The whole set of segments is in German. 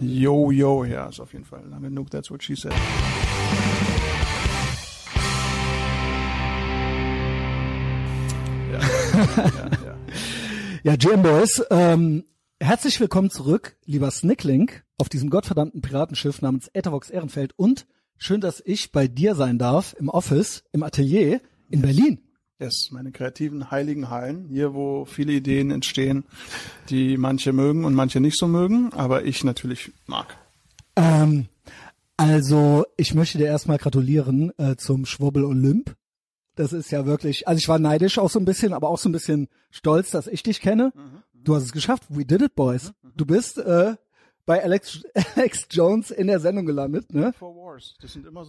Yo, yo, ja, ist auf jeden Fall lange genug, that's what she said. Ja, ja, ja. Ja, Jam Boys, ähm, herzlich willkommen zurück, lieber Snickling, auf diesem gottverdammten Piratenschiff namens Ethervox Ehrenfeld und schön, dass ich bei dir sein darf, im Office, im Atelier in Berlin. Yes, meine kreativen heiligen Hallen, hier wo viele Ideen entstehen, die manche mögen und manche nicht so mögen, aber ich natürlich mag. Ähm, also, ich möchte dir erstmal gratulieren äh, zum Schwubbel Olymp. Das ist ja wirklich, also ich war neidisch auch so ein bisschen, aber auch so ein bisschen stolz, dass ich dich kenne. Du hast es geschafft. We did it, boys. Du bist äh, bei Alex, Alex Jones in der Sendung gelandet, ne? So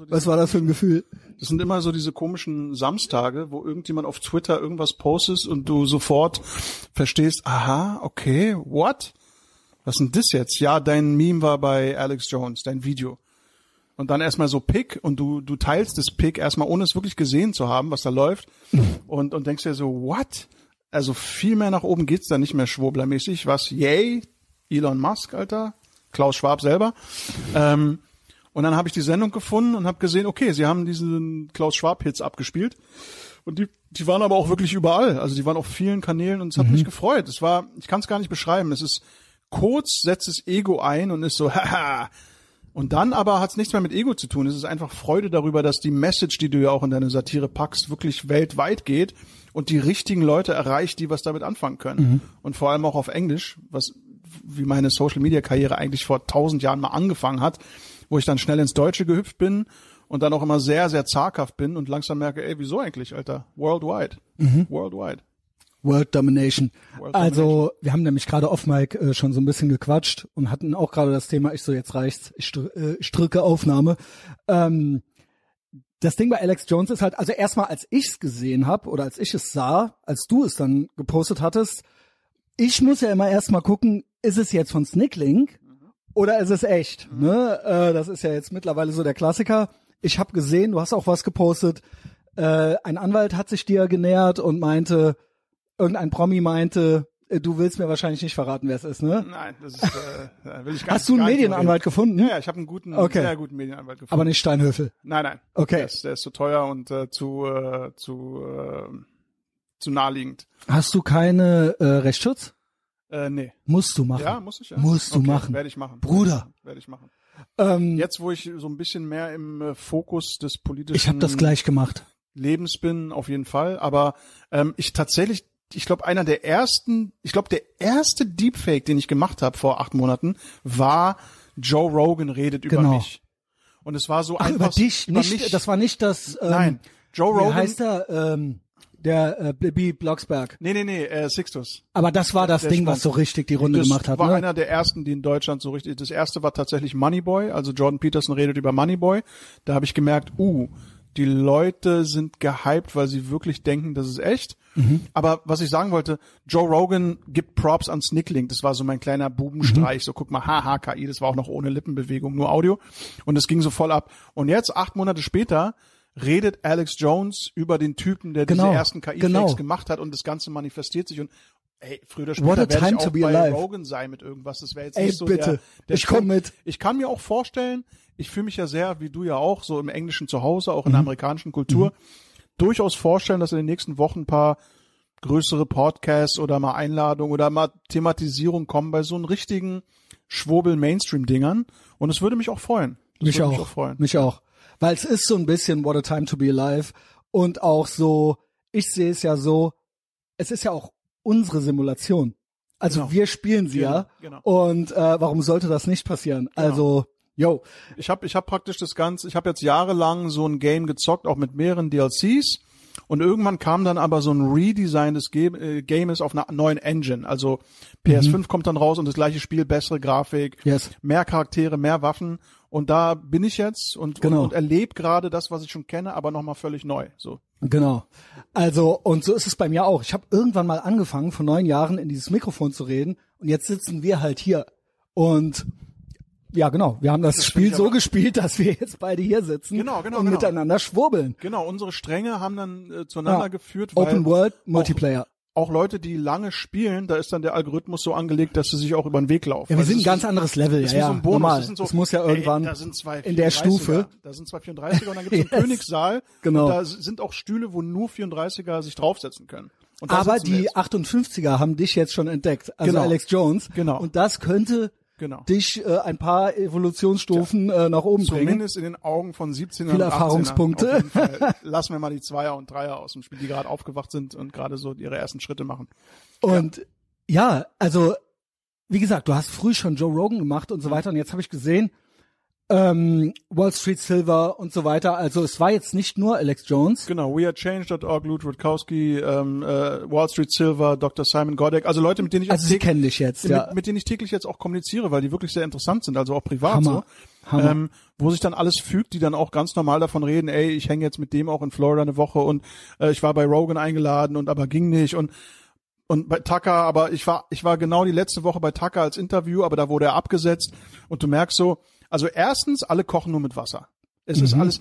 Was war das für ein Gefühl? das sind immer so diese komischen Samstage, wo irgendjemand auf Twitter irgendwas postet und du sofort verstehst, aha, okay, what? Was ist denn das jetzt? Ja, dein Meme war bei Alex Jones, dein Video. Und dann erstmal so Pick und du, du teilst das Pick erstmal, ohne es wirklich gesehen zu haben, was da läuft. Und, und denkst dir so, what? Also viel mehr nach oben geht's da nicht mehr schwurblermäßig. Was? Yay? Elon Musk, Alter. Klaus Schwab selber. Ähm, und dann habe ich die Sendung gefunden und habe gesehen, okay, sie haben diesen Klaus Schwab-Hits abgespielt. Und die, die waren aber auch wirklich überall. Also die waren auf vielen Kanälen und es hat mich gefreut. Es war, ich kann es gar nicht beschreiben. Es ist kurz, setzt das Ego ein und ist so, haha. Und dann aber hat es nichts mehr mit Ego zu tun. Es ist einfach Freude darüber, dass die Message, die du ja auch in deine Satire packst, wirklich weltweit geht und die richtigen Leute erreicht, die was damit anfangen können. Und vor allem auch auf Englisch, was wie meine Social Media Karriere eigentlich vor tausend Jahren mal angefangen hat, wo ich dann schnell ins Deutsche gehüpft bin und dann auch immer sehr, sehr zaghaft bin und langsam merke, ey, wieso eigentlich, Alter? Worldwide. Worldwide. World Domination. World also, wir haben nämlich gerade off Mic äh, schon so ein bisschen gequatscht und hatten auch gerade das Thema, ich so, jetzt reicht's, ich, str äh, ich drücke Aufnahme. Ähm, das Ding bei Alex Jones ist halt, also erstmal, als ich's gesehen habe oder als ich es sah, als du es dann gepostet hattest, ich muss ja immer erstmal gucken, ist es jetzt von Snickling oder ist es echt? Ne? Äh, das ist ja jetzt mittlerweile so der Klassiker. Ich habe gesehen, du hast auch was gepostet. Äh, ein Anwalt hat sich dir genähert und meinte, irgendein Promi meinte, äh, du willst mir wahrscheinlich nicht verraten, wer es ist, ne? Nein, das ist, äh, will ich gar Hast du einen nicht Medienanwalt gefunden? Ja, ja, ich habe einen guten, Okay. sehr guten Medienanwalt gefunden. Aber nicht Steinhöfel. Nein, nein. Okay. Der ist, der ist zu teuer und äh, zu, äh, zu, äh, zu naheliegend. Hast du keine äh, Rechtsschutz? Äh, nee. Musst du machen. Ja, muss ich ja. Musst du okay, machen. Werde ich machen. Bruder. Werde ich machen. Ähm, Jetzt, wo ich so ein bisschen mehr im äh, Fokus des politischen ich habe das gleich gemacht. Lebens bin, auf jeden Fall. Aber ähm, ich tatsächlich, ich glaube, einer der ersten, ich glaube, der erste Deepfake, den ich gemacht habe vor acht Monaten, war Joe Rogan redet über Genau. mich. Und es war so Ach, einfach über dich, über nicht, mich. das war nicht das, ähm, Nein, Joe wie Rogan. heißt er, ähm, der äh, Bibi Blocksberg. Nee, nee, nee, äh, Sixtus. Aber das war das Der Ding, Sponsor. was so richtig die Runde das gemacht hat, war ne? einer der ersten, die in Deutschland so richtig. Das erste war tatsächlich Moneyboy, also Jordan Peterson redet über Moneyboy. Da habe ich gemerkt, uh, die Leute sind gehypt, weil sie wirklich denken, das ist echt. Mhm. Aber was ich sagen wollte, Joe Rogan gibt Props an Snickling. Das war so mein kleiner Bubenstreich. Mhm. So guck mal, haha, KI, das war auch noch ohne Lippenbewegung, nur Audio. Und es ging so voll ab. Und jetzt, acht Monate später, redet Alex Jones über den Typen, der Genau, diese ersten KI-Fakes genau. gemacht hat und das Ganze manifestiert sich und Ey, früher oder später werde ich auch be bei alive. Rogan sein mit irgendwas. Das wäre jetzt Ey, nicht so bitte. der, der Ich komm Schritt. mit. Ich kann mir auch vorstellen, ich fühle mich ja sehr, wie du ja auch, so im englischen Zuhause, auch in Mhm. der amerikanischen Kultur, durchaus vorstellen, dass in den nächsten Wochen ein paar größere Podcasts oder mal Einladungen oder mal Thematisierung kommen bei so einen richtigen Schwurbel-Mainstream-Dingern. Und es würde mich auch freuen. Mich würde auch. Mich auch freuen. Mich auch. Weil es ist so ein bisschen What a Time to be Alive und auch so, ich sehe es ja so, es ist ja auch unsere Simulation. Also Genau. wir spielen sie Genau, ja. genau. Und äh, warum sollte das nicht passieren? Also, yo, Ich habe ich hab praktisch das Ganze, ich habe jetzt jahrelang so ein Game gezockt, auch mit mehreren DLCs. Und irgendwann kam dann aber so ein Redesign des äh, Games auf einer neuen Engine. Also PS5 kommt dann raus und das gleiche Spiel, bessere Grafik, Yes. mehr Charaktere, mehr Waffen. Und da bin ich jetzt und, Genau. und, und erlebe gerade das, was ich schon kenne, aber nochmal völlig neu. So. Genau. Also, und so ist es bei mir auch. Ich habe irgendwann mal angefangen, vor neun Jahren in dieses Mikrofon zu reden und jetzt sitzen wir halt hier. Und ja, genau, wir haben das, Spiel ich so gespielt, dass wir jetzt beide hier sitzen Genau, genau, und genau. miteinander schwurbeln. Genau, unsere Stränge haben dann äh, zueinander Ja. geführt, weil Open World Multiplayer. Auch Leute, die lange spielen, da ist dann der Algorithmus so angelegt, dass sie sich auch über den Weg laufen. Ja, wir Also sind ein ganz anderes Level, ja, ja. so. Normal. Das, so, das muss ja irgendwann ey, zwei in der 34er, Stufe. Da sind zwei 34er und dann gibt es Yes. einen Königssaal. Genau. Und da sind auch Stühle, wo nur 34er sich draufsetzen können. Aber die jetzt. 58er haben dich jetzt schon entdeckt, also Genau. Alex Jones. Genau. Und das könnte Genau. dich äh, ein paar Evolutionsstufen äh, nach oben bringen. Zumindest in den Augen von 17 Viele und 18 Erfahrungspunkte. Lassen wir mal die Zweier und Dreier aus dem Spiel, die gerade aufgewacht sind und gerade so ihre ersten Schritte machen. Und ja. also wie gesagt, du hast früh schon Joe Rogan gemacht und so weiter und jetzt habe ich gesehen, ähm, Wall Street Silver und so weiter. Also es war jetzt nicht nur Alex Jones. Genau, wearechange.org, Lute Rutkowski, ähm, äh, Wall Street Silver, Dr. Simon Godek, also Leute, mit denen ich Also auch sie täglich- kennen dich jetzt, mit, ja. mit denen ich täglich jetzt auch kommuniziere, weil die wirklich sehr interessant sind, also auch privat Hammer. so. Hammer. Ähm, wo sich dann alles fügt, die dann auch ganz normal davon reden, ey, ich hänge jetzt mit dem auch in Florida eine Woche und äh, ich war bei Rogan eingeladen und aber ging nicht und und bei Tucker, aber ich war ich war genau die letzte Woche bei Tucker als Interview, aber da wurde er abgesetzt und du merkst so, also erstens, alle kochen nur mit Wasser. Es ist alles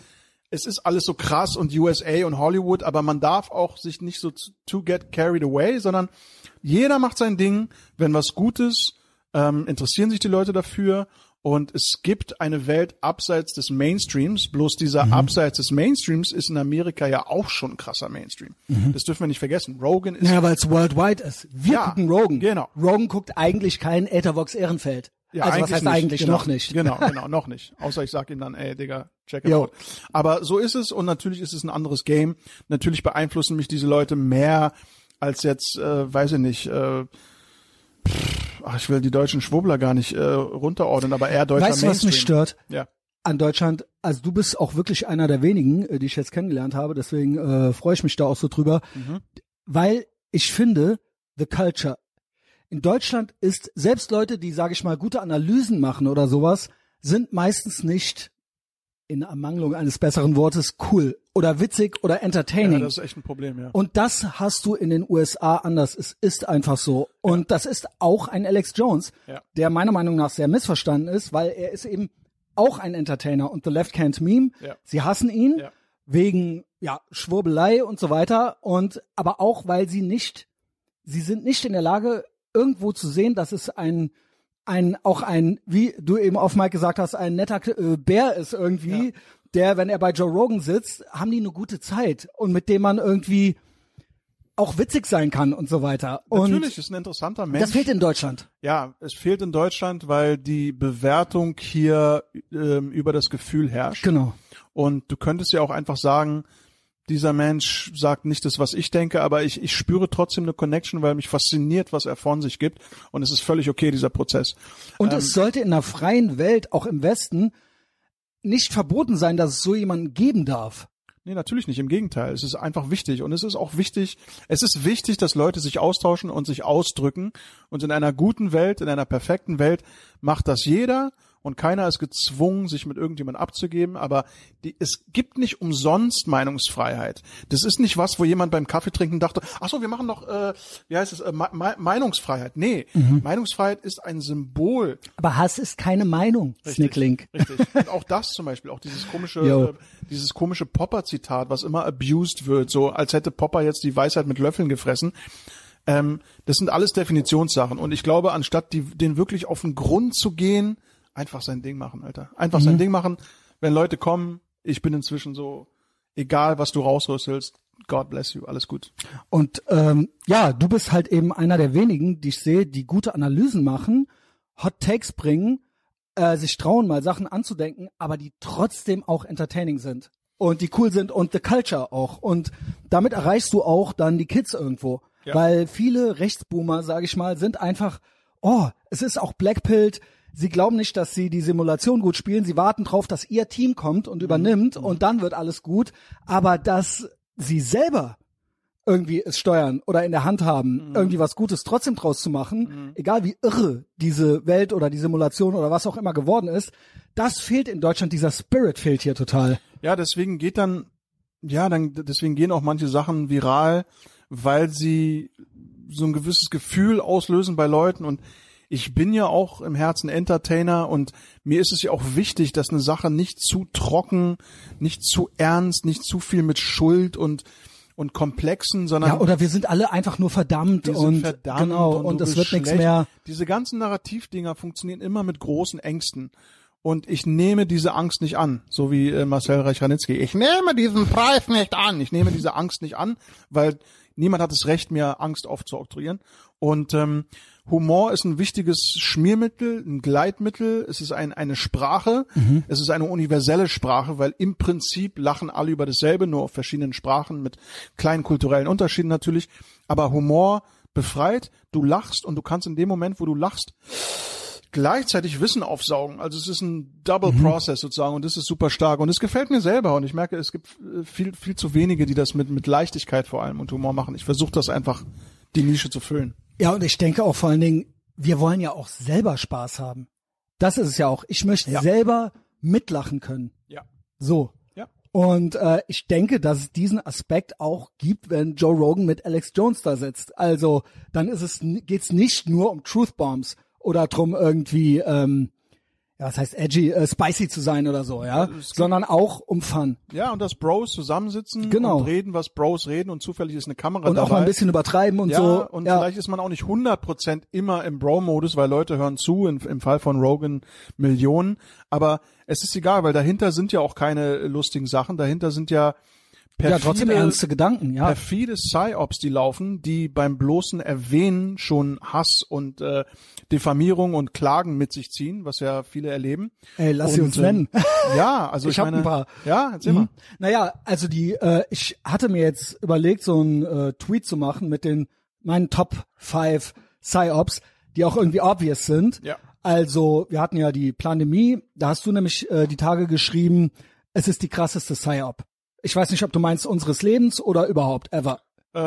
es ist alles so krass und USA und Hollywood, aber man darf auch sich nicht so zu- to get carried away, sondern jeder macht sein Ding. Wenn was Gutes, ähm, interessieren sich die Leute dafür. Und es gibt eine Welt abseits des Mainstreams. Bloß dieser Abseits des Mainstreams ist in Amerika ja auch schon ein krasser Mainstream. Das dürfen wir nicht vergessen. Rogan ist Ja, weil es worldwide ist. Wir Ja, gucken Rogan. genau. Rogan guckt eigentlich kein Ethervox Ehrenfeld. Ja, also was heißt eigentlich genau, noch nicht? Genau, genau, noch nicht. Außer ich sag ihm dann, ey, Digga, check it Jo. out. Aber so ist es und natürlich ist es ein anderes Game. Natürlich beeinflussen mich diese Leute mehr als jetzt, äh, weiß ich nicht, äh, pff, ach, ich will die deutschen Schwurbler gar nicht äh, runterordnen, aber eher deutscher Weißt du, was mich stört? Ja. an Deutschland, also du bist auch wirklich einer der wenigen, äh, die ich jetzt kennengelernt habe, deswegen äh, freue ich mich da auch so drüber, Mhm. weil ich finde, the culture in Deutschland ist, selbst Leute, die, sage ich mal, gute Analysen machen oder sowas, sind meistens nicht in Ermangelung eines besseren Wortes cool oder witzig oder Ja, entertaining. das ist echt ein Problem, ja. Und das hast du in den USA anders. Es ist einfach so. Und das ist auch ein Alex Jones, Ja. der meiner Meinung nach sehr missverstanden ist, weil er ist eben auch ein Entertainer und The Left Can't Meme. Ja. Sie hassen ihn Ja. wegen ja Schwurbelei und so weiter und aber auch weil sie nicht, sie sind nicht in der Lage irgendwo zu sehen, dass es ein ein auch ein wie du eben auf Mike gesagt hast, ein netter äh, Bär ist irgendwie, Ja. der wenn er bei Joe Rogan sitzt, haben die eine gute Zeit und mit dem man irgendwie auch witzig sein kann und so weiter. Und Natürlich ist ein interessanter Mensch. das fehlt in Deutschland. Ja, es fehlt in Deutschland, weil die Bewertung hier ähm, über das Gefühl herrscht. Genau. Und du könntest ja auch einfach sagen, dieser Mensch sagt nicht das, was ich denke, aber ich, ich spüre trotzdem eine Connection, weil mich fasziniert, was er von sich gibt. Und es ist völlig okay, dieser Prozess. Und Ähm, es sollte in einer freien Welt, auch im Westen, nicht verboten sein, dass es so jemanden geben darf. Nee, natürlich nicht. Im Gegenteil. Es ist einfach wichtig. Und es ist auch wichtig, es ist wichtig, dass Leute sich austauschen und sich ausdrücken. Und in einer guten Welt, in einer perfekten Welt macht das jeder. Und keiner ist gezwungen, sich mit irgendjemandem abzugeben. Aber die, es gibt nicht umsonst Meinungsfreiheit. Das ist nicht was, wo jemand beim Kaffee trinken dachte, ach so, wir machen doch, äh, wie heißt es, äh, Me Me Meinungsfreiheit. Nee, Meinungsfreiheit ist ein Symbol Aber Hass ist keine Meinung, Snicklink. Richtig. Und auch das zum Beispiel, auch dieses komische, äh, dieses komische Popper-Zitat, was immer abused wird, so als hätte Popper jetzt die Weisheit mit Löffeln gefressen. Ähm, das sind alles Definitionssachen. Und ich glaube, anstatt die, den wirklich auf den Grund zu gehen, einfach sein Ding machen, Alter. Einfach Mhm. sein Ding machen. Wenn Leute kommen, ich bin inzwischen so, egal was du rausrüstelst, God bless you, alles gut. Und ähm, ja, du bist halt eben einer der wenigen, die ich sehe, die gute Analysen machen, Hot Takes bringen, äh, sich trauen, mal Sachen anzudenken, aber die trotzdem auch entertaining sind und die cool sind und the culture auch. Und damit erreichst du auch dann die Kids irgendwo. Ja. Weil viele Rechtsboomer, sage ich mal, sind einfach, oh, es ist auch Blackpilled. Sie glauben nicht, dass sie die Simulation gut spielen. Sie warten drauf, dass ihr Team kommt und übernimmt und dann wird alles gut. Aber dass sie selber irgendwie es steuern oder in der Hand haben, irgendwie was Gutes trotzdem draus zu machen, egal wie irre diese Welt oder die Simulation oder was auch immer geworden ist, das fehlt in Deutschland, dieser Spirit fehlt hier total. Ja, deswegen geht dann, ja, dann, deswegen gehen auch manche Sachen viral, weil sie so ein gewisses Gefühl auslösen bei Leuten und ich bin ja auch im Herzen Entertainer und mir ist es ja auch wichtig, dass eine Sache nicht zu trocken, nicht zu ernst, nicht zu viel mit Schuld und und komplexen, sondern Ja, oder wir sind alle einfach nur verdammt wir sind und verdammt genau und, und, es wird nichts mehr. Diese ganzen Narrativdinger funktionieren immer mit großen Ängsten. Und ich nehme diese Angst nicht an, so wie äh, Marcel Reich-Ranitzky. Ich nehme diesen Preis nicht an. Ich nehme diese Angst nicht an, weil niemand hat das Recht, mir Angst aufzuoktroyieren. Und ähm, Humor ist ein wichtiges Schmiermittel, ein Gleitmittel. Es ist ein, eine Sprache. Es ist eine universelle Sprache, weil im Prinzip lachen alle über dasselbe, nur auf verschiedenen Sprachen mit kleinen kulturellen Unterschieden natürlich. Aber Humor befreit. Du lachst und du kannst in dem Moment, wo du lachst, gleichzeitig Wissen aufsaugen. Also es ist ein Double Process sozusagen und das ist super stark und es gefällt mir selber und ich merke, es gibt äh, viel viel zu wenige, die das mit mit Leichtigkeit vor allem und Humor machen. Ich versuche das einfach die Nische zu füllen. Ja, und ich denke auch vor allen Dingen, wir wollen ja auch selber Spaß haben. Das ist es ja auch. Ich möchte Ja. selber mitlachen können. Ja. So. Ja. Und äh, ich denke, dass es diesen Aspekt auch gibt, wenn Joe Rogan mit Alex Jones da sitzt. Also dann ist es geht's nicht nur um Truth Bombs oder drum irgendwie ähm, ja, was heißt edgy, äh, spicy zu sein oder so, ja, sondern auch um Fun Ja, und dass Bros zusammensitzen Genau. und reden, was Bros reden und zufällig ist eine Kamera und dabei. auch mal ein bisschen übertreiben und ja, so. und ja. vielleicht ist man auch nicht 100% immer im Bro-Modus, weil Leute hören zu, im, im Fall von Rogan Millionen, aber es ist egal, weil dahinter sind ja auch keine lustigen Sachen, dahinter sind ja ja, trotzdem perfide- ernste Gedanken, ja. perfide Psyops, die laufen, die beim bloßen Erwähnen schon Hass und äh, Diffamierung und Klagen mit sich ziehen, was ja viele erleben. Ey, lass sie Und, uns ähm, nennen. Ja, also ich, Ich hab meine, ein paar. Ja, erzähl mal. Mhm. Naja, also die, äh, ich hatte mir jetzt überlegt, so einen äh, Tweet zu machen mit den meinen Top 5 Psyops, die auch irgendwie obvious sind. Ja. Also, wir hatten ja die Pandemie, da hast du nämlich äh, die Tage geschrieben, es ist die krasseste Psyop. Ich weiß nicht, ob du meinst unseres Lebens oder überhaupt ever. Äh,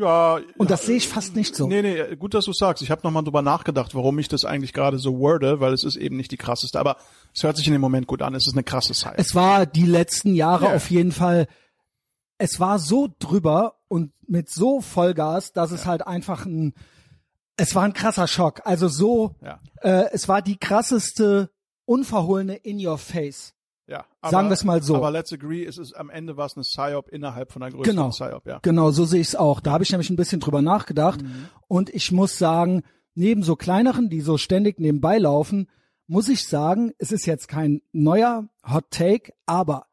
ja. Und das sehe ich fast nicht so. Nee, nee, gut, dass du sagst. Ich habe nochmal drüber nachgedacht, warum ich das eigentlich gerade so worde, weil es ist eben nicht die krasseste, aber es hört sich in dem Moment gut an. Es ist eine krasse Zeit. Es war die letzten Jahre Ja. auf jeden Fall, es war so drüber und mit so Vollgas, dass es halt einfach ein, es war ein krasser Schock. Also so, Ja. äh, es war die krasseste, unverhohlene in your face. Ja, Sagen wir's mal so. Aber let's agree, es ist am Ende war es eine Psyop innerhalb von einer größeren Genau. Psyop, ja. Genau, so sehe ich es auch. Da habe ich nämlich ein bisschen drüber nachgedacht. Und ich muss sagen, neben so kleineren, die so ständig nebenbei laufen, muss ich sagen, es ist jetzt kein neuer Hot Take, aber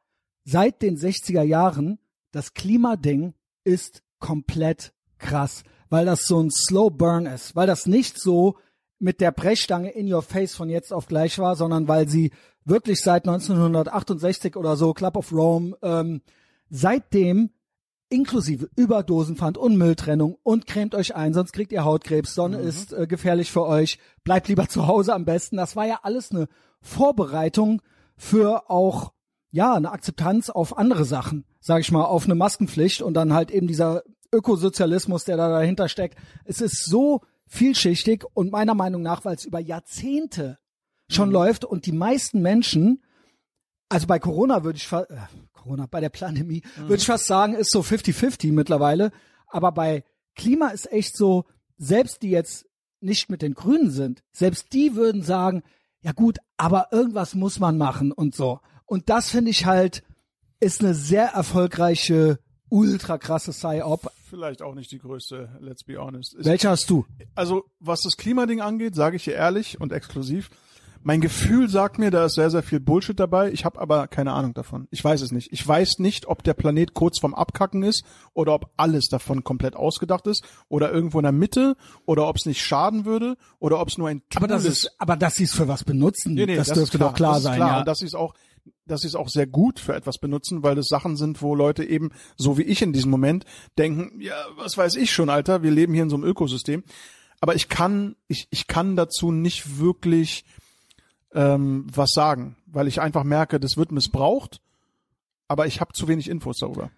seit den 60er Jahren, das Klimading ist komplett krass, weil das so ein Slow Burn ist, weil das nicht so mit der Brechstange in your face von jetzt auf gleich war, sondern weil sie wirklich seit 1968 oder so, Club of Rome, ähm, seitdem inklusive Überdosenpfand und Mülltrennung und cremt euch ein, sonst kriegt ihr Hautkrebs, Sonne ist äh, gefährlich für euch, bleibt lieber zu Hause am besten. Das war ja alles eine Vorbereitung für auch ja eine Akzeptanz auf andere Sachen, sage ich mal, auf eine Maskenpflicht und dann halt eben dieser Ökosozialismus, der da dahinter steckt. Es ist so vielschichtig und meiner Meinung nach, weil es über Jahrzehnte schon läuft und die meisten Menschen also bei Corona würde ich fa- äh, Corona, bei der Pandemie würde ich fast sagen, ist so 50-50 mittlerweile. Aber bei Klima ist echt so, selbst die jetzt nicht mit den Grünen sind, selbst die würden sagen, ja gut, aber irgendwas muss man machen und so. Und das finde ich halt, ist eine sehr erfolgreiche, ultra krasse Psy-Op. Vielleicht auch nicht die größte, let's be honest. Welche hast du? also, was das Klimading angeht, sage ich hier ehrlich und exklusiv, mein Gefühl sagt mir, da ist sehr, sehr viel Bullshit dabei. Ich habe aber keine Ahnung davon. Ich weiß es nicht. Ich weiß nicht, ob der Planet kurz vorm Abkacken ist oder ob alles davon komplett ausgedacht ist oder irgendwo in der Mitte oder ob es nicht schaden würde oder ob es nur ein Tool Aber das ist, aber dass sie es für was benutzen, Nee, nee, das, ist dürfte doch klar das ist sein. Klar. Ja. Und dass sie es auch, dass sie es auch sehr gut für etwas benutzen, weil das Sachen sind, wo Leute eben, so wie ich in diesem Moment, denken, ja, was weiß ich schon, Alter, wir leben hier in so einem Ökosystem. Aber ich kann, ich, ich kann dazu nicht wirklich ähm, was sagen, weil ich einfach merke, das wird missbraucht, aber ich habe zu wenig Infos darüber.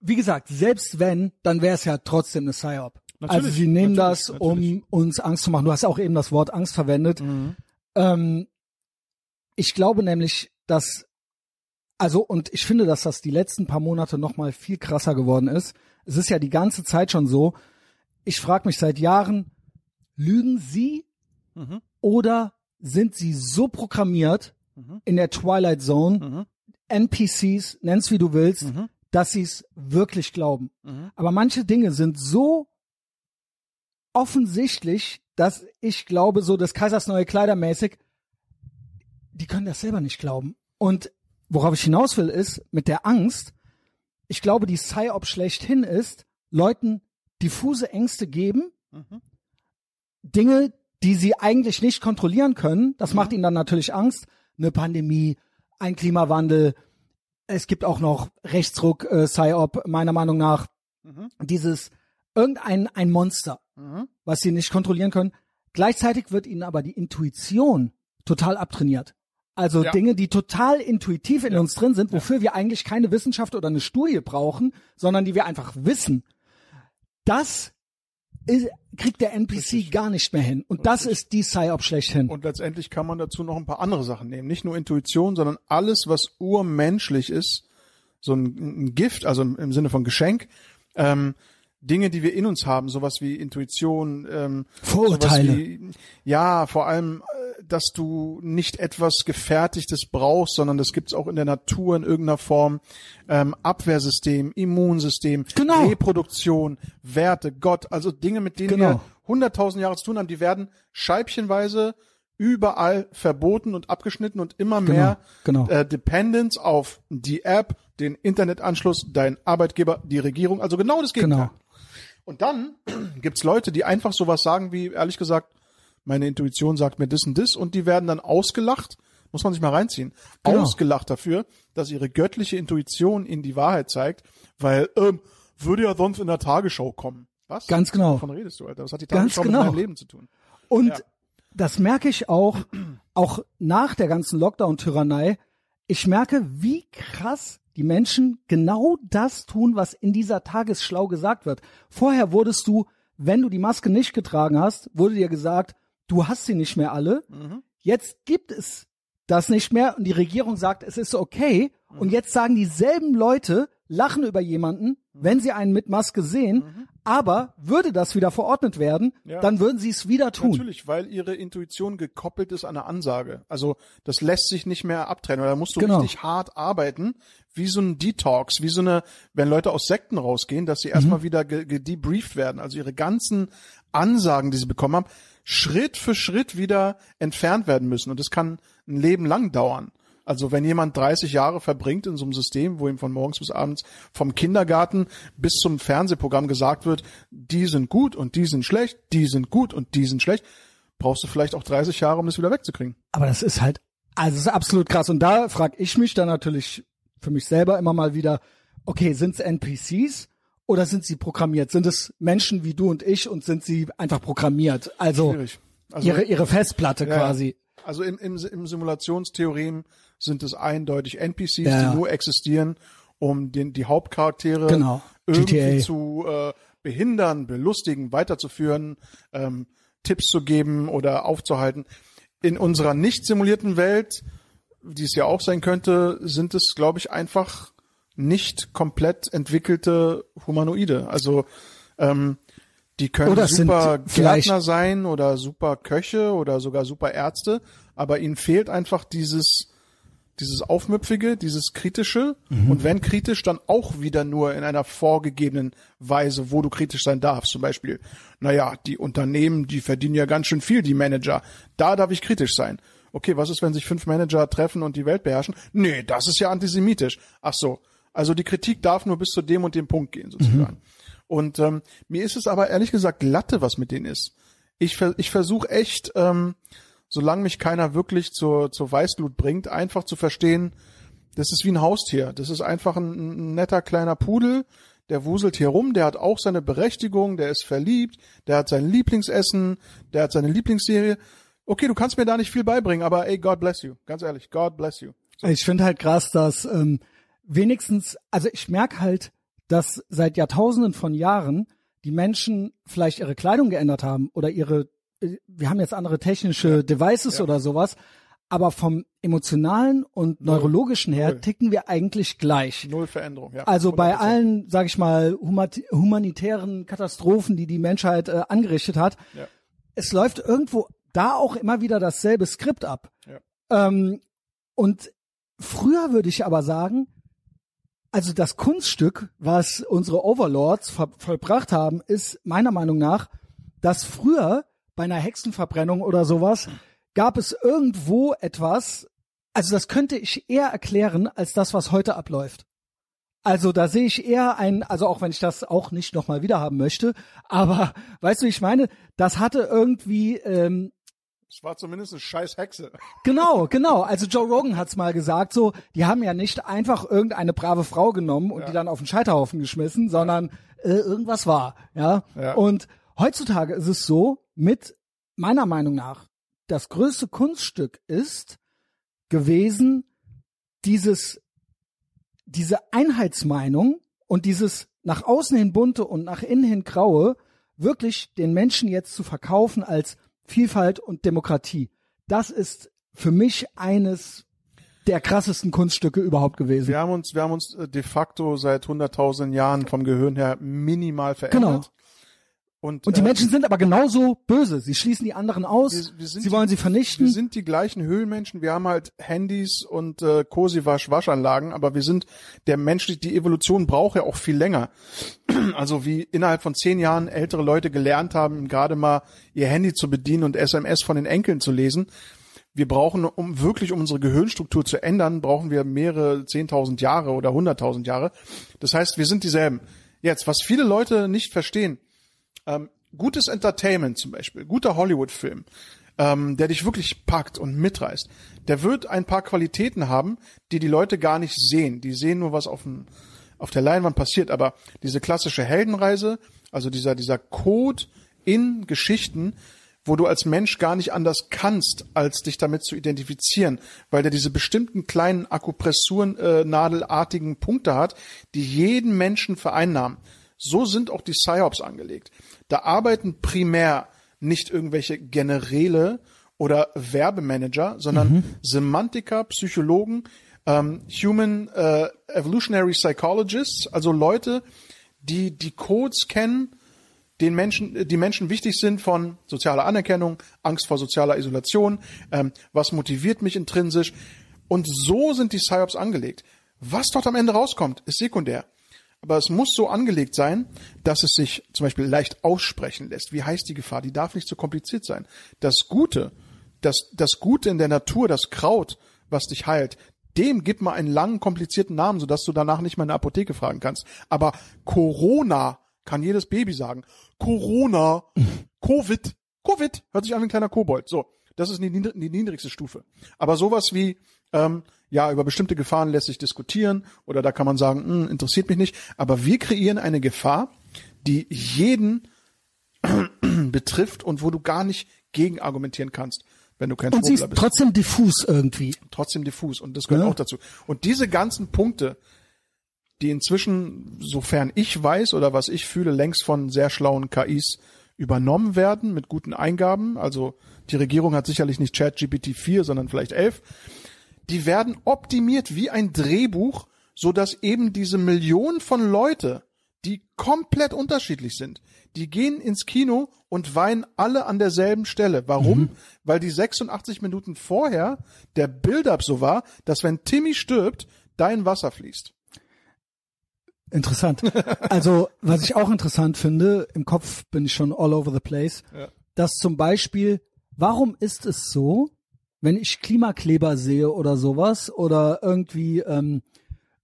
wie gesagt, selbst wenn, dann wäre es ja trotzdem eine Psyop. Natürlich, Also sie nehmen das, natürlich. um uns Angst zu machen. Du hast auch eben das Wort Angst verwendet. Mhm. Ähm, ich glaube nämlich, dass, also und ich finde, dass das die letzten paar Monate noch mal viel krasser geworden ist. Es ist ja die ganze Zeit schon so. Ich frage mich seit Jahren, lügen Sie Mhm. oder sind Sie so programmiert Mhm. in der Twilight Zone, Mhm. NPCs, nenn's wie du willst, Mhm. dass sie es wirklich glauben. Aber manche Dinge sind so offensichtlich, dass ich glaube, so des Kaisers neue Kleider mäßig, die können das selber nicht glauben. Und worauf ich hinaus will, ist, mit der Angst, ich glaube, die Psyop schlechthin ist, Leuten diffuse Ängste geben, Dinge, die sie eigentlich nicht kontrollieren können. Das macht ihnen dann natürlich Angst. Eine Pandemie, ein Klimawandel. Es gibt auch noch Rechtsruck, äh, Psyop, meiner Meinung nach. Dieses irgendein ein Monster, was sie nicht kontrollieren können. Gleichzeitig wird ihnen aber die Intuition total abtrainiert. Also Ja. Dinge, die total intuitiv in uns drin sind, wofür wir eigentlich keine Wissenschaft oder eine Studie brauchen, sondern die wir einfach wissen. Das ist, kriegt der NPC gar nicht mehr hin. Und das ist die Psyop schlechthin. Und letztendlich kann man dazu noch ein paar andere Sachen nehmen. Nicht nur Intuition, sondern alles, was urmenschlich ist. So ein, ein Gift, also im, im Sinne von Geschenk. Ähm, Dinge, die wir in uns haben, sowas wie Intuition, ähm, Vorurteile. Wie, ja, vor allem, dass du nicht etwas Gefertigtes brauchst, sondern das gibt's auch in der Natur in irgendeiner Form. Ähm, Abwehrsystem, Immunsystem, Genau. Reproduktion, Werte, Gott, also Dinge, mit denen Genau. wir hunderttausend Jahre zu tun haben, die werden scheibchenweise überall verboten und abgeschnitten und immer mehr genau. Äh, Dependence auf die App, den Internetanschluss, dein Arbeitgeber, die Regierung, also genau das Gegenteil. Genau. Und dann gibt's Leute, die einfach sowas sagen wie, ehrlich gesagt, meine Intuition sagt mir das und das und die werden dann ausgelacht, muss man sich mal reinziehen, Genau. ausgelacht dafür, dass ihre göttliche Intuition ihnen die Wahrheit zeigt, weil ähm, würde ja sonst in der Tagesschau kommen. Was? Ganz genau. Wovon redest du, Alter? Was hat die Ganz Tagesschau genau. mit meinem Leben zu tun? Und Ja. das merke ich auch, auch nach der ganzen Lockdown-Tyrannei. Ich merke, wie krass die Menschen genau das tun, was in dieser Tagesschlau gesagt wird. Vorher wurdest du, wenn du die Maske nicht getragen hast, wurde dir gesagt, du hast sie nicht mehr alle. Jetzt gibt es das nicht mehr und die Regierung sagt, es ist okay. Und jetzt sagen dieselben Leute, lachen über jemanden, wenn sie einen mit Maske sehen. Aber würde das wieder verordnet werden, Ja. dann würden sie es wieder tun. Natürlich, weil ihre Intuition gekoppelt ist an eine Ansage. Also das lässt sich nicht mehr abtrennen. Da musst du Genau. richtig hart arbeiten, wie so ein Detox, wie so eine, wenn Leute aus Sekten rausgehen, dass sie Mhm. erstmal wieder ge- gedebrieft werden. Also ihre ganzen Ansagen, die sie bekommen haben, Schritt für Schritt wieder entfernt werden müssen. Und das kann ein Leben lang dauern. Also wenn jemand 30 Jahre verbringt in so einem System, wo ihm von morgens bis abends vom Kindergarten bis zum Fernsehprogramm gesagt wird, die sind gut und die sind schlecht, die sind gut und die sind schlecht, brauchst du vielleicht auch 30 Jahre, um das wieder wegzukriegen. Aber das ist halt, also es ist absolut krass. Und da frage ich mich dann natürlich für mich selber immer mal wieder, okay, sind es NPCs oder sind sie programmiert? Sind es Menschen wie du und ich und sind sie einfach programmiert? Also. Also, ihre, ihre Festplatte Ja, quasi. Also im, im, im Simulationstheorem sind es eindeutig NPCs, ja. die nur existieren, um den, die Hauptcharaktere Genau. irgendwie GTA. zu äh, behindern, belustigen, weiterzuführen, ähm, Tipps zu geben oder aufzuhalten. In unserer nicht simulierten Welt, die es ja auch sein könnte, sind es, glaube ich, einfach nicht komplett entwickelte Humanoide. Also ähm, die können Oder super Gärtner sein oder super Köche oder sogar super Ärzte, aber ihnen fehlt einfach dieses dieses Aufmüpfige, dieses Kritische Mhm. und wenn kritisch, dann auch wieder nur in einer vorgegebenen Weise, wo du kritisch sein darfst. Zum Beispiel, naja, die Unternehmen, die verdienen ja ganz schön viel, die Manager. Da darf ich kritisch sein. Okay, was ist, wenn sich fünf Manager treffen und die Welt beherrschen? Nee, das ist ja antisemitisch. Ach so. Also die Kritik darf nur bis zu dem und dem Punkt gehen, sozusagen. Und ähm, mir ist es aber ehrlich gesagt Latte, was mit denen ist. Ich, ver ich versuche echt, ähm, solange mich keiner wirklich zur, zur Weißglut bringt, einfach zu verstehen, das ist wie ein Haustier. Das ist einfach ein, ein netter kleiner Pudel, der wuselt hier rum, der hat auch seine Berechtigung, der ist verliebt, der hat sein Lieblingsessen, der hat seine Lieblingsserie. Okay, du kannst mir da nicht viel beibringen, aber ey, God bless you. Ganz ehrlich, God bless you. Ich finde halt krass, dass ähm, wenigstens, also ich merke halt, dass seit Jahrtausenden von Jahren die Menschen vielleicht ihre Kleidung geändert haben oder ihre, äh, wir haben jetzt andere technische Devices oder sowas, aber vom emotionalen und neurologischen her Null. ticken wir eigentlich gleich. Null Veränderung, ja. Also bei 100%. allen, sag ich mal, humanitären Katastrophen, die die Menschheit äh, angerichtet hat, Ja. es läuft irgendwo da auch immer wieder dasselbe Skript ab. Ja. Ähm, und früher würde ich aber sagen, Also das Kunststück, was unsere Overlords vollbracht haben, ist meiner Meinung nach, dass früher bei einer Hexenverbrennung oder sowas gab es irgendwo etwas, also das könnte ich eher erklären als das, was heute abläuft. Also da sehe ich eher ein, also auch wenn ich das auch nicht nochmal wieder haben möchte, aber weißt du, ich meine, das hatte irgendwie ähm, es war zumindest eine scheiß Hexe. Genau, genau. Also Joe Rogan hat's mal gesagt, so, die haben ja nicht einfach irgendeine brave Frau genommen und ja. die dann auf den Scheiterhaufen geschmissen, sondern äh, irgendwas war, ja? ja. Und heutzutage ist es so, mit meiner Meinung nach, das größte Kunststück ist gewesen, dieses, diese Einheitsmeinung und dieses nach außen hin bunte und nach innen hin graue wirklich den Menschen jetzt zu verkaufen als Vielfalt und Demokratie. Das ist für mich eines der krassesten Kunststücke überhaupt gewesen. Wir haben uns, wir haben uns äh, de facto seit hunderttausend Jahren vom Gehirn her minimal verändert. Genau. Und, und die äh, Menschen sind aber genauso böse. Sie schließen die anderen aus. Wir, wir sie wollen die, sie vernichten. Wir sind die gleichen Höhlenmenschen. Wir haben halt Handys und äh, Kosiwasch Waschanlagen, aber wir sind der Mensch. Die Evolution braucht ja auch viel länger. Also wie innerhalb von zehn Jahren ältere Leute gelernt haben, gerade mal ihr Handy zu bedienen und SMS von den Enkeln zu lesen. Wir brauchen, um wirklich um unsere Gehirnstruktur zu ändern, brauchen wir mehrere zehntausend Jahre oder hunderttausend Jahre. Das heißt, wir sind dieselben. Jetzt, was viele Leute nicht verstehen, ähm, gutes Entertainment zum Beispiel, guter Hollywood-Film, ähm, der dich wirklich packt und mitreißt, der wird ein paar Qualitäten haben, die die Leute gar nicht sehen. Die sehen nur, was auf, dem, auf der Leinwand passiert. Aber diese klassische Heldenreise, also dieser, dieser Code in Geschichten, wo du als Mensch gar nicht anders kannst, als dich damit zu identifizieren, weil der diese bestimmten kleinen Akupressuren äh, nadelartigen Punkte hat, die jeden Menschen vereinnahmen. So sind auch die PsyOps angelegt. Da arbeiten primär nicht irgendwelche Generäle oder Werbemanager, sondern mhm. Semantiker, Psychologen, ähm, Human äh, Evolutionary Psychologists, also Leute, die die Codes kennen, den Menschen, die Menschen wichtig sind von sozialer Anerkennung, Angst vor sozialer Isolation, ähm, was motiviert mich intrinsisch. Und so sind die PsyOps angelegt. Was dort am Ende rauskommt, ist sekundär. Aber es muss so angelegt sein, dass es sich zum Beispiel leicht aussprechen lässt. Wie heißt die Gefahr? Die darf nicht so kompliziert sein. Das Gute, das, das Gute in der Natur, das Kraut, was dich heilt, dem gib mal einen langen, komplizierten Namen, sodass du danach nicht mal in der Apotheke fragen kannst. Aber Corona kann jedes Baby sagen. Corona, Covid, Covid, hört sich an wie ein kleiner Kobold. So, das ist die, die niedrigste Stufe. Aber sowas wie, ähm, ja, über bestimmte Gefahren lässt sich diskutieren oder da kann man sagen, hm, interessiert mich nicht. Aber wir kreieren eine Gefahr, die jeden betrifft und wo du gar nicht gegen argumentieren kannst, wenn du kein und sie ist bist. trotzdem diffus irgendwie. Trotzdem diffus und das gehört ja. auch dazu. Und diese ganzen Punkte, die inzwischen, sofern ich weiß oder was ich fühle, längst von sehr schlauen KIs übernommen werden mit guten Eingaben. Also die Regierung hat sicherlich nicht ChatGPT 4, sondern vielleicht 11 die werden optimiert wie ein Drehbuch, so dass eben diese Millionen von Leute, die komplett unterschiedlich sind, die gehen ins Kino und weinen alle an derselben Stelle. Warum? Mhm. Weil die 86 Minuten vorher der Build-up so war, dass wenn Timmy stirbt, dein Wasser fließt. Interessant. Also, was ich auch interessant finde, im Kopf bin ich schon all over the place, ja. dass zum Beispiel, warum ist es so, wenn ich Klimakleber sehe oder sowas oder irgendwie ähm,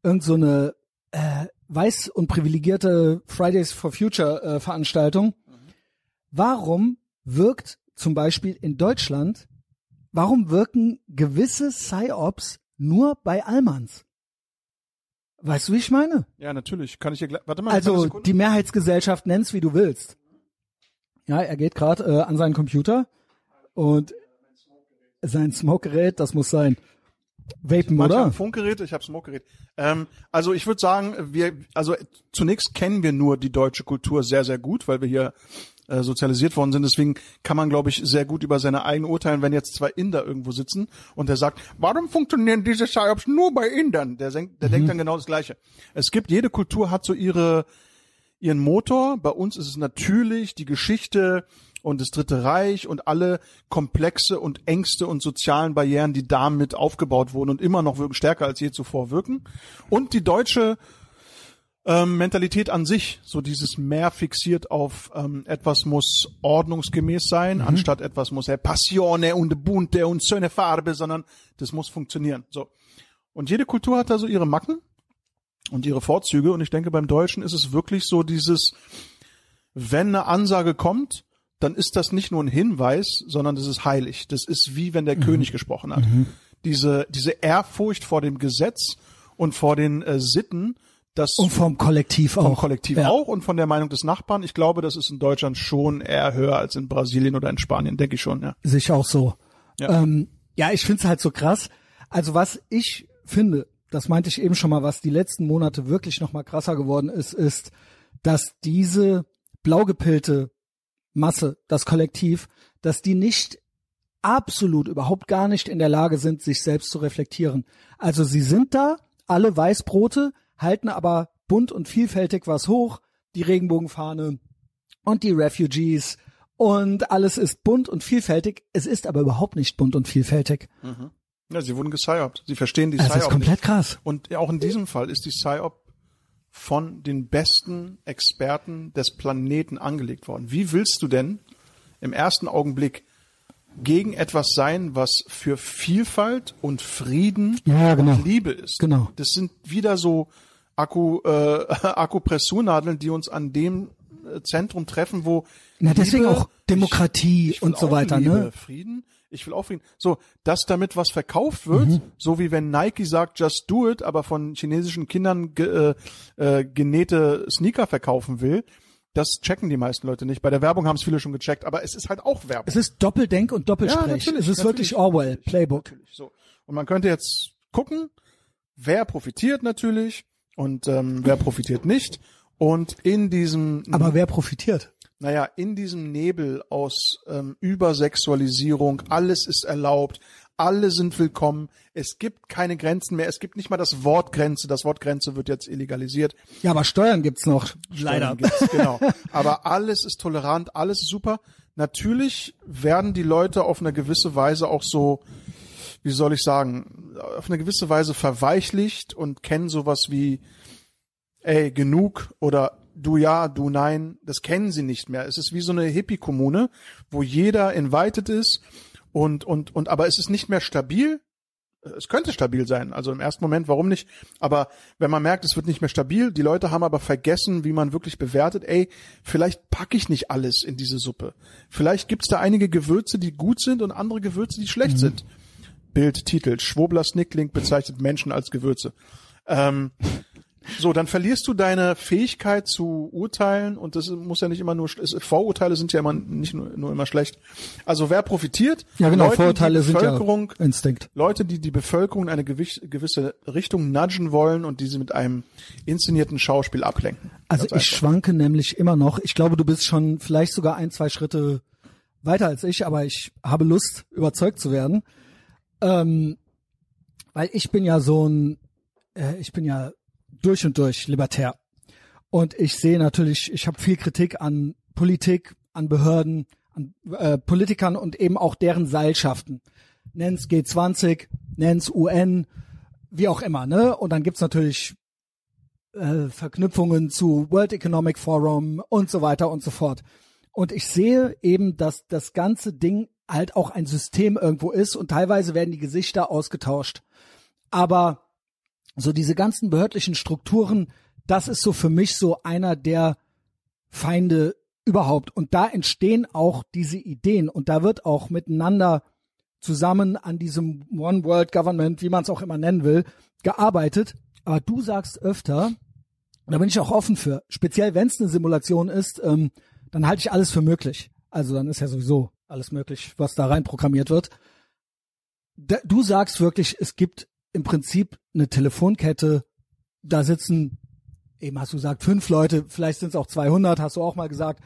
irgend so eine äh, weiß und privilegierte Fridays for Future äh, Veranstaltung, mhm. warum wirkt zum Beispiel in Deutschland, warum wirken gewisse Psyops nur bei Almans? Weißt du, wie ich meine? Ja, natürlich. Kann ich hier warte mal. Also die Mehrheitsgesellschaft nenn's wie du willst. Ja, er geht gerade äh, an seinen Computer und sein Smokegerät, das muss sein. Vapen, Manche oder? Funkgerät, ich habe Smokegerät. Ähm, also ich würde sagen, wir, also zunächst kennen wir nur die deutsche Kultur sehr, sehr gut, weil wir hier äh, sozialisiert worden sind. Deswegen kann man, glaube ich, sehr gut über seine eigene urteilen, wenn jetzt zwei Inder irgendwo sitzen und der sagt, warum funktionieren diese Psyops nur bei Indern? Der, denkt, der mhm. denkt dann genau das Gleiche. Es gibt, jede Kultur hat so ihre, ihren Motor. Bei uns ist es natürlich die Geschichte, und das Dritte Reich und alle Komplexe und Ängste und sozialen Barrieren, die damit aufgebaut wurden und immer noch wirken, stärker als je zuvor wirken. Und die deutsche Ähm, Mentalität an sich, so dieses mehr fixiert auf ähm, etwas muss ordnungsgemäß sein, Mhm. anstatt etwas muss äh, Passione und bunte und schöne Farbe, sondern das muss funktionieren. So. Und jede Kultur hat da so ihre Macken und ihre Vorzüge und ich denke beim Deutschen ist es wirklich so dieses, wenn eine Ansage kommt, dann ist das nicht nur ein Hinweis, sondern das ist heilig. Das ist wie wenn der Mhm. König gesprochen hat. Diese, diese Ehrfurcht vor dem Gesetz und vor den äh, Sitten, das Und vom Kollektiv auch. vom Kollektiv ja. auch und von der Meinung des Nachbarn. Ich glaube, das ist in Deutschland schon eher höher als in Brasilien oder in Spanien, denke ich schon, ja. Sehe ich auch so. Ja. Ähm, ja, ich find's halt so krass. Also was ich finde, das meinte ich eben schon mal, was die letzten Monate wirklich noch mal krasser geworden ist, ist, dass diese blau gepillte Masse, das Kollektiv, dass die nicht absolut überhaupt gar nicht in der Lage sind, sich selbst zu reflektieren. Also sie sind da, alle Weißbrote, halten aber bunt und vielfältig was hoch, die Regenbogenfahne und die Refugees und alles ist bunt und vielfältig. Es ist aber überhaupt nicht bunt und vielfältig. Ja, sie wurden gesciopt. Sie verstehen die Psyop ist komplett nicht. krass. Und auch in diesem Fall ist die Psyop von den besten Experten des Planeten angelegt worden. Wie willst du denn im ersten Augenblick gegen etwas sein, was für Vielfalt und Frieden Ja, genau. und Liebe ist? Genau. Das sind wieder so Akku, äh, Akupressurnadeln, die uns an dem äh, Zentrum treffen, wo Na, deswegen Liebe, auch Demokratie ich will und so weiter, Liebe, ne? Frieden. Ich will auch Frieden. So, dass damit was verkauft wird, Mhm. so wie wenn Nike sagt, just do it, aber von chinesischen Kindern ge, äh, äh, genähte Sneaker verkaufen will, das checken die meisten Leute nicht. Bei der Werbung haben es viele schon gecheckt, aber es ist halt auch Werbung. Es ist Doppeldenk und Doppelsprech. natürlich, es ist natürlich. wirklich Orwell, Playbook. Natürlich, so. Und man könnte jetzt gucken, wer profitiert natürlich und ähm, wer profitiert nicht. Und in diesem Aber wer profitiert? Naja, in diesem Nebel aus ähm, Übersexualisierung, alles ist erlaubt, alle sind willkommen, es gibt keine Grenzen mehr, es gibt nicht mal das Wort Grenze, das Wort Grenze wird jetzt illegalisiert. Ja, aber Steuern gibt's noch. Steuern gibt's, genau. Aber alles ist tolerant, alles ist super. Natürlich werden die Leute auf eine gewisse Weise auch so, wie soll ich sagen, auf eine gewisse Weise verweichlicht und kennen sowas wie, ey, genug oder du ja, du nein, das kennen sie nicht mehr. Es ist wie so eine Hippie-Kommune, wo jeder invited ist und, und, und, aber es ist nicht mehr stabil. Es könnte stabil sein, also im ersten Moment, warum nicht? Aber wenn man merkt, es wird nicht mehr stabil, die Leute haben aber vergessen, wie man wirklich bewertet, ey, vielleicht packe ich nicht alles in diese Suppe. Vielleicht gibt's da einige Gewürze, die gut sind und andere Gewürze, die schlecht sind. Bild, Titel, Schwobler Snickling bezeichnet Menschen als Gewürze. Ähm, so, dann verlierst du deine Fähigkeit zu urteilen und das muss ja nicht immer nur, Vorurteile sind ja immer nicht nur, nur immer schlecht. Also wer profitiert? Ja, genau, Leute, Vorurteile die sind Bevölkerung, ja Instinkt. Leute, die die Bevölkerung in eine gewisse Richtung nudgen wollen und diese mit einem inszenierten Schauspiel ablenken. Also Ganz ich einfach. schwanke nämlich immer noch. Ich glaube, du bist schon vielleicht sogar ein, zwei Schritte weiter als ich, aber ich habe Lust, überzeugt zu werden. Ähm, weil ich bin ja so ein, äh, ich bin ja durch und durch libertär. Und ich sehe natürlich, ich habe viel Kritik an Politik, an Behörden, an äh, Politikern und eben auch deren Seilschaften. Nenn's G20, nenn's UN, wie auch immer, ne? Und dann gibt's natürlich äh, Verknüpfungen zu World Economic Forum und so weiter und so fort. Und ich sehe eben, dass das ganze Ding halt auch ein System irgendwo ist und teilweise werden die Gesichter ausgetauscht. Aber so diese ganzen behördlichen Strukturen, das ist so für mich so einer der Feinde überhaupt. Und da entstehen auch diese Ideen und da wird auch miteinander zusammen an diesem One World Government, wie man es auch immer nennen will, gearbeitet. Aber du sagst öfter, da bin ich auch offen für, speziell wenn es eine Simulation ist, ähm, dann halte ich alles für möglich. Also dann ist ja sowieso alles möglich, was da rein programmiert wird. Da, du sagst wirklich, es gibt im Prinzip eine Telefonkette, da sitzen, eben hast du gesagt, fünf Leute, vielleicht sind es auch 200, hast du auch mal gesagt,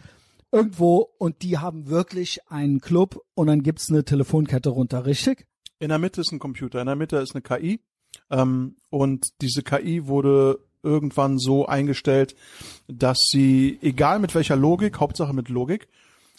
irgendwo und die haben wirklich einen Club und dann gibt's eine Telefonkette runter, richtig? In der Mitte ist ein Computer, in der Mitte ist eine KI ähm, und diese KI wurde irgendwann so eingestellt, dass sie, egal mit welcher Logik, Hauptsache mit Logik,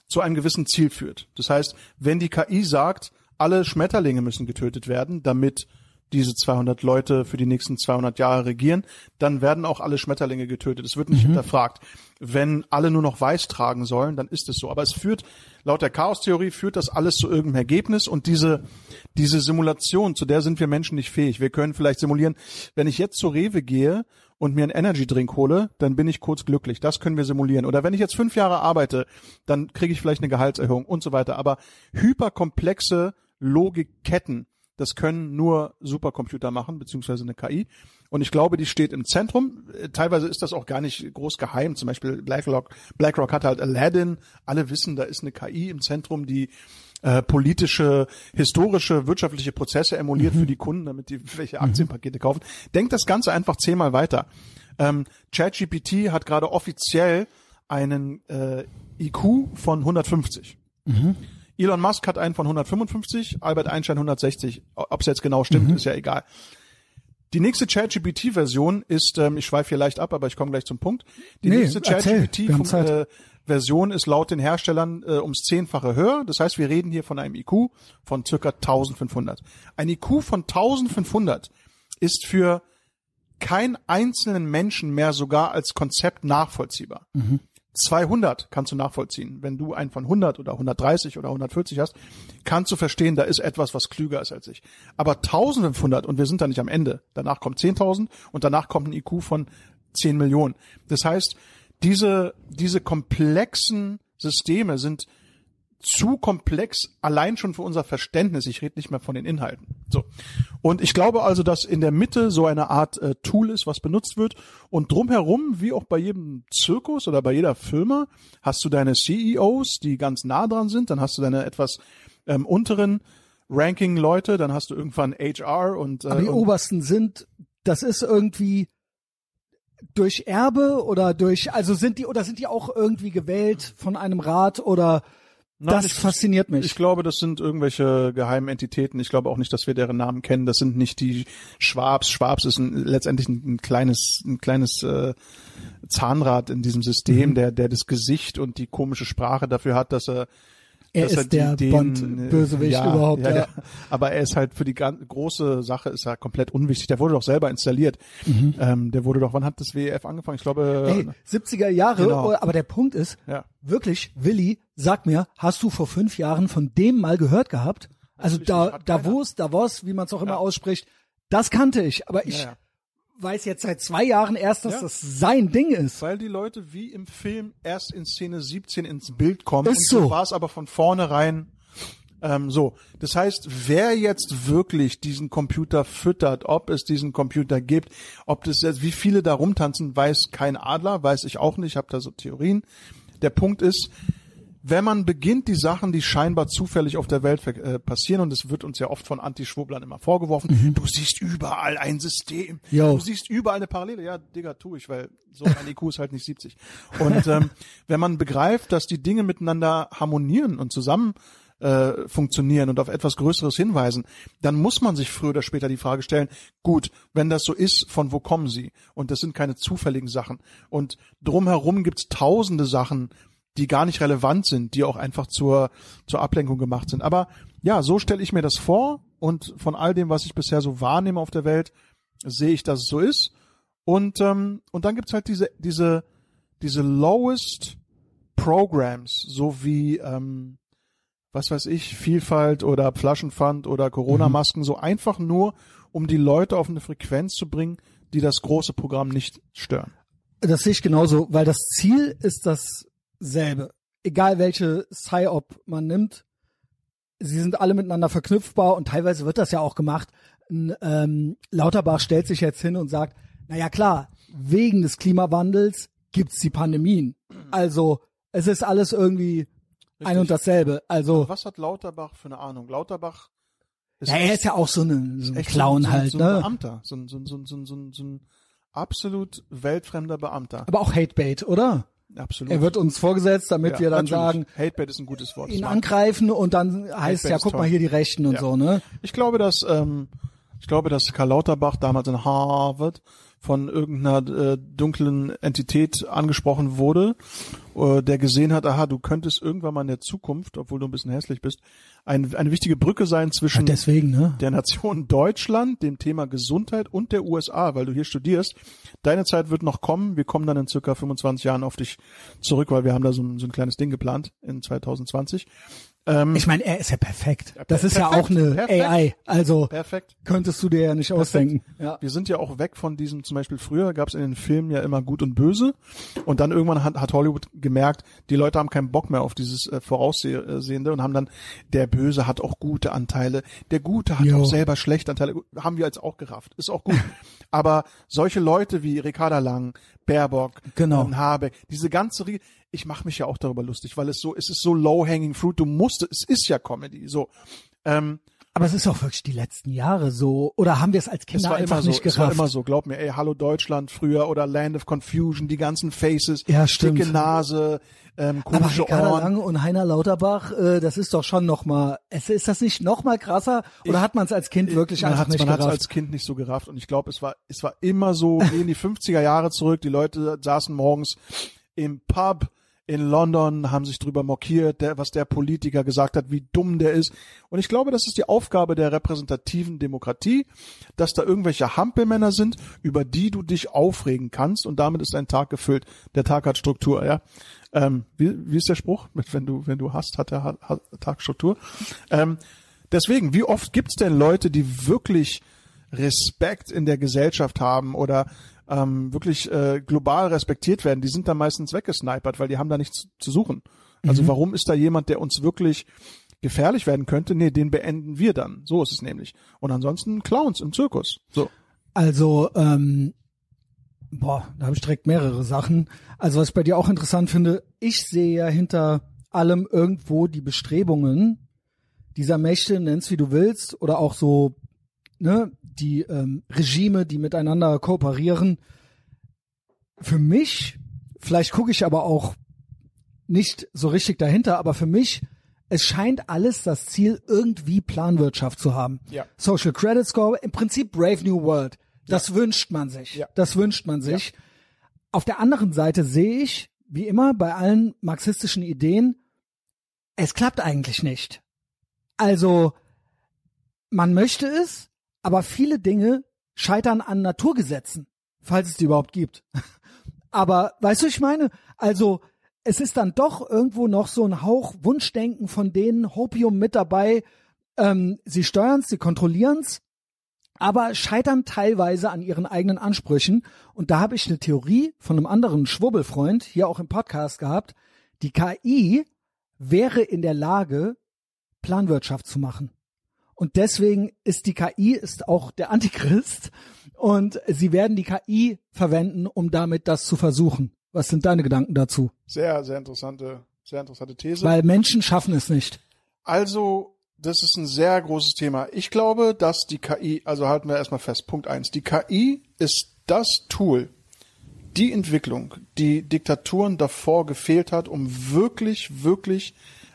zu einem gewissen Ziel führt. Das heißt, wenn die KI sagt, alle Schmetterlinge müssen getötet werden, damit diese 200 Leute für die nächsten 200 Jahre regieren, dann werden auch alle Schmetterlinge getötet. Es wird nicht mhm. hinterfragt. Wenn alle nur noch weiß tragen sollen, dann ist es so. Aber es führt, laut der Chaostheorie, führt das alles zu irgendeinem Ergebnis und diese, diese Simulation, zu der sind wir Menschen nicht fähig. Wir können vielleicht simulieren, wenn ich jetzt zur Rewe gehe und mir einen Energy Drink hole, dann bin ich kurz glücklich. Das können wir simulieren. Oder wenn ich jetzt fünf Jahre arbeite, dann kriege ich vielleicht eine Gehaltserhöhung und so weiter. Aber hyperkomplexe Logikketten, das können nur Supercomputer machen, beziehungsweise eine KI. Und ich glaube, die steht im Zentrum. Teilweise ist das auch gar nicht groß geheim. Zum Beispiel BlackRock, BlackRock hat halt Aladdin. Alle wissen, da ist eine KI im Zentrum, die äh, politische, historische, wirtschaftliche Prozesse emuliert mhm. für die Kunden, damit die welche Aktienpakete kaufen. Denkt das Ganze einfach zehnmal weiter. Ähm, ChatGPT hat gerade offiziell einen äh, IQ von 150. Mhm. Elon Musk hat einen von 155, Albert Einstein 160. Ob es jetzt genau stimmt, mhm. ist ja egal. Die nächste ChatGPT-Version ist, ähm, ich schweife hier leicht ab, aber ich komme gleich zum Punkt. Die nee, nächste ChatGPT-Version äh, ist laut den Herstellern äh, ums Zehnfache höher. Das heißt, wir reden hier von einem IQ von circa 1500. Ein IQ von 1500 ist für keinen einzelnen Menschen mehr sogar als Konzept nachvollziehbar. Mhm. 200 kannst du nachvollziehen. Wenn du einen von 100 oder 130 oder 140 hast, kannst du verstehen, da ist etwas, was klüger ist als ich. Aber 1500 und wir sind da nicht am Ende. Danach kommt 10.000 und danach kommt ein IQ von 10 Millionen. Das heißt, diese, diese komplexen Systeme sind zu komplex, allein schon für unser Verständnis. Ich rede nicht mehr von den Inhalten. So. Und ich glaube also, dass in der Mitte so eine Art äh, Tool ist, was benutzt wird. Und drumherum, wie auch bei jedem Zirkus oder bei jeder Firma, hast du deine CEOs, die ganz nah dran sind. Dann hast du deine etwas ähm, unteren Ranking-Leute. Dann hast du irgendwann HR und. Äh, Aber die und obersten sind, das ist irgendwie durch Erbe oder durch, also sind die, oder sind die auch irgendwie gewählt von einem Rat oder Nein, das ich, fasziniert mich. Ich glaube, das sind irgendwelche geheimen Entitäten. Ich glaube auch nicht, dass wir deren Namen kennen. Das sind nicht die Schwabs. Schwabs ist ein, letztendlich ein, ein, kleines, ein kleines äh, Zahnrad in diesem System, mhm. der, der das Gesicht und die komische Sprache dafür hat, dass er er ist der Bond-Bösewicht ja, überhaupt. Ja, ja. Aber er ist halt für die ganz, große Sache ist er komplett unwichtig. Der wurde doch selber installiert. Mhm. Ähm, der wurde doch, wann hat das WEF angefangen? Ich glaube. Hey, 70er Jahre. Genau. Aber der Punkt ist, wirklich, Willi, sag mir, hast du vor fünf Jahren von dem mal gehört gehabt? Also da, Davos, Davos, wie man es auch immer ausspricht, das kannte ich. Aber ich weiß jetzt seit zwei Jahren erst, dass ja. das sein Ding ist. Weil die Leute wie im Film erst in Szene 17 ins Bild kommen. Ist und so, so war es aber von vornherein ähm, so. Das heißt, wer jetzt wirklich diesen Computer füttert, ob es diesen Computer gibt, ob das jetzt, wie viele da rumtanzen, weiß kein Adler, weiß ich auch nicht, habe da so Theorien. Der Punkt ist, wenn man beginnt, die Sachen, die scheinbar zufällig auf der Welt äh, passieren, und es wird uns ja oft von Anti-Schwurblern immer vorgeworfen, mhm. du siehst überall ein System, Yo. du siehst überall eine Parallele. Ja, Digga, tu ich, weil so ein IQ ist halt nicht 70. Und ähm, wenn man begreift, dass die Dinge miteinander harmonieren und zusammen äh, funktionieren und auf etwas Größeres hinweisen, dann muss man sich früher oder später die Frage stellen, gut, wenn das so ist, von wo kommen sie? Und das sind keine zufälligen Sachen. Und drumherum gibt's tausende Sachen, die gar nicht relevant sind, die auch einfach zur, zur Ablenkung gemacht sind. Aber ja, so stelle ich mir das vor und von all dem, was ich bisher so wahrnehme auf der Welt, sehe ich, dass es so ist. Und, ähm, und dann gibt's halt diese, diese, diese lowest Programs, so wie, ähm, was weiß ich, Vielfalt oder Flaschenpfand oder Corona-Masken, mhm. so einfach nur, um die Leute auf eine Frequenz zu bringen, die das große Programm nicht stören. Das sehe ich genauso, weil das Ziel ist das selbe. Egal welche PSYOP man nimmt, sie sind alle miteinander verknüpfbar und teilweise wird das ja auch gemacht. Ähm, Lauterbach stellt sich jetzt hin und sagt, naja klar, wegen des Klimawandels gibt's die Pandemien. Also es ist alles irgendwie Richtig. ein und dasselbe. Also Aber was hat Lauterbach für eine Ahnung? Lauterbach ist ja, er ist ja auch so, eine, so ein Clown so, halt, so, so ein ne? Beamter, so ein, so, ein, so, ein, so, ein, so ein absolut weltfremder Beamter. Aber auch Hatebait, oder? Absolut. Er wird uns vorgesetzt, damit ja, wir dann natürlich. sagen, Hatebait ist ein gutes Wort. Ihn angreifen und dann heißt Hatebait ja, guck mal hier die Rechten und ja. so, ne? Ich glaube, dass ähm, ich glaube, dass Karl Lauterbach damals in Harvard von irgendeiner äh, dunklen Entität angesprochen wurde, der gesehen hat, aha, du könntest irgendwann mal in der Zukunft, obwohl du ein bisschen hässlich bist, ein, eine wichtige Brücke sein zwischen Ja, deswegen, ne? der Nation Deutschland, dem Thema Gesundheit und der USA, weil du hier studierst. Deine Zeit wird noch kommen. Wir kommen dann in circa 25 Jahren auf dich zurück, weil wir haben da so ein, so ein kleines Ding geplant in 2020. Ähm, Ich meine, er ist ja perfekt. Das ist ja perfekt, auch eine perfekt. AI. Also perfekt. könntest du dir ja nicht ausdenken. Ja. Wir sind ja auch weg von diesem, zum Beispiel früher gab es in den Filmen ja immer Gut und Böse und dann irgendwann hat, hat Hollywood gemerkt, die Leute haben keinen Bock mehr auf dieses äh, Voraussehende und haben dann, der Böse hat auch gute Anteile, der Gute hat Jo. auch selber schlechte Anteile, haben wir jetzt auch gerafft, ist auch gut. Aber solche Leute wie Ricarda Lang, Baerbock, Genau. ähm, Habeck, diese ganze, Rie- ich mache mich ja auch darüber lustig, weil es so, es ist so low-hanging fruit, du musst, es ist ja Comedy, so. Ähm, Aber es ist auch wirklich die letzten Jahre so. Oder haben wir es als Es Kinder war einfach immer so, nicht es war gerafft? immer so, glaub mir, ey, Hallo Deutschland früher oder Land of Confusion, die ganzen Faces, Ja, stimmt. dicke Nase, ähm, Aber komische Ricarda Ohren. Lang und Heiner Lauterbach, äh, das ist doch schon noch mal, es, ist das nicht noch mal krasser? Oder hat man es als Kind wirklich man einfach nicht man gerafft? als Kind nicht so gerafft und ich glaube, es war, es war immer so, geh in die 50er Jahre zurück, die Leute saßen morgens im Pub in London, haben sich drüber mokiert, der, was der Politiker gesagt hat, wie dumm der ist. Und ich glaube, das ist die Aufgabe der repräsentativen Demokratie, dass da irgendwelche Hampelmänner sind, über die du dich aufregen kannst und damit ist dein Tag gefüllt. Der Tag hat Struktur, ja. Ähm, wie, wie ist der Spruch? Wenn du, wenn du hast, hat der Tag Struktur. Ähm, deswegen, wie oft gibt's denn Leute, die wirklich Respekt in der Gesellschaft haben oder ähm, wirklich äh, global respektiert werden, die sind dann meistens weggesnipert, weil die haben da nichts zu suchen. Also warum ist da jemand, der uns wirklich gefährlich werden könnte? Nee, den beenden wir dann. So ist es nämlich. Und ansonsten Clowns im Zirkus. So. Also, ähm, boah, da habe ich direkt mehrere Sachen. Also, was ich bei dir auch interessant finde, ich sehe ja hinter allem irgendwo die Bestrebungen dieser Mächte, nenn's wie du willst, oder auch so, ne, die ähm, Regime, die miteinander kooperieren. Für mich, vielleicht gucke ich aber auch nicht so richtig dahinter, aber für mich, es scheint alles das Ziel, irgendwie Planwirtschaft zu haben. Ja. Social Credit Score, im Prinzip Brave New World. Das wünscht man sich. Ja. Das wünscht man sich. Auf der anderen Seite sehe ich, wie immer bei allen marxistischen Ideen, es klappt eigentlich nicht. Also, man möchte es, aber viele Dinge scheitern an Naturgesetzen, falls es die überhaupt gibt. Aber weißt du, ich meine, also es ist dann doch irgendwo noch so ein Hauch Wunschdenken von denen, Hopium mit dabei. Ähm, sie steuern's, sie kontrollieren's, aber scheitern teilweise an ihren eigenen Ansprüchen. Und da habe ich eine Theorie von einem anderen Schwurbelfreund hier auch im Podcast gehabt. Die KI wäre in der Lage, Planwirtschaft zu machen. Und deswegen ist die KI ist auch der Antichrist und sie werden die KI verwenden, um damit das zu versuchen. Was sind deine Gedanken dazu? Sehr, sehr interessante, sehr interessante These. Weil Menschen schaffen es nicht. Also, das ist ein sehr großes Thema. Ich glaube, dass die KI, also halten wir erstmal fest, Punkt eins: Die KI ist das Tool, die Entwicklung, die Diktaturen davor gefehlt hat, um wirklich, wirklich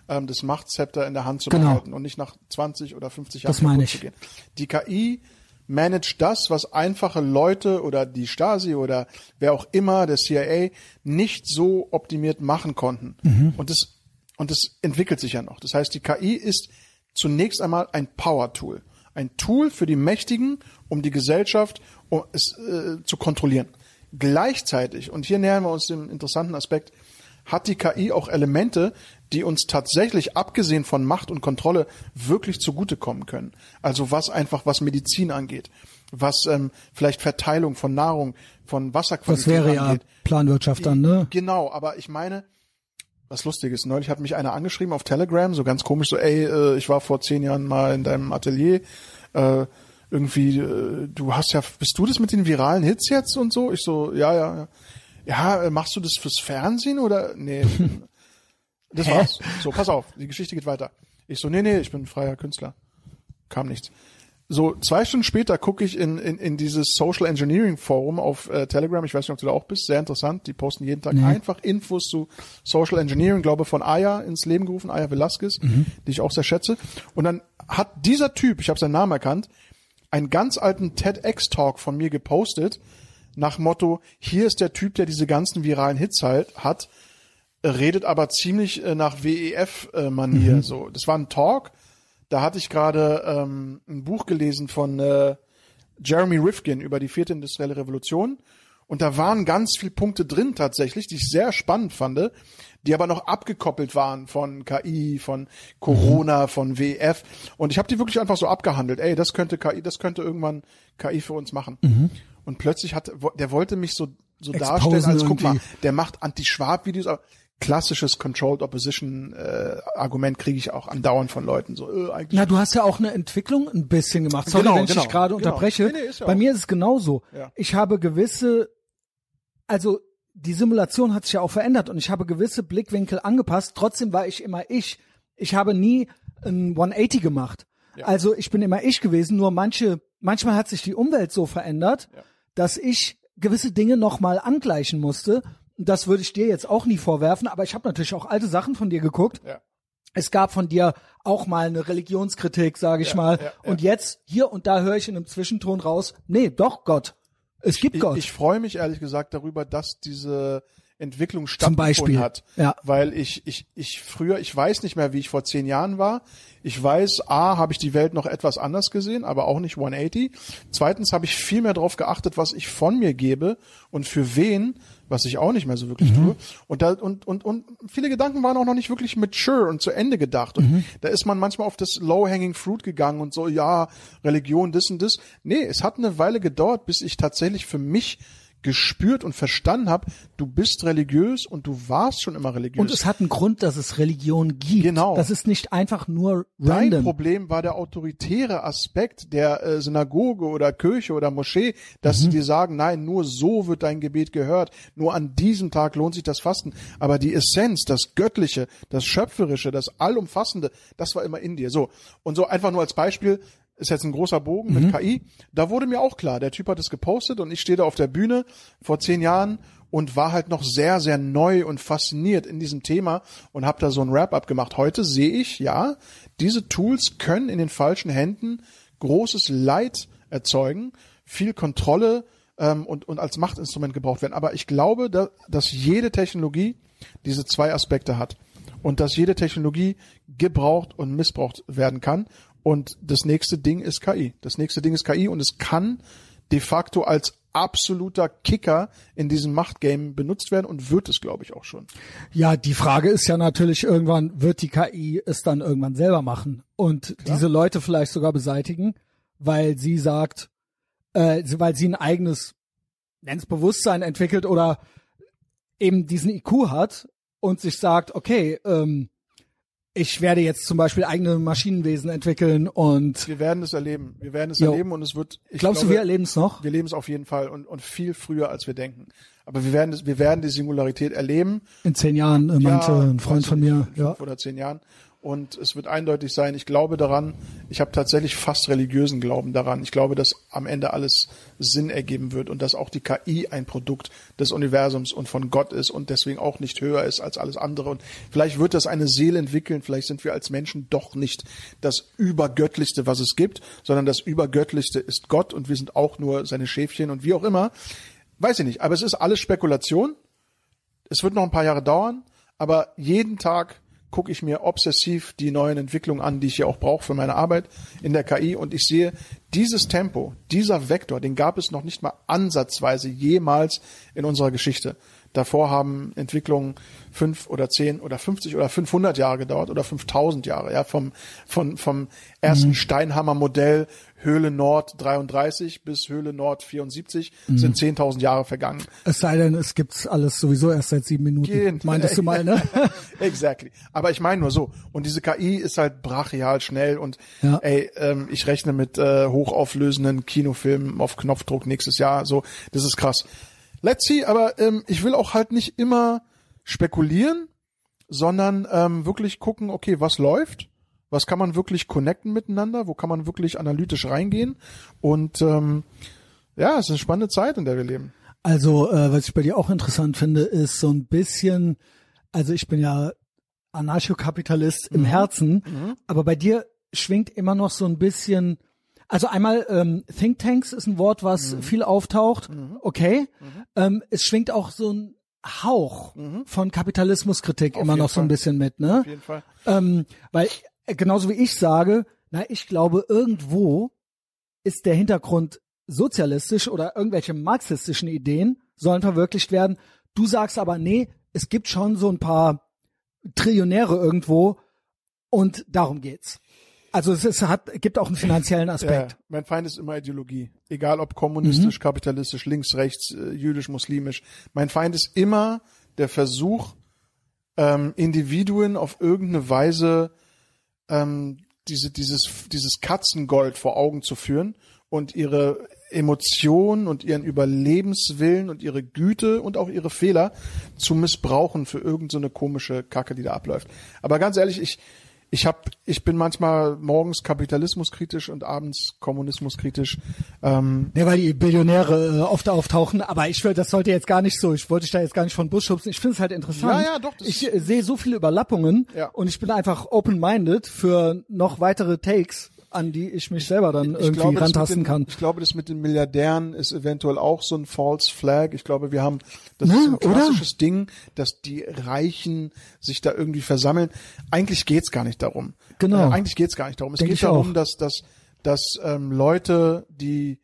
ähm, das Machtzepter in der Hand zu Genau. behalten und nicht nach 20 oder 50 Jahren Das meine ich. zu gehen. Die KI managt das, was einfache Leute oder die Stasi oder wer auch immer, der CIA, nicht so optimiert machen konnten. Mhm. Und das und das entwickelt sich ja noch. Das heißt, die KI ist zunächst einmal ein Power-Tool. Ein Tool für die Mächtigen, um die Gesellschaft um es, äh, zu kontrollieren. Gleichzeitig, und hier nähern wir uns dem interessanten Aspekt, hat die KI auch Elemente, die uns tatsächlich, abgesehen von Macht und Kontrolle, wirklich zugutekommen können. Also was einfach, was Medizin angeht, was ähm, vielleicht Verteilung von Nahrung, von Wasserqualität Das wäre ja angeht. Planwirtschaft dann, ne? Genau, aber ich meine, was Lustiges. Neulich hat mich einer angeschrieben auf Telegram, so ganz komisch, so, ey, äh, ich war vor zehn Jahren mal in deinem Atelier, äh, irgendwie, äh, du hast ja, bist du das mit den viralen Hits jetzt und so? Ich so, ja, ja, ja. Ja, äh, machst du das fürs Fernsehen oder? Nee. Das war's. So, pass auf, die Geschichte geht weiter. Ich so, nee, nee, ich bin freier Künstler. Kam nichts. So, zwei Stunden später gucke ich in, in, in dieses Social Engineering Forum auf äh, Telegram. Ich weiß nicht, ob du da auch bist. Sehr interessant. Die posten jeden Tag Nee. einfach Infos zu Social Engineering, glaube von Aya ins Leben gerufen, Aya Velasquez, die ich auch sehr schätze. Und dann hat dieser Typ, ich habe seinen Namen erkannt, einen ganz alten TEDx-Talk von mir gepostet, nach Motto, hier ist der Typ, der diese ganzen viralen Hits halt hat, redet aber ziemlich äh, nach WEF-Manier. Mhm. So, das war ein Talk. Da hatte ich gerade ähm, ein Buch gelesen von äh, Jeremy Rifkin über die vierte industrielle Revolution. Und da waren ganz viele Punkte drin tatsächlich, die ich sehr spannend fand, die aber noch abgekoppelt waren von KI, von Corona, von WF. Und ich habe die wirklich einfach so abgehandelt. Ey, das könnte KI, das könnte irgendwann KI für uns machen. Und plötzlich hat, der wollte mich so, so darstellen, als guck mal, der macht Anti-Schwab-Videos, aber klassisches Controlled Opposition äh, Argument kriege ich auch andauernd von Leuten so äh, eigentlich Na, du hast ja auch eine Entwicklung ein bisschen gemacht. Sorry, Genau, wenn ich genau, dich gerade genau. unterbreche. Nee, nee, ja Bei auch- mir ist es genauso. Ja. Ich habe gewisse, also die Simulation hat sich ja auch verändert und ich habe gewisse Blickwinkel angepasst. Trotzdem war ich immer ich. Ich habe nie ein 180 gemacht. Also ich bin immer ich gewesen. Nur manche, manchmal hat sich die Umwelt so verändert, dass ich gewisse Dinge nochmal angleichen musste. Das würde ich dir jetzt auch nie vorwerfen, aber ich habe natürlich auch alte Sachen von dir geguckt. Ja. Es gab von dir auch mal eine Religionskritik, sage ich Ja, mal. ja. Und jetzt hier und da höre ich in einem Zwischenton raus, nee, doch Gott. Es gibt ich, Gott. ich freue mich ehrlich gesagt darüber, dass diese Entwicklung stattgefunden hat. ja. Weil ich, ich, ich früher, ich weiß nicht mehr, wie ich vor zehn Jahren war. Ich weiß, A, habe ich die Welt noch etwas anders gesehen, aber auch nicht 180. Zweitens habe ich viel mehr darauf geachtet, was ich von mir gebe und für wen, was ich auch nicht mehr so wirklich Mhm. tue. Und da, und, und, und viele Gedanken waren auch noch nicht wirklich mature und zu Ende gedacht. Und Mhm. da ist man manchmal auf das low-hanging fruit gegangen und so, ja, Religion, das und das. Nee, es hat eine Weile gedauert, bis ich tatsächlich für mich gespürt und verstanden habe, du bist religiös und du warst schon immer religiös. und es hat einen Grund, dass es Religion gibt. Genau. Das ist nicht einfach nur Dein random. Problem war der autoritäre Aspekt der äh, Synagoge oder Kirche oder Moschee, dass Mhm. sie dir sagen, nein, nur so wird dein Gebet gehört, nur an diesem Tag lohnt sich das Fasten. Aber die Essenz, das Göttliche, das Schöpferische, das Allumfassende, das war immer in dir. So. Und so einfach nur als Beispiel, ist jetzt ein großer Bogen Mhm. mit KI. Da wurde mir auch klar, der Typ hat es gepostet und ich stehe da auf der Bühne vor zehn Jahren und war halt noch sehr, sehr neu und fasziniert in diesem Thema und habe da so ein Wrap-up gemacht. Heute sehe ich, ja, diese Tools können in den falschen Händen großes Leid erzeugen, viel Kontrolle ähm, und, und als Machtinstrument gebraucht werden. Aber ich glaube, da, dass jede Technologie diese zwei Aspekte hat und dass jede Technologie gebraucht und missbraucht werden kann. Und das nächste Ding ist KI. Das nächste Ding ist KI und es kann de facto als absoluter Kicker in diesem Machtgame benutzt werden und wird es, glaube ich, auch schon. Ja, die Frage ist ja natürlich irgendwann, wird die KI es dann irgendwann selber machen und diese Leute vielleicht sogar beseitigen, weil sie sagt, äh, weil sie ein eigenes, nenn's Bewusstsein entwickelt oder eben diesen IQ hat und sich sagt, okay, ähm, ich werde jetzt zum Beispiel eigene Maschinenwesen entwickeln und Wir werden es erleben. Wir werden es Jo. erleben und es wird. Ich glaubst du, glaube, wir erleben es noch? Wir leben es auf jeden Fall und, und viel früher, als wir denken. Aber wir werden es, wir werden die Singularität erleben. In zehn Jahren, äh, meinte Ja, ein Freund von mir. fünf Ja. oder zehn Jahren. Und es wird eindeutig sein, ich glaube daran, ich habe tatsächlich fast religiösen Glauben daran. Ich glaube, dass am Ende alles Sinn ergeben wird und dass auch die KI ein Produkt des Universums und von Gott ist und deswegen auch nicht höher ist als alles andere. Und vielleicht wird das eine Seele entwickeln, vielleicht sind wir als Menschen doch nicht das Übergöttlichste, was es gibt, sondern das Übergöttlichste ist Gott und wir sind auch nur seine Schäfchen und wie auch immer. Weiß ich nicht, aber es ist alles Spekulation es wird noch ein paar Jahre dauern, aber jeden Tag gucke ich mir obsessiv die neuen Entwicklungen an, die ich ja auch brauche für meine Arbeit in der KI und ich sehe dieses Tempo, dieser Vektor, den gab es noch nicht mal ansatzweise jemals in unserer Geschichte. Davor haben Entwicklungen fünf oder zehn oder 50 oder 500 Jahre gedauert oder 5000 Jahre, ja, vom, vom, vom ersten Steinhammer-Modell Höhle Nord 33 bis Höhle Nord 74 sind 10.000 Jahre vergangen. Es sei denn, es gibt's alles sowieso erst seit sieben Minuten. Kind. Meintest du mal, ne? exactly. Aber ich meine nur so. Und diese KI ist halt brachial schnell und Ja. ey, ähm, ich rechne mit äh, hochauflösenden Kinofilmen auf Knopfdruck nächstes Jahr. So, das ist krass. Let's see, aber ähm, ich will auch halt nicht immer spekulieren, sondern ähm, wirklich gucken, okay, was läuft? Was kann man wirklich connecten miteinander? Wo kann man wirklich analytisch reingehen? Und ähm, ja, es ist eine spannende Zeit, in der wir leben. Also, äh, was ich bei dir auch interessant finde, ist so ein bisschen, also ich bin ja Anarchokapitalist Mhm. im Herzen, aber bei dir schwingt immer noch so ein bisschen, Also einmal ähm, Thinktanks ist ein Wort, was Mhm. viel auftaucht. Okay. Ähm, es schwingt auch so ein Hauch von Kapitalismuskritik immer Mhm. jeden noch so ein bisschen mit, ne? Auf jeden Fall. Ähm, weil genauso wie ich sage, na, ich glaube, irgendwo ist der Hintergrund sozialistisch oder irgendwelche marxistischen Ideen sollen verwirklicht werden. Du sagst aber, nee, es gibt schon so ein paar Trillionäre irgendwo und darum geht's. Also es ist, hat, gibt auch einen finanziellen Ja, Aspekt. mein Feind ist immer Ideologie. Egal ob kommunistisch, Mhm. kapitalistisch, links, rechts, äh, jüdisch, muslimisch. Mein Feind ist immer der Versuch, ähm, Individuen auf irgendeine Weise ähm, diese, dieses, dieses Katzengold vor Augen zu führen und ihre Emotionen und ihren Überlebenswillen und ihre Güte und auch ihre Fehler zu missbrauchen für irgendeine so komische Kacke, die da abläuft. Aber ganz ehrlich, ich, ich hab, ich bin manchmal morgens kapitalismuskritisch und abends kommunismuskritisch. Ähm, Ja, weil die Billionäre äh, oft auftauchen, aber ich will, das sollte jetzt gar nicht so, ich wollte dich da jetzt gar nicht von Bus schubsen. Ich finde es halt interessant. Ja, ja, doch, Ich äh, sehe so viele Überlappungen Ja. und ich bin einfach open-minded für noch weitere Takes, an die ich mich selber dann irgendwie das mit rantasten den, kann. Ich glaube, das mit den Milliardären ist eventuell auch so ein False Flag. Ich glaube, wir haben, das Na, ist ein oder? klassisches Ding, dass die Reichen sich da irgendwie versammeln. Eigentlich geht's gar nicht darum. Genau. Äh, eigentlich geht's gar nicht darum. Es Denk geht ich darum, auch. dass, dass, dass ähm, Leute, die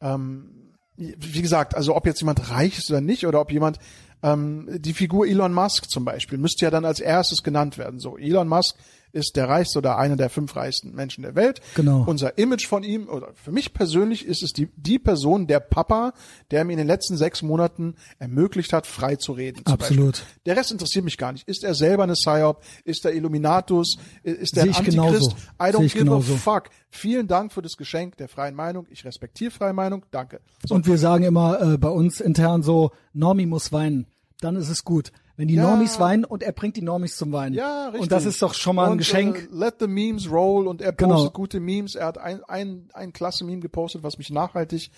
ähm, wie gesagt, also ob jetzt jemand reich ist oder nicht, oder ob jemand ähm, die Figur Elon Musk zum Beispiel müsste ja dann als erstes genannt werden. So, Elon Musk ist der reichste oder einer der fünf reichsten Menschen der Welt. Genau. Unser Image von ihm, oder für mich persönlich ist es die, die Person, der Papa, der mir in den letzten sechs Monaten ermöglicht hat, frei zu reden. Absolut. Beispiel. Der Rest interessiert mich gar nicht. Ist er selber eine Psyop? Ist er Illuminatus? Ist er ein ich genauso. Antichrist? I don't give genauso. a fuck. Vielen Dank für das Geschenk der freien Meinung. Ich respektiere freie Meinung. Danke. So, Und wir sagen immer äh, bei uns intern so, Normi muss weinen. Dann ist es gut. Wenn die Ja. Normis weinen und er bringt die Normis zum Weinen. Ja, richtig. Und das ist doch schon mal ein und, Geschenk. Äh, let the memes roll und er Genau. postet gute Memes. Er hat ein, ein, ein klasse Meme gepostet, was mich nachhaltig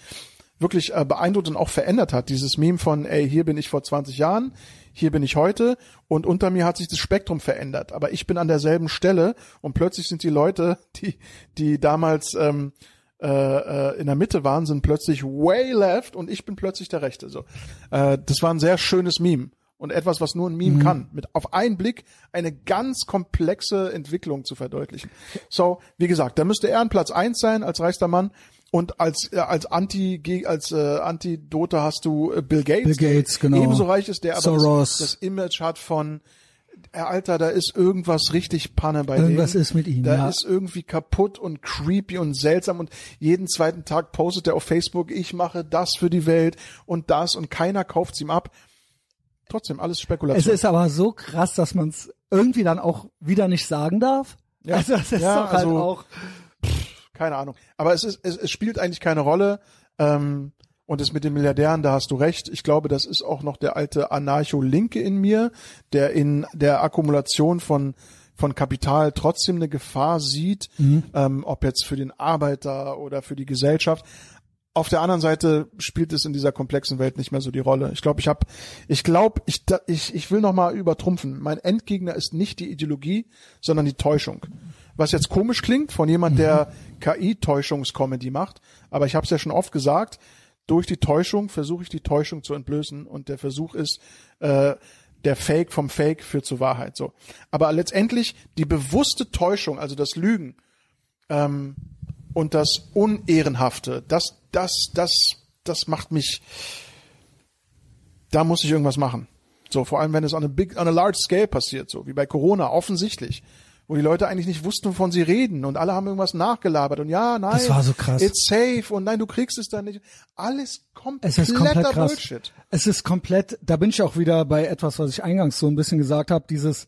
wirklich äh, beeindruckt und auch verändert hat. Dieses Meme von, ey, hier bin ich vor 20 Jahren, hier bin ich heute und unter mir hat sich das Spektrum verändert. Aber ich bin an derselben Stelle und plötzlich sind die Leute, die, die damals ähm, äh, äh, in der Mitte waren, sind plötzlich way left und ich bin plötzlich der Rechte. So, äh, das war ein sehr schönes Meme und etwas, was nur ein Meme kann, mit auf einen Blick eine ganz komplexe Entwicklung zu verdeutlichen. So, wie gesagt, da müsste er an Platz eins sein als reichster Mann. Und als äh, als Anti als äh, Antidote hast du äh, Bill Gates, Bill Gates, genau. ebenso reich ist, der aber Soros. das, das Image hat von äh, Alter, da ist irgendwas richtig Panne bei Irgendwas dem. ist mit ihm, Da ja. ist irgendwie kaputt und creepy und seltsam und jeden zweiten Tag postet er auf Facebook, ich mache das für die Welt und das und keiner kauft's ihm ab. Trotzdem alles Es Spekulation. ist aber so krass, dass man es irgendwie dann auch wieder nicht sagen darf. Ja. Also das ist Ja, doch halt also- auch. keine Ahnung. Aber es ist, es, es spielt eigentlich keine Rolle. Ähm, und das mit den Milliardären, da hast du recht. Ich glaube, das ist auch noch der alte Anarcho-Linke in mir, der in der Akkumulation von von Kapital trotzdem eine Gefahr sieht, ähm, ob jetzt für den Arbeiter oder für die Gesellschaft. Auf der anderen Seite spielt es in dieser komplexen Welt nicht mehr so die Rolle. Ich glaube, ich habe, ich glaube, ich, ich, ich will noch mal übertrumpfen. Mein Endgegner ist nicht die Ideologie, sondern die Täuschung. Was jetzt komisch klingt von jemand, der KI-Täuschungscomedy macht, aber ich habe es ja schon oft gesagt. Durch die Täuschung versuche ich die Täuschung zu entblößen und der Versuch ist, äh, der Fake vom Fake führt zur Wahrheit. So, aber letztendlich die bewusste Täuschung, also das Lügen, ähm, und das Unehrenhafte, das, das, das, das macht mich, da muss ich irgendwas machen. So, vor allem, wenn es on a big, on a large scale passiert, so wie bei Corona, offensichtlich. Wo die Leute eigentlich nicht wussten, wovon sie reden und alle haben irgendwas nachgelabert und ja, nein, Das war so krass. it's safe und nein, du kriegst es dann nicht. Alles Es ist komplett krass. Bullshit. Es ist komplett, da bin ich auch wieder bei etwas, was ich eingangs so ein bisschen gesagt habe, dieses,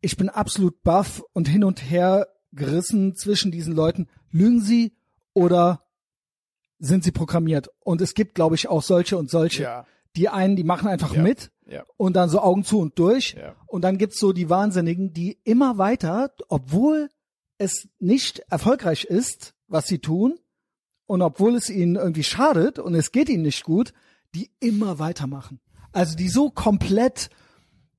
ich bin absolut baff und hin und her gerissen zwischen diesen Leuten. Lügen sie oder sind sie programmiert? Und es gibt, glaube ich, auch solche und solche. Ja. Die einen, die machen einfach Ja. mit Ja. und dann so Augen zu und durch. Und dann gibt's so die Wahnsinnigen, die immer weiter, obwohl es nicht erfolgreich ist, was sie tun, und obwohl es ihnen irgendwie schadet und es geht ihnen nicht gut, die immer weitermachen. Also die so komplett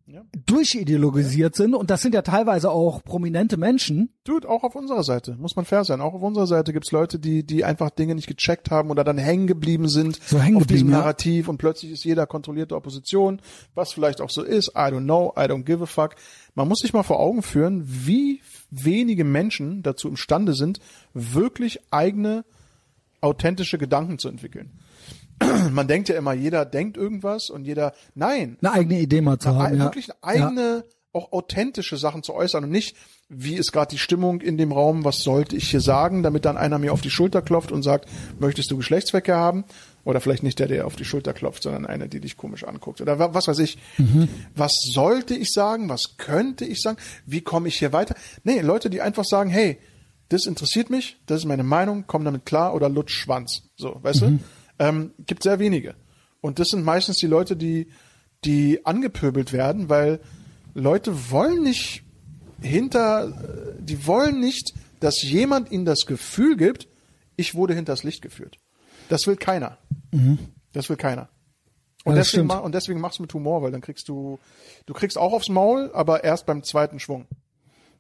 Ja. durchideologisiert sind und das sind ja teilweise auch prominente Menschen. Dude, auch auf unserer Seite, muss man fair sein. Auch auf unserer Seite gibt's Leute, die, die einfach Dinge nicht gecheckt haben oder dann hängen geblieben sind So hängen auf diesem geblieben, ja. Narrativ und plötzlich ist jeder kontrollierte Opposition, was vielleicht auch so ist. I don't know, I don't give a fuck. Man muss sich mal vor Augen führen, wie wenige Menschen dazu imstande sind, wirklich eigene, authentische Gedanken zu entwickeln. Man denkt ja immer, jeder denkt irgendwas und jeder, nein, Eine eigene Idee mal zu haben. ein- Ja. wirklich eine eigene, auch authentische Sachen zu äußern und nicht, wie ist gerade die Stimmung in dem Raum, was sollte ich hier sagen, damit dann einer mir auf die Schulter klopft und sagt, möchtest du Geschlechtsverkehr haben? Oder vielleicht nicht der, der auf die Schulter klopft, sondern einer, die dich komisch anguckt. Oder wa- was weiß ich. Was sollte ich sagen? Was könnte ich sagen? Wie komme ich hier weiter? Nee, Leute, die einfach sagen, hey, das interessiert mich, das ist meine Meinung, komm damit klar oder lutsch Schwanz. So, weißt du? Ähm, gibt sehr wenige. Und das sind meistens die Leute, die, die angepöbelt werden, weil Leute wollen nicht hinter, äh, die wollen nicht, dass jemand ihnen das Gefühl gibt, ich wurde hinters Licht geführt. Das will keiner. Das will keiner. Und Ja, deswegen, und deswegen machst du mit Humor, weil dann kriegst du, du kriegst auch aufs Maul, aber erst beim zweiten Schwung.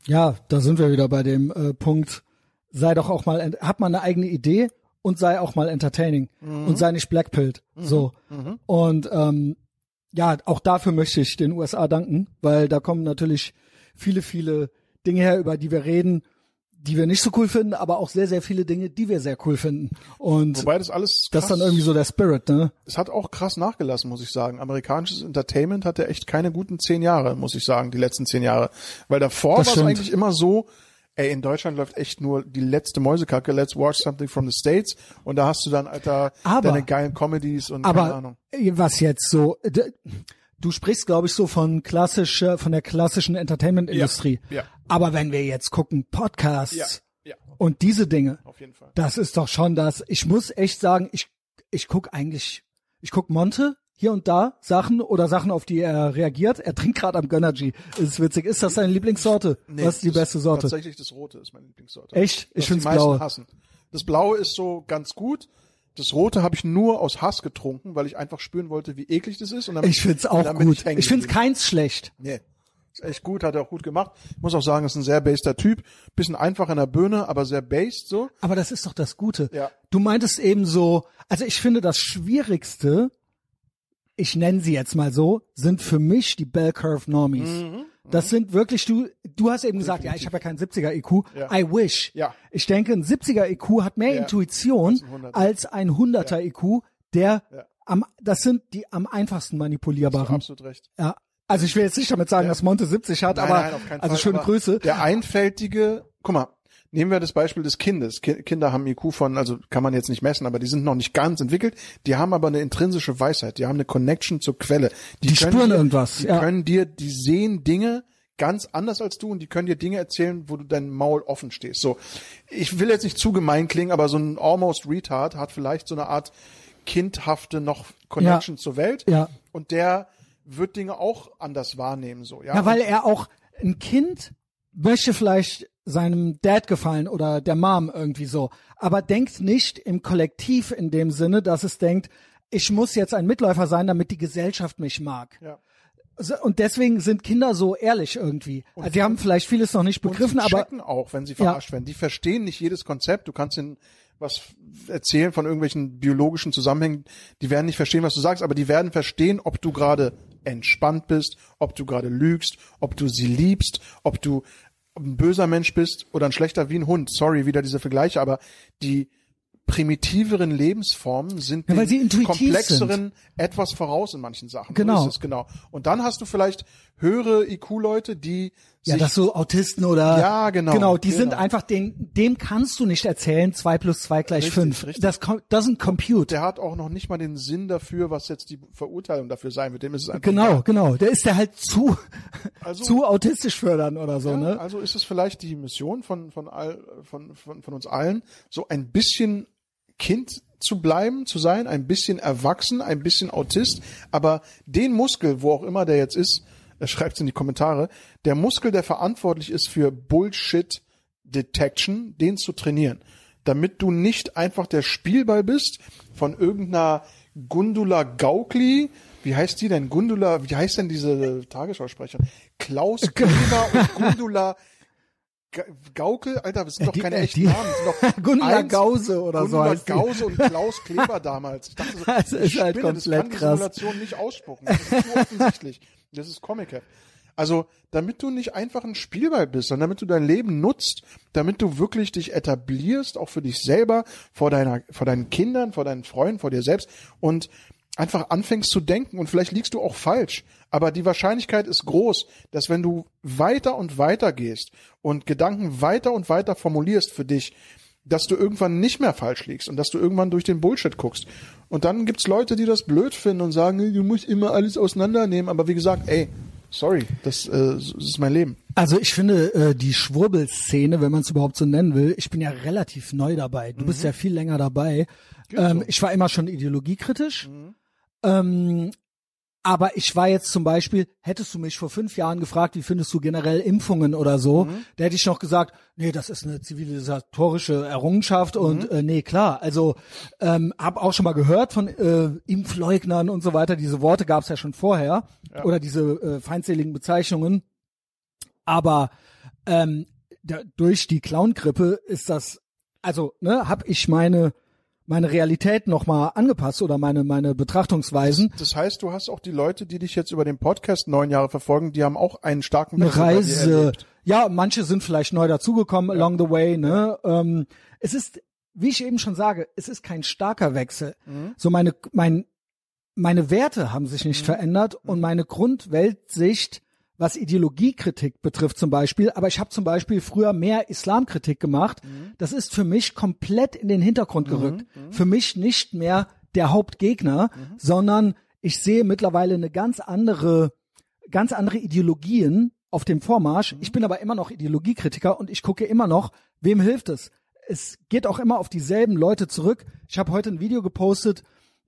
Ja, da sind wir wieder bei dem äh, Punkt, sei doch auch mal, hab mal eine eigene Idee und sei auch mal entertaining und sei nicht blackpilled. So. Und ähm, ja, auch dafür möchte ich den USA danken, weil da kommen natürlich viele, viele Dinge her, über die wir reden, die wir nicht so cool finden, aber auch sehr, sehr viele Dinge, die wir sehr cool finden. Und Wobei das alles das ist dann krass- irgendwie so der Spirit, ne? es hat auch krass nachgelassen, muss ich sagen. Amerikanisches Entertainment hatte echt keine guten zehn Jahre, muss ich sagen, die letzten zehn Jahre. Weil davor war es eigentlich immer so, ey, in Deutschland läuft echt nur die letzte Mäusekacke, let's watch something from the States und da hast du dann, Alter, Aber- deine geilen Comedies und keine Aber Ahnung. was jetzt so, du sprichst, glaube ich, so von klassischer, von der klassischen Entertainment-Industrie. Ja, ja. Aber wenn wir jetzt gucken, Podcasts Ja, ja, und diese Dinge, auf jeden Fall. das ist doch schon das. Ich muss echt sagen, ich ich guck eigentlich, ich guck Monte hier und da Sachen oder Sachen, auf die er reagiert. Er trinkt gerade am Gönnergy. Ist witzig. Ist das deine Lieblingssorte? Nee, Was ist die beste Sorte? Tatsächlich das Rote ist meine Lieblingssorte. Echt? Ich die meisten blaue. hassen. Das Blaue ist so ganz gut. Das Rote habe ich nur aus Hass getrunken, weil ich einfach spüren wollte, wie eklig das ist. Und dann, Ich find's und auch gut. Ich find's geblieben. keins schlecht. Nee. Ist echt gut, hat er auch gut gemacht. Ich muss auch sagen, ist ein sehr baster Typ. Bisschen einfach in der Birne, aber sehr based so. Aber das ist doch das Gute. Ja. Du meintest eben so, also ich finde das Schwierigste, ich nenne sie jetzt mal so, sind für mich die Bell Curve Normies. Mhm. Das sind wirklich, du, du hast eben gesagt, ja, ich habe ja keinen 70er IQ. Ja. I wish. Ja. Ich denke, ein 70er IQ hat mehr Ja. Intuition Als ein 100er. als ein 100er IQ, der am, das sind die am einfachsten manipulierbaren. Absolut recht. Ja. Also ich will jetzt nicht damit sagen, dass Monte 70 hat, aber nein, auf keinen also schöne Aber Grüße. Der einfältige, guck mal, nehmen wir das Beispiel des Kindes. Ki Kinder haben IQ von, also kann man jetzt nicht messen, aber die sind noch nicht ganz entwickelt. Die haben aber eine intrinsische Weisheit. Die haben eine Connection zur Quelle. Die können spüren dir, irgendwas, Die ja. können dir, die sehen Dinge ganz anders als du und die können dir Dinge erzählen, wo du dein Maul offen stehst. So, ich will jetzt nicht zu gemein klingen, aber so ein almost retard hat vielleicht so eine Art kindhafte noch Connection zur Welt. Ja. Und der wird Dinge auch anders wahrnehmen, so, ja. Ja, weil er auch ein Kind möchte vielleicht seinem Dad gefallen oder der Mom irgendwie so, aber denkt nicht im Kollektiv in dem Sinne, dass es denkt, ich muss jetzt ein Mitläufer sein, damit die Gesellschaft mich mag. ja. Und deswegen sind Kinder so ehrlich irgendwie. Also die haben vielleicht vieles noch nicht begriffen, und sie aber checken auch, wenn sie verarscht werden. Die verstehen nicht jedes Konzept. Du kannst ihnen was erzählen von irgendwelchen biologischen Zusammenhängen. Die werden nicht verstehen, was du sagst, aber die werden verstehen, ob du gerade entspannt bist, ob du gerade lügst, ob du sie liebst, ob du ein böser Mensch bist oder ein schlechter wie ein Hund. Sorry, wieder diese Vergleiche, aber die primitiveren Lebensformen sind Ja, komplexeren etwas voraus in manchen Sachen. Genau. So genau. Und dann hast du vielleicht höhere IQ-Leute, die ja, sich das so Autisten oder Ja, genau, genau, die sind genau. einfach den, dem kannst du nicht erzählen, zwei plus zwei gleich Richtig, fünf. richtig. Das doesn't compute. der hat auch noch nicht mal den Sinn dafür, was jetzt die Verurteilung dafür sein wird. Dem ist es einfach Genau, egal. genau. Der ist der halt zu, Also- zu autistisch fördern oder so, Ja, ne? Also ist es vielleicht die Mission von von all, von, von von uns allen, so ein bisschen Kind zu bleiben, zu sein, ein bisschen erwachsen, ein bisschen Autist, aber den Muskel, wo auch immer der jetzt ist, er schreibt in die Kommentare, der Muskel, der verantwortlich ist für Bullshit Detection, den zu trainieren. damit du nicht einfach der Spielball bist von irgendeiner Gundula Gaukli. Wie heißt die denn? Gundula, wie heißt denn diese Tagesschausprecherin? Klaus Kleber und Gundula Ga- Gaukel, Alter, das sind doch die- keine äh, echten die- Namen. Das sind Gundula eins- Gause oder so Gundula heißt die. Gause und Klaus Kleber damals. Ich dachte so, Das ist halt spinne, das komplett kann die krass. Simulation nicht ausspucken. Das ist so offensichtlich. Das ist Comic Also, damit du nicht einfach ein Spielball bist, sondern damit du dein Leben nutzt, damit du wirklich dich etablierst, auch für dich selber, vor deiner, vor deinen Kindern, vor deinen Freunden, vor dir selbst und einfach anfängst zu denken und vielleicht liegst du auch falsch. Aber die Wahrscheinlichkeit ist groß, dass wenn du weiter und weiter gehst und Gedanken weiter und weiter formulierst für dich, dass du irgendwann nicht mehr falsch liegst und dass du irgendwann durch den Bullshit guckst. Und dann gibt's Leute, die das blöd finden und sagen, du musst immer alles auseinandernehmen. Aber wie gesagt, ey, sorry, das, äh, das ist mein Leben. Also ich finde äh, die Schwurbelszene, wenn man es überhaupt so nennen will, ich bin ja relativ neu dabei. Du bist ja viel länger dabei. Ähm, Ich war immer schon ideologiekritisch. Ähm, aber ich war jetzt zum Beispiel, hättest du mich vor fünf Jahren gefragt, wie findest du generell Impfungen oder so, da hätte ich noch gesagt, nee, das ist eine zivilisatorische Errungenschaft und äh, nee, klar. Also ähm, habe auch schon mal gehört von äh, Impfleugnern und so weiter. Diese Worte gab es ja schon vorher oder diese äh, feindseligen Bezeichnungen. Aber ähm, da, durch die Clown-Grippe ist das, also ne, habe ich meine meine Realität nochmal angepasst oder meine meine Betrachtungsweisen. Das heißt, du hast auch die Leute, die dich jetzt über den Podcast neun Jahre verfolgen, die haben auch einen starken eine Wechsel dir Reise. Ja, manche sind vielleicht neu dazugekommen along the way. Ne, ähm, es ist, wie ich eben schon sage, es ist kein starker Wechsel. Mhm. So meine mein meine Werte haben sich Mhm. nicht verändert und meine Grundweltsicht, was Ideologiekritik betrifft zum Beispiel, aber ich habe zum Beispiel früher mehr Islamkritik gemacht. Mhm. Das ist für mich komplett in den Hintergrund gerückt. Für mich nicht mehr der Hauptgegner, Mhm. sondern ich sehe mittlerweile eine ganz andere, ganz andere Ideologien auf dem Vormarsch. Ich bin aber immer noch Ideologiekritiker und ich gucke immer noch, wem hilft es? Es geht auch immer auf dieselben Leute zurück. Ich habe heute ein Video gepostet,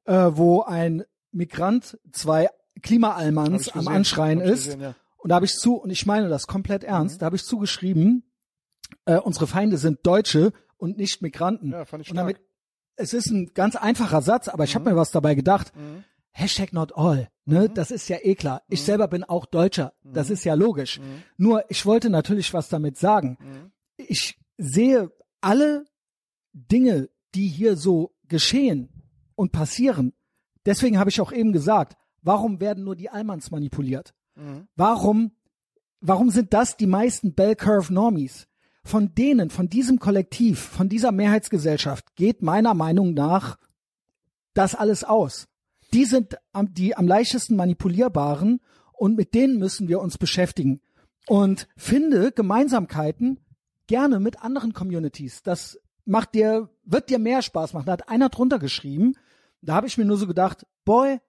äh, wo ein Migrant zwei Klimaalmans am Anschreien ist. gesehen, ja. Und da habe ich zu, und ich meine das komplett ernst, da habe ich zugeschrieben, äh, unsere Feinde sind Deutsche und nicht Migranten. Ja, fand ich und damit, stark. es ist ein ganz einfacher Satz, aber ich habe mir was dabei gedacht. Hashtag not all, ne? Das ist ja eh klar. Ich selber bin auch Deutscher. Das ist ja logisch. Nur, ich wollte natürlich was damit sagen. Ich sehe alle Dinge, die hier so geschehen und passieren. Deswegen habe ich auch eben gesagt, warum werden nur die Almans manipuliert? Warum, warum sind das die meisten Bell Curve Normies? Von denen, von diesem Kollektiv, von dieser Mehrheitsgesellschaft geht meiner Meinung nach das alles aus. Die sind am, die am leichtesten manipulierbaren und mit denen müssen wir uns beschäftigen. Und finde Gemeinsamkeiten gerne mit anderen Communities. Das macht dir, wird dir mehr Spaß machen. Da hat einer drunter geschrieben. Da habe ich mir nur so gedacht, boy,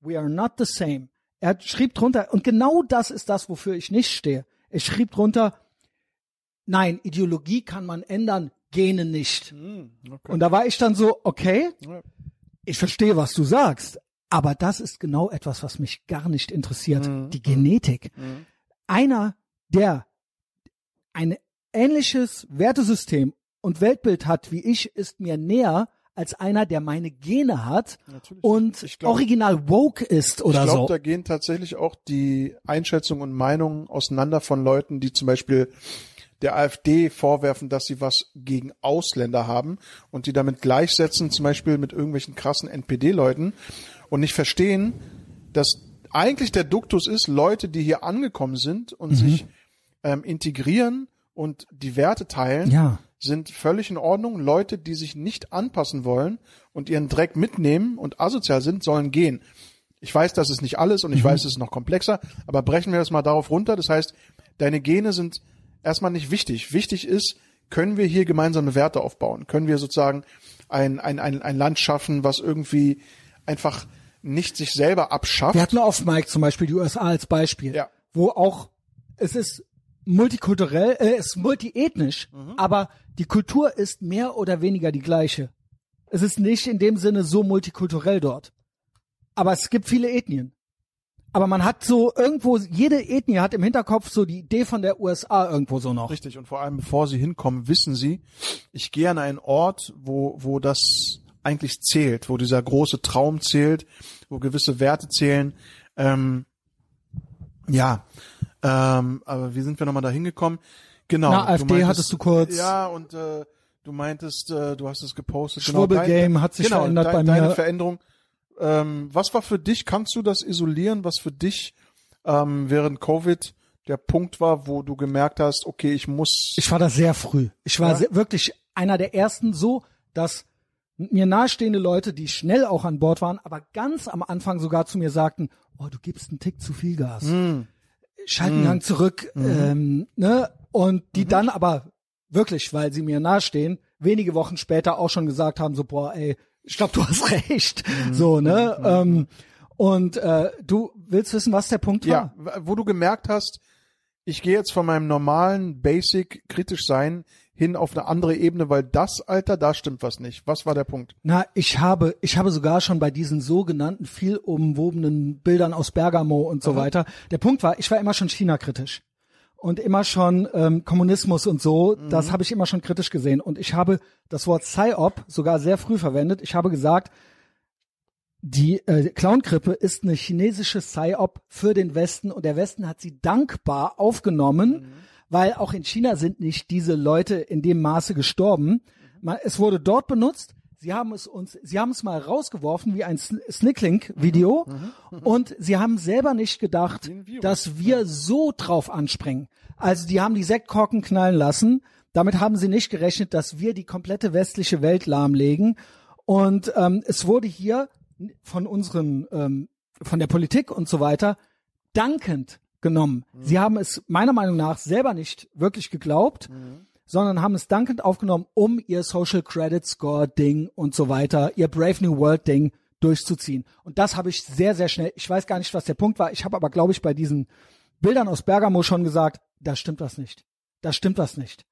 we are not the same. Er schrieb drunter, und genau das ist das, wofür ich nicht stehe. Er schrieb drunter, nein, Ideologie kann man ändern, Gene nicht. Und da war ich dann so, okay, ich verstehe, was du sagst, aber das ist genau etwas, was mich gar nicht interessiert. Mhm. Die Genetik. Einer, der ein ähnliches Wertesystem und Weltbild hat wie ich, ist mir näher als einer, der meine Gene hat Natürlich. und Ich glaub- original woke ist oder ich glaube, so. da gehen tatsächlich auch die Einschätzungen und Meinungen auseinander von Leuten, die zum Beispiel der AfD vorwerfen, dass sie was gegen Ausländer haben und die damit gleichsetzen, zum Beispiel mit irgendwelchen krassen NPD-Leuten und nicht verstehen, dass eigentlich der Duktus ist, Leute, die hier angekommen sind und Mhm. sich ähm, integrieren und die Werte teilen, Ja. Sind völlig in Ordnung. Leute, die sich nicht anpassen wollen und ihren Dreck mitnehmen und asozial sind, sollen gehen. Ich weiß, das ist nicht alles und ich weiß, es ist noch komplexer, aber brechen wir das mal darauf runter. Das heißt, deine Gene sind erstmal nicht wichtig. Wichtig ist, können wir hier gemeinsame Werte aufbauen? Können wir sozusagen ein, ein, ein, ein Land schaffen, was irgendwie einfach nicht sich selber abschafft? Wir hatten auf Mike zum Beispiel die USA als Beispiel, Ja. wo auch es ist multikulturell, äh, es ist multiethnisch, aber die Kultur ist mehr oder weniger die gleiche. Es ist nicht in dem Sinne so multikulturell dort. Aber es gibt viele Ethnien. Aber man hat so irgendwo, jede Ethnie hat im Hinterkopf so die Idee von der USA irgendwo so noch. Richtig, und vor allem bevor sie hinkommen, wissen sie, ich gehe an einen Ort, wo, wo das eigentlich zählt, wo dieser große Traum zählt, wo gewisse Werte zählen. Ähm, ja, ähm, aber wie sind wir nochmal da hingekommen? Genau. Na, AfD hattest du kurz. Ja, und äh, du meintest, äh, du hast es gepostet. Schwurbelgame genau, hat sich genau, verändert dein, bei mir. Deine Veränderung. Ähm, was war für dich, kannst du das isolieren, was für dich ähm, während Covid der Punkt war, wo du gemerkt hast, okay, ich muss. Ich war da sehr früh. Ich war Ja? sehr, wirklich einer der ersten so, dass mir nahestehende Leute, die schnell auch an Bord waren, aber ganz am Anfang sogar zu mir sagten, oh, du gibst einen Tick zu viel Gas. Hm, Schalten Gang zurück, ähm, ne? Und Mhm. die dann aber wirklich, weil sie mir nahestehen, wenige Wochen später auch schon gesagt haben, so, boah, ey, ich glaube, du hast recht. Mhm. So, ne? Ähm, und äh, du willst wissen, was der Punkt ja, war? w- wo du gemerkt hast, ich gehe jetzt von meinem normalen Basic kritisch sein hin auf eine andere Ebene, weil das, Alter, da stimmt was nicht. Was war der Punkt? Na, ich habe, ich habe sogar schon bei diesen sogenannten viel umwobenen Bildern aus Bergamo und so weiter. Der Punkt war, ich war immer schon China-kritisch und immer schon ähm, Kommunismus und so. Das habe ich immer schon kritisch gesehen und ich habe das Wort Psyop sogar sehr früh verwendet. Ich habe gesagt, die äh, Clown-Grippe ist eine chinesische Psyop für den Westen und der Westen hat sie dankbar aufgenommen, weil auch in China sind nicht diese Leute in dem Maße gestorben. Man, es wurde dort benutzt. Sie haben es uns, sie haben es mal rausgeworfen wie ein Sn- Snicklink-Video und sie haben selber nicht gedacht, dass wir so drauf anspringen. Also die haben die Sektkorken knallen lassen. Damit haben sie nicht gerechnet, dass wir die komplette westliche Welt lahmlegen. Und ähm, es wurde hier von unseren, ähm, von der Politik und so weiter dankend genommen. Sie haben es meiner Meinung nach selber nicht wirklich geglaubt, sondern haben es dankend aufgenommen, um ihr Social Credit Score Ding und so weiter, ihr Brave New World Ding durchzuziehen. Und das habe ich sehr, sehr schnell, ich weiß gar nicht, was der Punkt war, ich habe aber, glaube ich, bei diesen Bildern aus Bergamo schon gesagt, da stimmt was nicht. Da stimmt was nicht.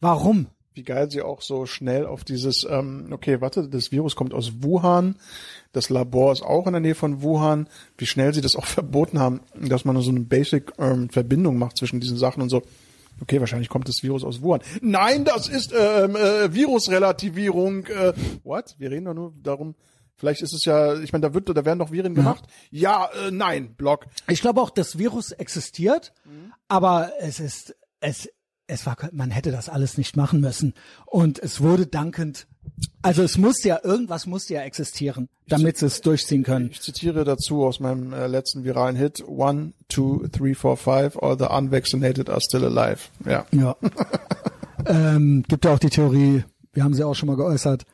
Warum? Wie geil sie auch so schnell auf dieses, ähm, okay, warte, das Virus kommt aus Wuhan, das Labor ist auch in der Nähe von Wuhan, wie schnell sie das auch verboten haben, dass man so eine Basic-Verbindung macht zwischen diesen Sachen und so. Okay, wahrscheinlich kommt das Virus aus Wuhan. Nein, das ist ähm, äh, Virusrelativierung. Äh, what? Wir reden doch nur darum, vielleicht ist es ja, ich meine, da wird, da werden doch Viren gemacht. Ja, äh, nein, Block. Ich glaube auch, das Virus existiert, aber es ist, es, es war, man hätte das alles nicht machen müssen. Und es wurde dankend, also es musste ja, irgendwas musste ja existieren, damit sie es durchziehen können. Ich zitiere dazu aus meinem äh, letzten viralen Hit, one, two, three, four, five, all the unvaccinated are still alive. Ja. Ja. ähm, gibt ja auch die Theorie, wir haben sie auch schon mal geäußert,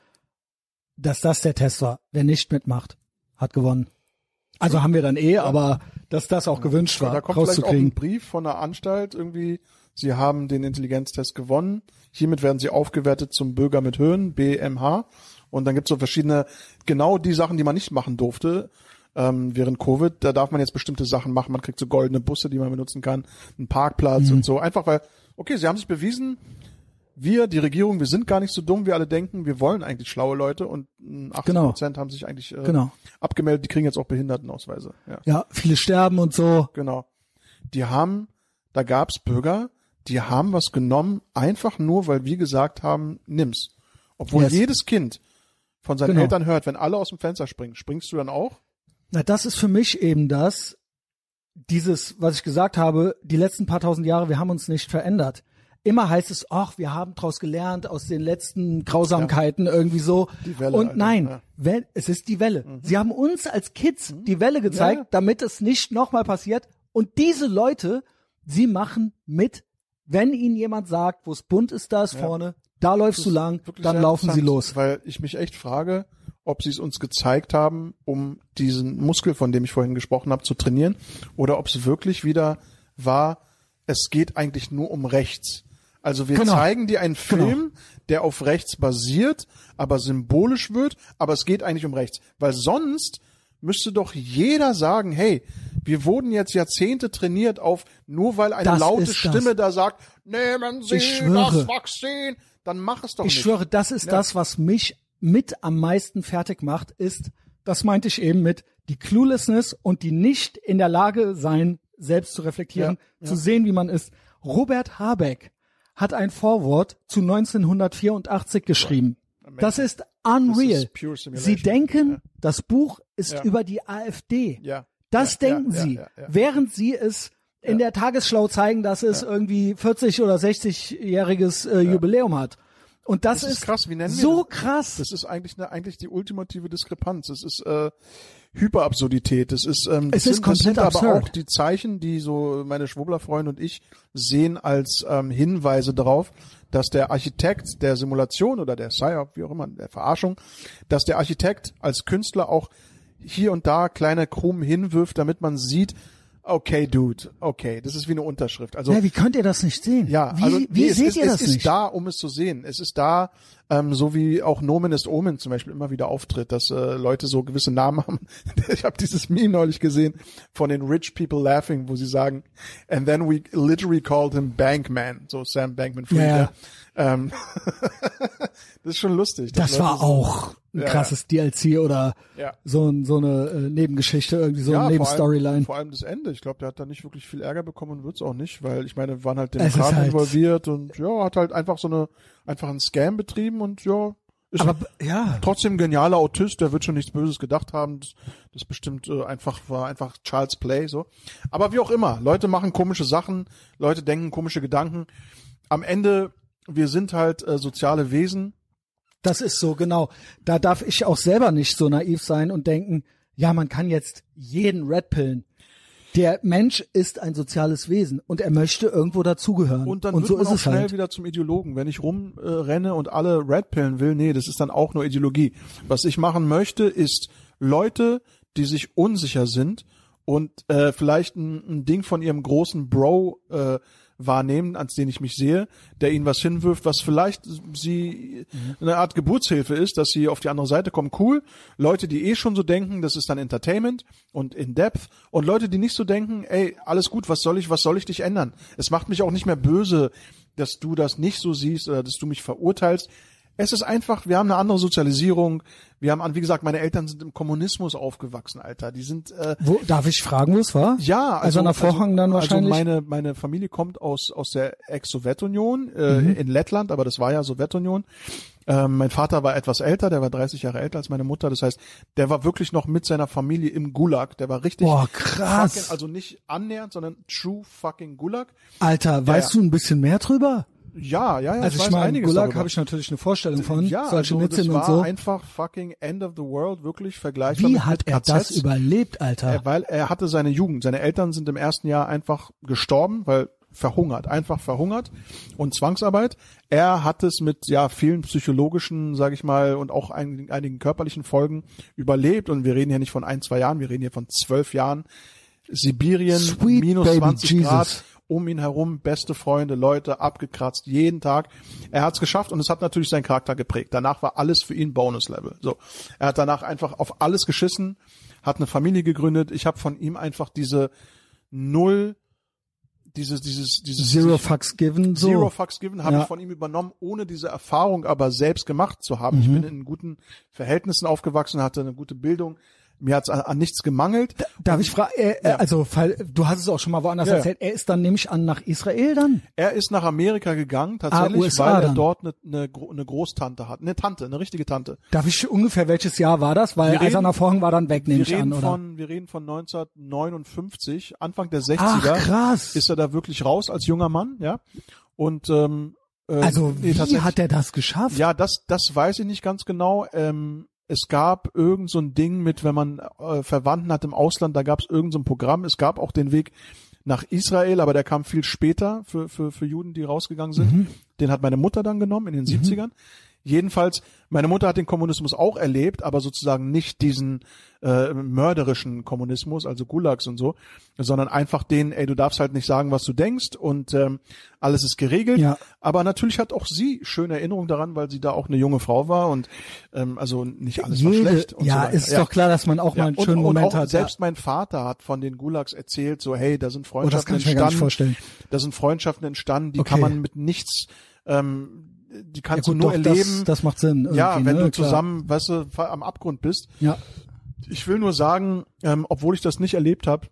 dass das der Test war. Wer nicht mitmacht, hat gewonnen. Also haben wir dann eh, aber dass das auch gewünscht war, Da kommt vielleicht auch ein rauszukriegen. Brief von der Anstalt irgendwie. Sie haben den Intelligenztest gewonnen. Hiermit werden Sie aufgewertet zum Bürger mit Höhen, BMH. Und dann gibt es so verschiedene, genau die Sachen, die man nicht machen durfte ähm, während Covid. Da darf man jetzt bestimmte Sachen machen. Man kriegt so goldene Busse, die man benutzen kann, einen Parkplatz Mhm. und so. Einfach weil, okay, Sie haben sich bewiesen, wir, die Regierung, wir sind gar nicht so dumm, wie alle denken. Wir wollen eigentlich schlaue Leute und mh, 80 Genau. Prozent haben sich eigentlich äh, Genau. abgemeldet. Die kriegen jetzt auch Behindertenausweise. Ja. Ja, viele sterben und so. Genau. Die haben, da gab's Bürger, die haben was genommen, einfach nur, weil wir gesagt haben, nimm's. Obwohl Yes. jedes Kind von seinen Genau. Eltern hört, wenn alle aus dem Fenster springen, springst du dann auch? Na, das ist für mich eben das, dieses, was ich gesagt habe, die letzten paar tausend Jahre, wir haben uns nicht verändert. Immer heißt es, ach, wir haben daraus gelernt aus den letzten Grausamkeiten irgendwie so. Die Welle, Und Alter, nein, ja. es ist die Welle. Sie haben uns als Kids die Welle gezeigt, Ja. damit es nicht nochmal passiert. Und diese Leute, sie machen mit, wenn ihnen jemand sagt, wo es bunt ist, da ist vorne, da läufst du lang, dann laufen sie los. Weil ich mich echt frage, ob sie es uns gezeigt haben, um diesen Muskel, von dem ich vorhin gesprochen habe, zu trainieren, oder ob es wirklich wieder war, es geht eigentlich nur um rechts. Also wir Genau. zeigen dir einen Film, der auf rechts basiert, aber symbolisch wird, aber es geht eigentlich um rechts. Weil sonst müsste doch jeder sagen, hey, wir wurden jetzt Jahrzehnte trainiert auf, nur weil eine Das laute. Stimme da sagt, nehmen Sie Ich schwöre. das Vakzin, dann mach es doch Ich nicht. schwöre, das ist Ja. das, was mich mit am meisten fertig macht, ist, das meinte ich eben mit die Cluelessness und die nicht in der Lage sein, selbst zu reflektieren, Ja, zu ja. sehen, wie man ist. Robert Habeck hat ein Vorwort zu 1984 geschrieben. Das ist unreal. ist. Sie denken, das Buch ist Ja. über die AfD. Ja. Das Ja, denken ja, sie, ja, ja, ja. während sie es in der Tagesschau zeigen, dass es irgendwie 40 oder 60-jähriges äh, Jubiläum hat. Und das, Das ist krass. Wie nennen wir so das? krass. Das ist eigentlich eine, eigentlich die ultimative Diskrepanz. Das ist äh, Hyperabsurdität. Das ist, ähm, Es das ist sind, komplett das sind aber absurd. auch die Zeichen, die so meine Schwurbler-Freunde und ich sehen als ähm, Hinweise darauf, dass der Architekt der Simulation oder der PSYOP, wie auch immer, der Verarschung, dass der Architekt als Künstler auch hier und da kleine Krumen hinwirft, damit man sieht, okay, Dude, okay, das ist wie eine Unterschrift. Also ja, wie könnt ihr das nicht sehen? ja, wie, also wie nee, es seht ist, ihr das es ist nicht? da, um es zu sehen. Es ist da, ähm, so wie auch Nomen ist Omen zum Beispiel immer wieder auftritt, dass äh, Leute so gewisse Namen haben. ich habe dieses Meme neulich gesehen von den Rich People Laughing, wo sie sagen, and then we literally called him Bankman, so Sam Bankman Fried. Ja, ja. Ähm, das ist schon lustig. Das Leute war so- auch ein Ja, krasses DLC oder Ja. so, ein, so eine äh, Nebengeschichte, irgendwie so Ja, eine Nebenstoryline. vor allem das Ende. Ich glaube, der hat da nicht wirklich viel Ärger bekommen und wird's auch nicht, weil ich meine, waren halt Demokraten halt- involviert und ja, hat halt einfach so eine, einfach einen Scam betrieben und ja, ist Aber b- ja, trotzdem genialer Autist, der wird schon nichts Böses gedacht haben. Das, das bestimmt äh, einfach war einfach Charles Play so. Aber wie auch immer, Leute machen komische Sachen, Leute denken komische Gedanken. Am Ende, wir sind halt äh, soziale Wesen. das ist so, genau. Da darf ich auch selber nicht so naiv sein und denken, ja, man kann jetzt jeden Red pillen. Der Mensch ist ein soziales Wesen und er möchte irgendwo dazugehören. Und dann und wird so man ist auch es schnell halt. wieder zum Ideologen. Wenn ich rumrenne äh, und alle Red pillen will, nee, das ist dann auch nur Ideologie. Was ich machen möchte, ist Leute, die sich unsicher sind und äh, vielleicht ein, ein Ding von ihrem großen Bro äh, wahrnehmen, ans den ich mich sehe, der ihnen was hinwirft, was vielleicht sie eine Art Geburtshilfe ist, dass sie auf die andere Seite kommen. Cool. Leute, die eh schon so denken, das ist dann Entertainment und in Depth. Und Leute, die nicht so denken, ey, alles gut, was soll ich, was soll ich dich ändern? Es macht mich auch nicht mehr böse, dass du das nicht so siehst oder dass du mich verurteilst. Es ist einfach, wir haben eine andere Sozialisierung. Wir haben, an, wie gesagt, meine Eltern sind im Kommunismus aufgewachsen, Alter. Die sind äh, Wo, darf ich fragen, wo es war? ja, also, Also nach Vorhang dann wahrscheinlich? Also meine, meine Familie kommt aus, aus der Ex-Sowjetunion, äh, Mhm. in Lettland, aber das war ja Sowjetunion. Ähm, mein Vater war etwas älter, der war 30 Jahre älter als meine Mutter. Das heißt, der war wirklich noch mit seiner Familie im Gulag. Der war richtig Boah, krass. Fucking, also nicht annähernd, sondern true fucking Gulag. Alter, weißt ja. du ein bisschen mehr drüber? Ja, ja, ja. Also ich weiß meine, Gulag habe ich natürlich eine Vorstellung von, ja, solche also das und war so. einfach fucking end of the world, wirklich vergleichbar Wie hat er das KZs. überlebt, Alter? Er, weil er hatte seine Jugend. Seine Eltern sind im ersten Jahr einfach gestorben, weil verhungert, einfach verhungert und Zwangsarbeit. Er hat es mit ja vielen psychologischen, sage ich mal, und auch einigen, einigen körperlichen Folgen überlebt. Und wir reden hier nicht von ein, zwei Jahren, wir reden hier von zwölf Jahren. Sibirien, Sweet minus baby 20 Jesus. Grad, um ihn herum, beste Freunde, Leute, abgekratzt, jeden Tag. Er hat es geschafft und es hat natürlich seinen Charakter geprägt. Danach war alles für ihn Bonus-Level. So, er hat danach einfach auf alles geschissen, hat eine Familie gegründet. Ich habe von ihm einfach diese null, dieses, dieses, dieses Zero fucks given, so. Zero Fucks Given habe Ja. ich von ihm übernommen, ohne diese Erfahrung aber selbst gemacht zu haben. Ich Mhm. bin in guten Verhältnissen aufgewachsen, hatte eine gute Bildung. Mir hat es an, an nichts gemangelt. Darf ich fragen, äh, Ja. also fall, du hast es auch schon mal woanders Ja, erzählt, er ist dann nämlich an nach Israel dann? Er ist nach Amerika gegangen, tatsächlich, USA weil er dann. dort eine, eine, eine Großtante hat. Eine Tante, eine richtige Tante. Darf ich ungefähr welches Jahr war das? Weil Eiserner Vorhang war dann weg, nehme Wir ich an, reden, oder? von, wir reden von 1959, Anfang der 60er. Ach, krass. Ist er da wirklich raus als junger Mann, ja? Und ähm, äh, also nee, wie hat er das geschafft? Ja, das, das weiß ich nicht ganz genau. Ähm, es gab irgend so ein Ding mit, wenn man äh, Verwandten hat im Ausland, da gab es irgend so ein Programm. Es gab auch den Weg nach Israel, aber der kam viel später für, für, für Juden, die rausgegangen sind. Mhm. Den hat meine Mutter dann genommen in den 70ern. Jedenfalls, meine Mutter hat den Kommunismus auch erlebt, aber sozusagen nicht diesen äh, mörderischen Kommunismus, also Gulags und so, sondern einfach den, ey, du darfst halt nicht sagen, was du denkst und ähm, alles ist geregelt. Ja. Aber natürlich hat auch sie schöne Erinnerungen daran, weil sie da auch eine junge Frau war und ähm, also nicht alles war Jede, schlecht. Und ja, so ist doch klar, dass man auch mal einen und, schönen und Moment auch hat. Selbst mein Vater hat von den Gulags erzählt, so hey, da sind ja. Oh, das Freundschaften kann ich mir gar nicht entstanden, vorstellen. da sind Freundschaften entstanden, die Okay. kann man mit nichts, ähm, die Ja, kannst gut, du nur doch, erleben. das, das macht Sinn. ja, wenn ne? du Klar. zusammen, weißt du, am Abgrund bist. Ja. Ich will nur sagen, ähm, obwohl ich das nicht erlebt habe,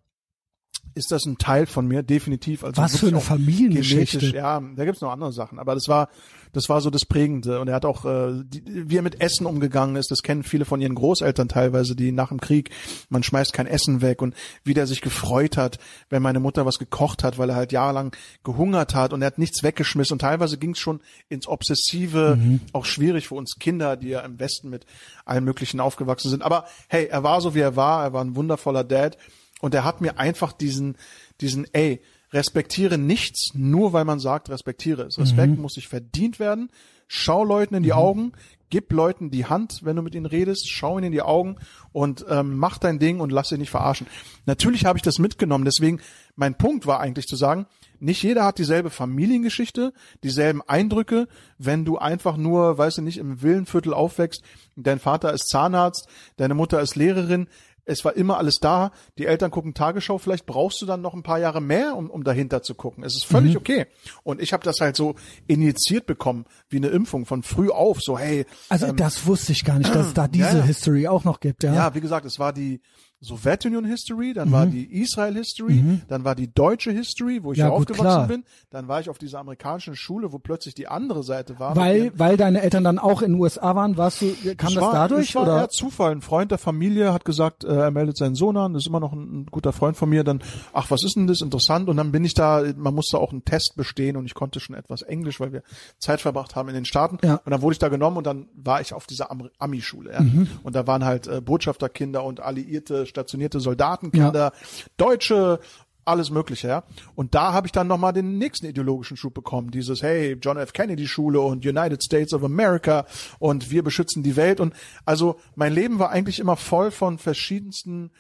ist das ein Teil von mir, definitiv. Also Was für eine Familiengeschichte. genetisch, Ja, da gibt's noch andere Sachen, aber das war, das war so das Prägende. Und er hat auch, äh, die, wie er mit Essen umgegangen ist, das kennen viele von ihren Großeltern teilweise, die nach dem Krieg, man schmeißt kein Essen weg und wie der sich gefreut hat, wenn meine Mutter was gekocht hat, weil er halt jahrelang gehungert hat und er hat nichts weggeschmissen. Und teilweise ging's schon ins Obsessive, auch schwierig für uns Kinder, die ja im Westen mit allem Möglichen aufgewachsen sind. Aber hey, er war so wie er war, er war ein wundervoller Dad. Und er hat mir einfach diesen, diesen, ey, respektiere nichts, nur weil man sagt, respektiere es. Respekt muss sich verdient werden. Schau Leuten in die Augen, gib Leuten die Hand, wenn du mit ihnen redest, schau ihnen in die Augen und ähm, mach dein Ding und lass dich nicht verarschen. Natürlich habe ich das mitgenommen, deswegen mein Punkt war eigentlich zu sagen, nicht jeder hat dieselbe Familiengeschichte, dieselben Eindrücke, wenn du einfach nur, weißt du nicht, im Villenviertel aufwächst, dein Vater ist Zahnarzt, deine Mutter ist Lehrerin, es war immer alles da. Die Eltern gucken Tagesschau. Vielleicht brauchst du dann noch ein paar Jahre mehr, um, um dahinter zu gucken. Es ist völlig okay. Und ich habe das halt so injiziert bekommen, wie eine Impfung von früh auf. So, hey, Also das wusste ich gar nicht, dass es da diese Ähm, ja. History auch noch gibt, ja. ja, wie gesagt, es war die Sowjetunion History, dann war die Israel History, dann war die deutsche History, wo ich Ja, aufgewachsen klar. bin. Dann war ich auf dieser amerikanischen Schule, wo plötzlich die andere Seite war. weil, weil deine Eltern dann auch in den USA waren, warst du, kam Es das war, dadurch es war oder? eher Zufall. Ein Freund der Familie hat gesagt, äh, er meldet seinen Sohn an, das ist immer noch ein, ein guter Freund von mir. Dann, ach, was ist denn das? Interessant. Und dann bin ich da, man musste auch einen Test bestehen und ich konnte schon etwas Englisch, weil wir Zeit verbracht haben in den Staaten. Ja. Und dann wurde ich da genommen und dann war ich auf dieser Am- Ami-Schule. Ja. Mhm. Und da waren halt äh, Botschafterkinder und alliierte, stationierte Soldatenkinder, Deutsche, alles Mögliche, ja. Und da habe ich dann nochmal den nächsten ideologischen Schub bekommen. Dieses, hey, John F. Kennedy Schule und United States of America und wir beschützen die Welt. Und also mein Leben war eigentlich immer voll von verschiedensten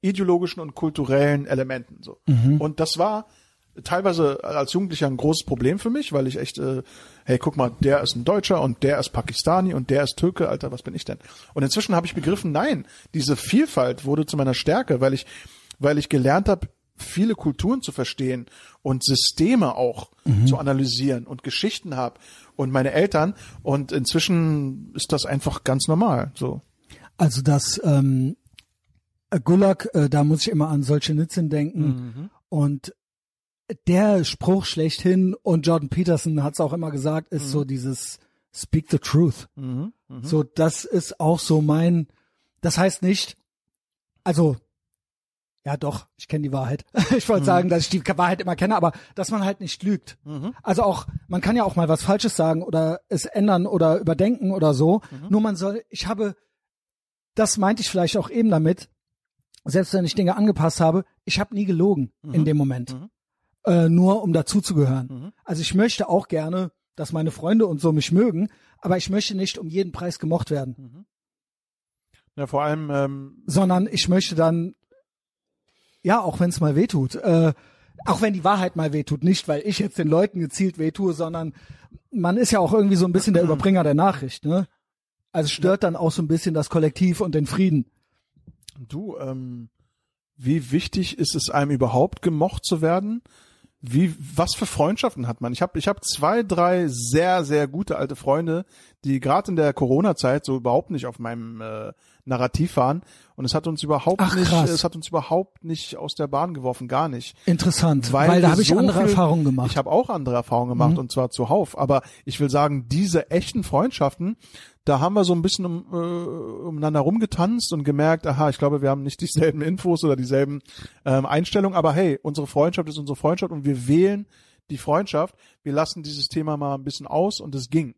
ideologischen und kulturellen Elementen. So. Und das war teilweise als Jugendlicher ein großes Problem für mich, weil ich echt, äh, hey, guck mal, der ist ein Deutscher und der ist Pakistani und der ist Türke, Alter, was bin ich denn? Und inzwischen habe ich begriffen, nein, diese Vielfalt wurde zu meiner Stärke, weil ich, weil ich gelernt habe, viele Kulturen zu verstehen und Systeme auch zu analysieren und Geschichten habe und meine Eltern und inzwischen ist das einfach ganz normal, so. Also das ähm, Gulag, äh, da muss ich immer an Solzhenitsyn denken Mhm. und der Spruch schlechthin und Jordan Peterson hat es auch immer gesagt, ist Mhm. so dieses Speak the truth. So, das ist auch so mein, das heißt nicht, also ja doch, ich kenne die Wahrheit. Ich wollte sagen, dass ich die Wahrheit immer kenne, aber dass man halt nicht lügt. Also auch, man kann ja auch mal was Falsches sagen oder es ändern oder überdenken oder so. Nur man soll, ich habe, das meinte ich vielleicht auch eben damit, selbst wenn ich Dinge angepasst habe, ich habe nie gelogen in dem Moment. Äh, nur um dazuzugehören. Also ich möchte auch gerne, dass meine Freunde und so mich mögen, aber ich möchte nicht um jeden Preis gemocht werden, Ja, vor allem, ähm, sondern ich möchte dann, ja, auch wenn es mal wehtut, äh, auch wenn die Wahrheit mal wehtut, nicht weil ich jetzt den Leuten gezielt wehtue, sondern man ist ja auch irgendwie so ein bisschen der Überbringer der Nachricht, ne? Also stört dann auch so ein bisschen das Kollektiv und den Frieden. Du, ähm, wie wichtig ist es einem überhaupt gemocht zu werden? Wie, was für Freundschaften hat man? Ich habe ich hab zwei, drei sehr, sehr gute alte Freunde, die gerade in der Corona-Zeit so überhaupt nicht auf meinem äh, Narrativ waren. Und es hat uns überhaupt Ach, nicht, krass. es hat uns überhaupt nicht aus der Bahn geworfen, gar nicht. Interessant, weil, wir da habe ich so andere viel- Erfahrungen gemacht. Mhm. Ich habe auch andere Erfahrungen gemacht und zwar zuhauf. Aber ich will sagen, diese echten Freundschaften, da haben wir so ein bisschen um, äh, umeinander rumgetanzt und gemerkt, aha, ich glaube, wir haben nicht dieselben Infos oder dieselben ähm, Einstellungen. Aber hey, unsere Freundschaft ist unsere Freundschaft und wir wählen die Freundschaft. Wir lassen dieses Thema mal ein bisschen aus und es ging.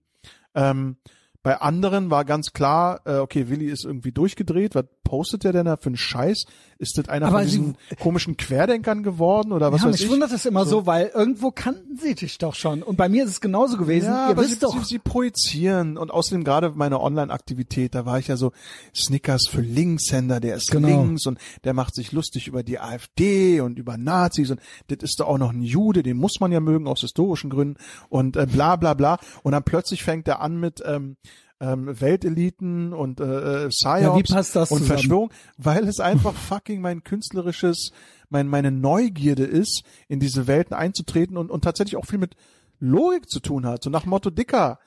Ähm, bei anderen war ganz klar, äh, okay, Willi ist irgendwie durchgedreht. Was postet der denn da für einen Scheiß? Ist das einer Aber von sie- diesen komischen Querdenkern geworden oder was ja, weiß mich ich? wundert es immer so. weil irgendwo kannten sie dich doch schon. Und bei mir ist es genauso gewesen. Ja, Ihr aber wisst sie, doch. sie, sie projizieren und außerdem gerade meine Online-Aktivität, da war ich ja so Snickers für Linkshänder, der ist Genau. links und der macht sich lustig über die AfD und über Nazis und das ist doch auch noch ein Jude, den muss man ja mögen aus historischen Gründen und äh, bla bla bla und dann plötzlich fängt er an mit ähm, ähm, Welteliten und äh, äh, Psyops Ja, wie passt das und zusammen? Verschwörung, weil es einfach fucking mein künstlerisches, mein, meine Neugierde ist, in diese Welten einzutreten und, und tatsächlich auch viel mit Logik zu tun hat. So nach Motto, Dicker,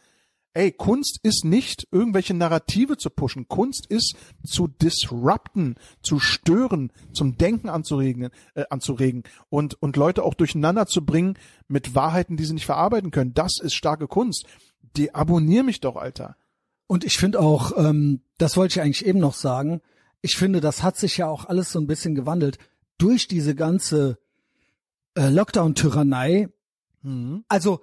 ey, Kunst ist nicht irgendwelche Narrative zu pushen. Kunst ist zu disrupten, zu stören, zum Denken anzuregen, äh, anzuregen und, und Leute auch durcheinander zu bringen mit Wahrheiten, die sie nicht verarbeiten können. Das ist starke Kunst. Die abonnier mich doch, Alter. Und ich finde auch, ähm, das wollte ich eigentlich eben noch sagen, ich finde, das hat sich ja auch alles so ein bisschen gewandelt durch diese ganze äh, Lockdown-Tyrannei. Mhm. Also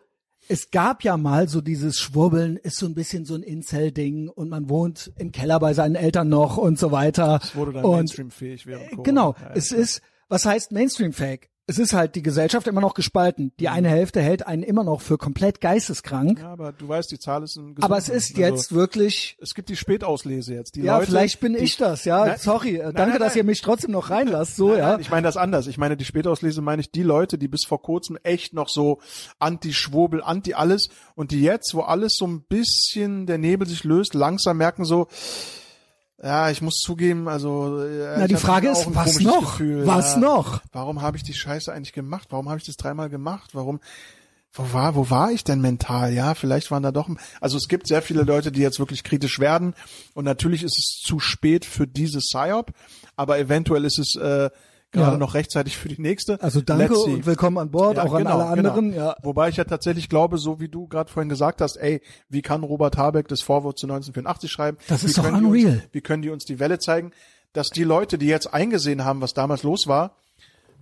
es gab ja mal so dieses Schwurbeln, ist so ein bisschen so ein Incel-Ding und man wohnt im Keller bei seinen Eltern noch und so weiter. Es wurde dann Mainstream-fähig während Corona. Genau, Ja, ja, es klar. ist, was heißt Mainstream-fähig? Es ist halt die Gesellschaft immer noch gespalten. Die eine Hälfte hält einen immer noch für komplett geisteskrank. Ja, aber du weißt, die Zahl ist ein aber es ist jetzt wirklich es gibt die Spätauslese jetzt. Die Ja, Leute, vielleicht bin die, ich das, ja. Nein, Sorry, nein, danke, nein, dass ihr mich trotzdem noch reinlasst, so, ja. ich meine das anders. Ich meine die Spätauslese meine ich die Leute, die bis vor kurzem echt noch so anti-Schwurbel, anti-alles und die jetzt, wo alles so ein bisschen der Nebel sich löst, langsam merken so, ja, ich muss zugeben, also äh, Na, die Frage ist, was noch? Gefühl, Was ja. noch? Warum habe ich die Scheiße eigentlich gemacht? Warum habe ich das dreimal gemacht? Warum wo war, wo war ich denn mental? Ja, vielleicht waren da doch, also es gibt sehr viele Leute, die jetzt wirklich kritisch werden und natürlich ist es zu spät für diese PSYOP, aber eventuell ist es äh, gerade Ja. noch rechtzeitig für die nächste. Also danke Let's see. und willkommen an Bord, Ja, auch an genau, alle anderen, genau. ja. Wobei ich ja tatsächlich glaube, so wie du gerade vorhin gesagt hast, ey, wie kann Robert Habeck das Vorwort zu 1984 schreiben? Das ist wie doch können die unreal. Uns, wie können die uns die Welle zeigen? Dass die Leute, die jetzt eingesehen haben, was damals los war,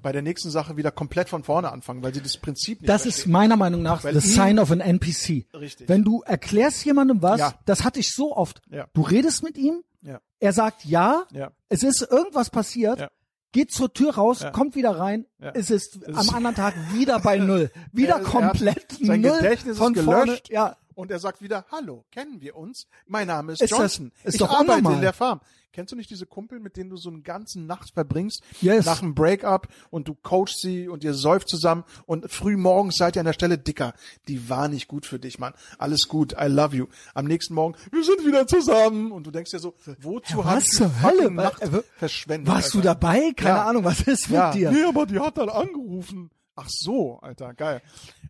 bei der nächsten Sache wieder komplett von vorne anfangen, weil sie das Prinzip nicht Das ist verstehen. meiner Meinung nach Weil the sign of an NPC. Richtig. Wenn du erklärst jemandem was, Ja. das hatte ich so oft. Ja. Du redest mit ihm, Ja. er sagt ja, Ja. es ist irgendwas passiert. Geht zur Tür raus, Ja. kommt wieder rein, Ja. es ist Es am anderen Tag wieder bei Null. Wieder Er- er komplett sein Null Gedächtnis von ist vorne. gelöscht. Ja. Und er sagt wieder, hallo, kennen wir uns? Mein Name ist, Ist das- Johnson. ist ich doch arbeite unnormal. in der Farm. Kennst du nicht diese Kumpel, mit denen du so eine ganze Nacht verbringst? Yes. Nach einem Breakup und du coachst sie und ihr säuft zusammen und früh morgens seid ihr an der Stelle dicker. Die war nicht gut für dich, Mann. Alles gut, I love you. Am nächsten Morgen, wir sind wieder zusammen. Und du denkst dir so, wozu Ja, zur fucking Hölle? Nacht Äh, verschwendet? Warst du Alter? dabei? Keine Ja. Ahnung, was ist mit ja. dir? Nee, aber die hat dann angerufen. Ach so, Alter, geil.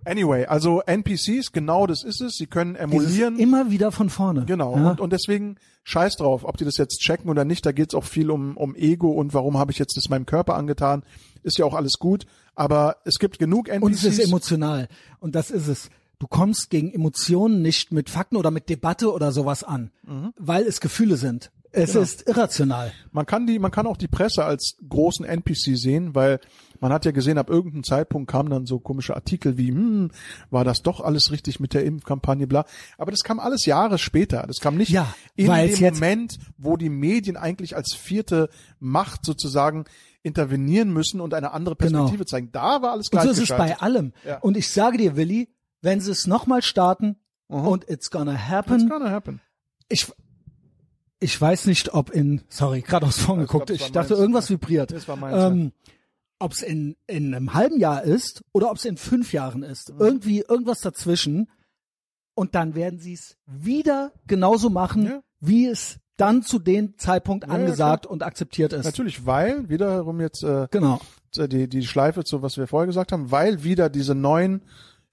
Anyway, also NPCs, genau das ist es. Sie können Dieses emulieren. immer wieder von vorne. Genau. Ja. Und, und deswegen scheiß drauf, ob die das jetzt checken oder nicht. Da geht's auch viel um, um Ego und warum habe ich jetzt das meinem Körper angetan. Ist ja auch alles gut. Aber es gibt genug NPCs. Und es ist emotional. Und das ist es. Du kommst gegen Emotionen nicht mit Fakten oder mit Debatte oder sowas an, Mhm. weil es Gefühle sind. Es Genau. ist irrational. Man kann die, man kann auch die Presse als großen NPC sehen, weil man hat ja gesehen, ab irgendeinem Zeitpunkt kamen dann so komische Artikel wie, hm, war das doch alles richtig mit der Impfkampagne, bla. Aber das kam alles Jahre später. Das kam nicht Ja, in dem Moment, wo die Medien eigentlich als vierte Macht sozusagen intervenieren müssen und eine andere Perspektive Genau. zeigen. Da war alles Und gleich so ist es bei allem. Ja. Und ich sage dir, Willi, wenn sie es nochmal starten und it's gonna It's happen, gonna happen. ich, ich weiß nicht, ob in, sorry, gerade aufs Ich geguckt, ich dachte, meins. irgendwas vibriert. Das war meins, ähm, ob es in, in einem halben Jahr ist oder ob es in fünf Jahren ist. Mhm. Irgendwie irgendwas dazwischen. Und dann werden sie es wieder genauso machen, Ja. wie es dann zu dem Zeitpunkt ja, angesagt und akzeptiert ist. Natürlich, weil wiederum jetzt äh, Genau. die, die Schleife zu, was wir vorher gesagt haben, weil wieder diese neuen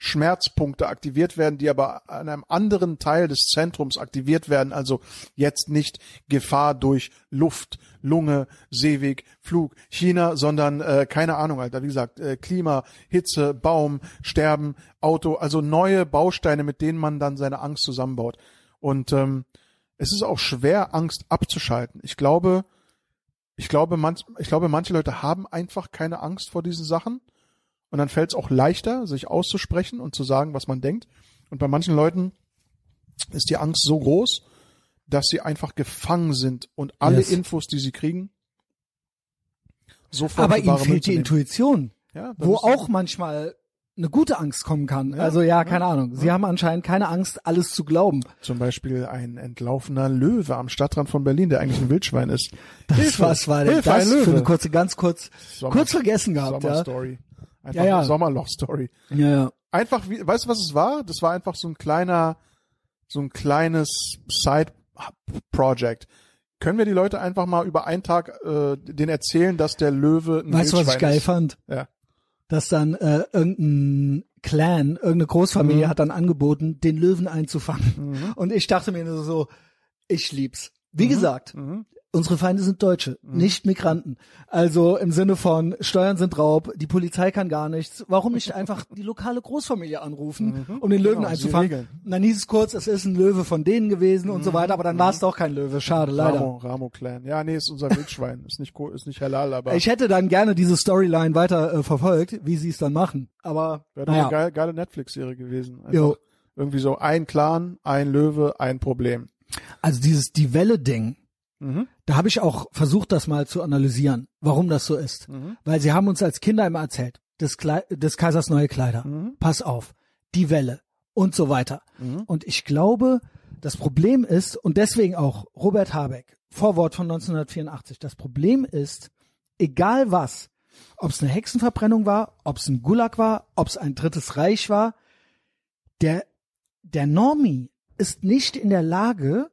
Schmerzpunkte aktiviert werden, die aber an einem anderen Teil des Zentrums aktiviert werden. Also jetzt nicht Gefahr durch Luft, Lunge, Seeweg, Flug, China, sondern äh, keine Ahnung, Alter. Wie gesagt, äh, Klima, Hitze, Baum, Sterben, Auto. Also neue Bausteine, mit denen man dann seine Angst zusammenbaut. Und ähm, es ist auch schwer, Angst abzuschalten. Ich glaube, ich glaube, manch, ich glaube, manche Leute haben einfach keine Angst vor diesen Sachen. Und dann fällt es auch leichter, sich auszusprechen und zu sagen, was man denkt. Und bei manchen Leuten ist die Angst so groß, dass sie einfach gefangen sind und alle Yes. Infos, die sie kriegen, sofort Aber Münze fehlt die. Intuition, Ja, wo auch manchmal eine gute Angst kommen kann. Ja, also ja, ja, keine Ahnung. Sie haben anscheinend keine Angst, alles zu glauben. Zum Beispiel ein entlaufener Löwe am Stadtrand von Berlin, der eigentlich ein Wildschwein ist. Das, Hilfe, was war denn Hilfe, das ein Löwe. für eine kurze, ganz kurz, Sommer- kurz vergessen gehabt, ja. Einfach Ja, ja. eine Sommerloch-Story. Ja, ja. einfach, wie, weißt du, was es war? Das war einfach so ein kleiner, so ein kleines Side-Project. Können wir die Leute einfach mal über einen Tag äh, den erzählen, dass der Löwe ein Weißt du, was ich Wildschwein geil ist? fand? Ja. dass dann äh, irgendein Clan, irgendeine Großfamilie hat dann angeboten, den Löwen einzufangen. Und ich dachte mir nur so, ich lieb's. Wie gesagt, unsere Feinde sind Deutsche, nicht Migranten. Also im Sinne von Steuern sind Raub, die Polizei kann gar nichts. Warum nicht einfach die lokale Großfamilie anrufen, um den Löwen Genau, einzufangen? Und dann hieß es kurz, es ist ein Löwe von denen gewesen und so weiter, aber dann war es doch kein Löwe. Schade, leider. Ramo, Ramo Clan. Ja, nee, ist unser Wildschwein. ist nicht, co- ist nicht halal, aber Ich hätte dann gerne diese Storyline weiter äh, verfolgt, wie sie es dann machen. Aber wäre doch naja, eine geile, geile Netflix-Serie gewesen. Einfach Jo. irgendwie so ein Clan, ein Löwe, ein Problem. also dieses die Welle-Ding, Mhm. Da habe ich auch versucht, das mal zu analysieren, warum das so ist. Mhm. Weil sie haben uns als Kinder immer erzählt, des, Klei des Kaisers neue Kleider, Mhm. pass auf, die Welle und so weiter. Mhm. Und ich glaube, das Problem ist, und deswegen auch Robert Habeck, Vorwort von 1984, das Problem ist, egal was, ob es eine Hexenverbrennung war, ob es ein Gulag war, ob es ein drittes Reich war, der, der Normie ist nicht in der Lage,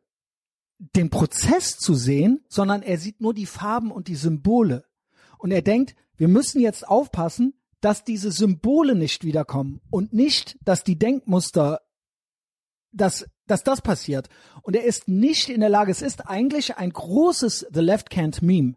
den Prozess zu sehen, sondern er sieht nur die Farben und die Symbole. Und er denkt, wir müssen jetzt aufpassen, dass diese Symbole nicht wiederkommen und nicht, dass die Denkmuster, dass, dass das passiert. Und er ist nicht in der Lage, es ist eigentlich ein großes The Left Can't Meme.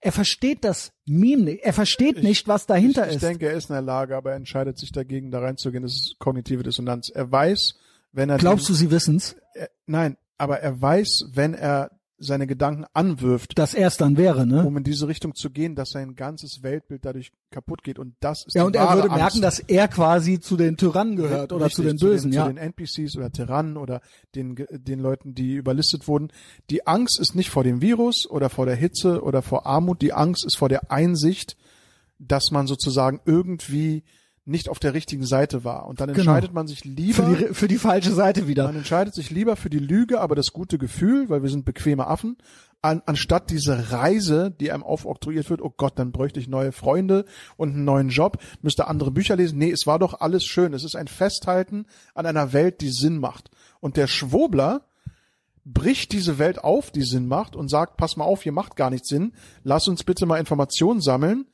Er versteht das Meme nicht. Er versteht nicht, was dahinter ich, ich ist. denke, er ist in der Lage, aber er entscheidet sich dagegen, da reinzugehen. Das ist kognitive Dissonanz. Er weiß, wenn er Glaubst den, du, sie wissen's, er, nein, aber er weiß, wenn er seine Gedanken anwirft, dass er es dann wäre, ne? um in diese Richtung zu gehen, dass sein ganzes Weltbild dadurch kaputt geht und das ist Ja, und er würde Angst. merken, dass er quasi zu den Tyrannen gehört oder zu Richtig, den Bösen, zu ja. den, Zu den NPCs oder Tyrannen oder den, den Leuten, die überlistet wurden. Die Angst ist nicht vor dem Virus oder vor der Hitze oder vor Armut. Die Angst ist vor der Einsicht, dass man sozusagen irgendwie nicht auf der richtigen Seite war. Und dann Genau. entscheidet man sich lieber, für die, für die falsche Seite wieder. man entscheidet sich lieber für die Lüge, aber das gute Gefühl, weil wir sind bequeme Affen, an, anstatt diese Reise, die einem aufoktroyiert wird, oh Gott, dann bräuchte ich neue Freunde und einen neuen Job, müsste andere Bücher lesen. Nee, es war doch alles schön. Es ist ein Festhalten an einer Welt, die Sinn macht. Und der Schwobler bricht diese Welt auf, die Sinn macht und sagt, pass mal auf, hier macht gar nichts Sinn. Lass uns bitte mal Informationen sammeln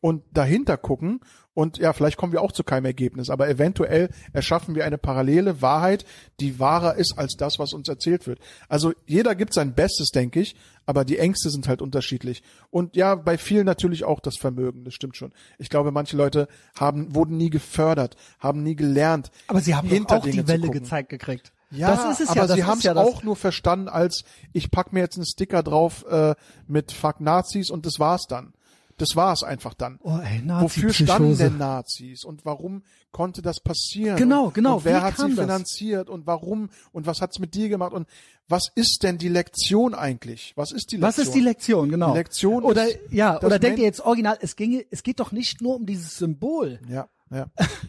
und dahinter gucken und ja, vielleicht kommen wir auch zu keinem Ergebnis, aber eventuell erschaffen wir eine parallele Wahrheit, die wahrer ist als das, was uns erzählt wird. Also jeder gibt sein Bestes, denke ich, aber die Ängste sind halt unterschiedlich. Und ja, bei vielen natürlich auch das Vermögen, das stimmt schon. Ich glaube, manche Leute haben, wurden nie gefördert, haben nie gelernt. Aber sie haben doch hinter auch die Dinge zu Welle gezeigt gekriegt. Ja, das ist es aber ja. Sie haben es ja auch nur verstanden als, ich pack mir jetzt einen Sticker drauf äh, mit Fuck Nazis und das war's dann. Das war's einfach dann. Oh, ey, Wofür standen denn Nazis und warum konnte das passieren? Genau, genau. Und wer hat sie das? finanziert und warum und was hat's mit dir gemacht und was ist denn die Lektion eigentlich? Was ist die Lektion? Was ist die Lektion, genau? Die Lektion oder ist, ja, oder denkt ihr jetzt original, es ginge, es geht doch nicht nur um dieses Symbol. Ja, ja.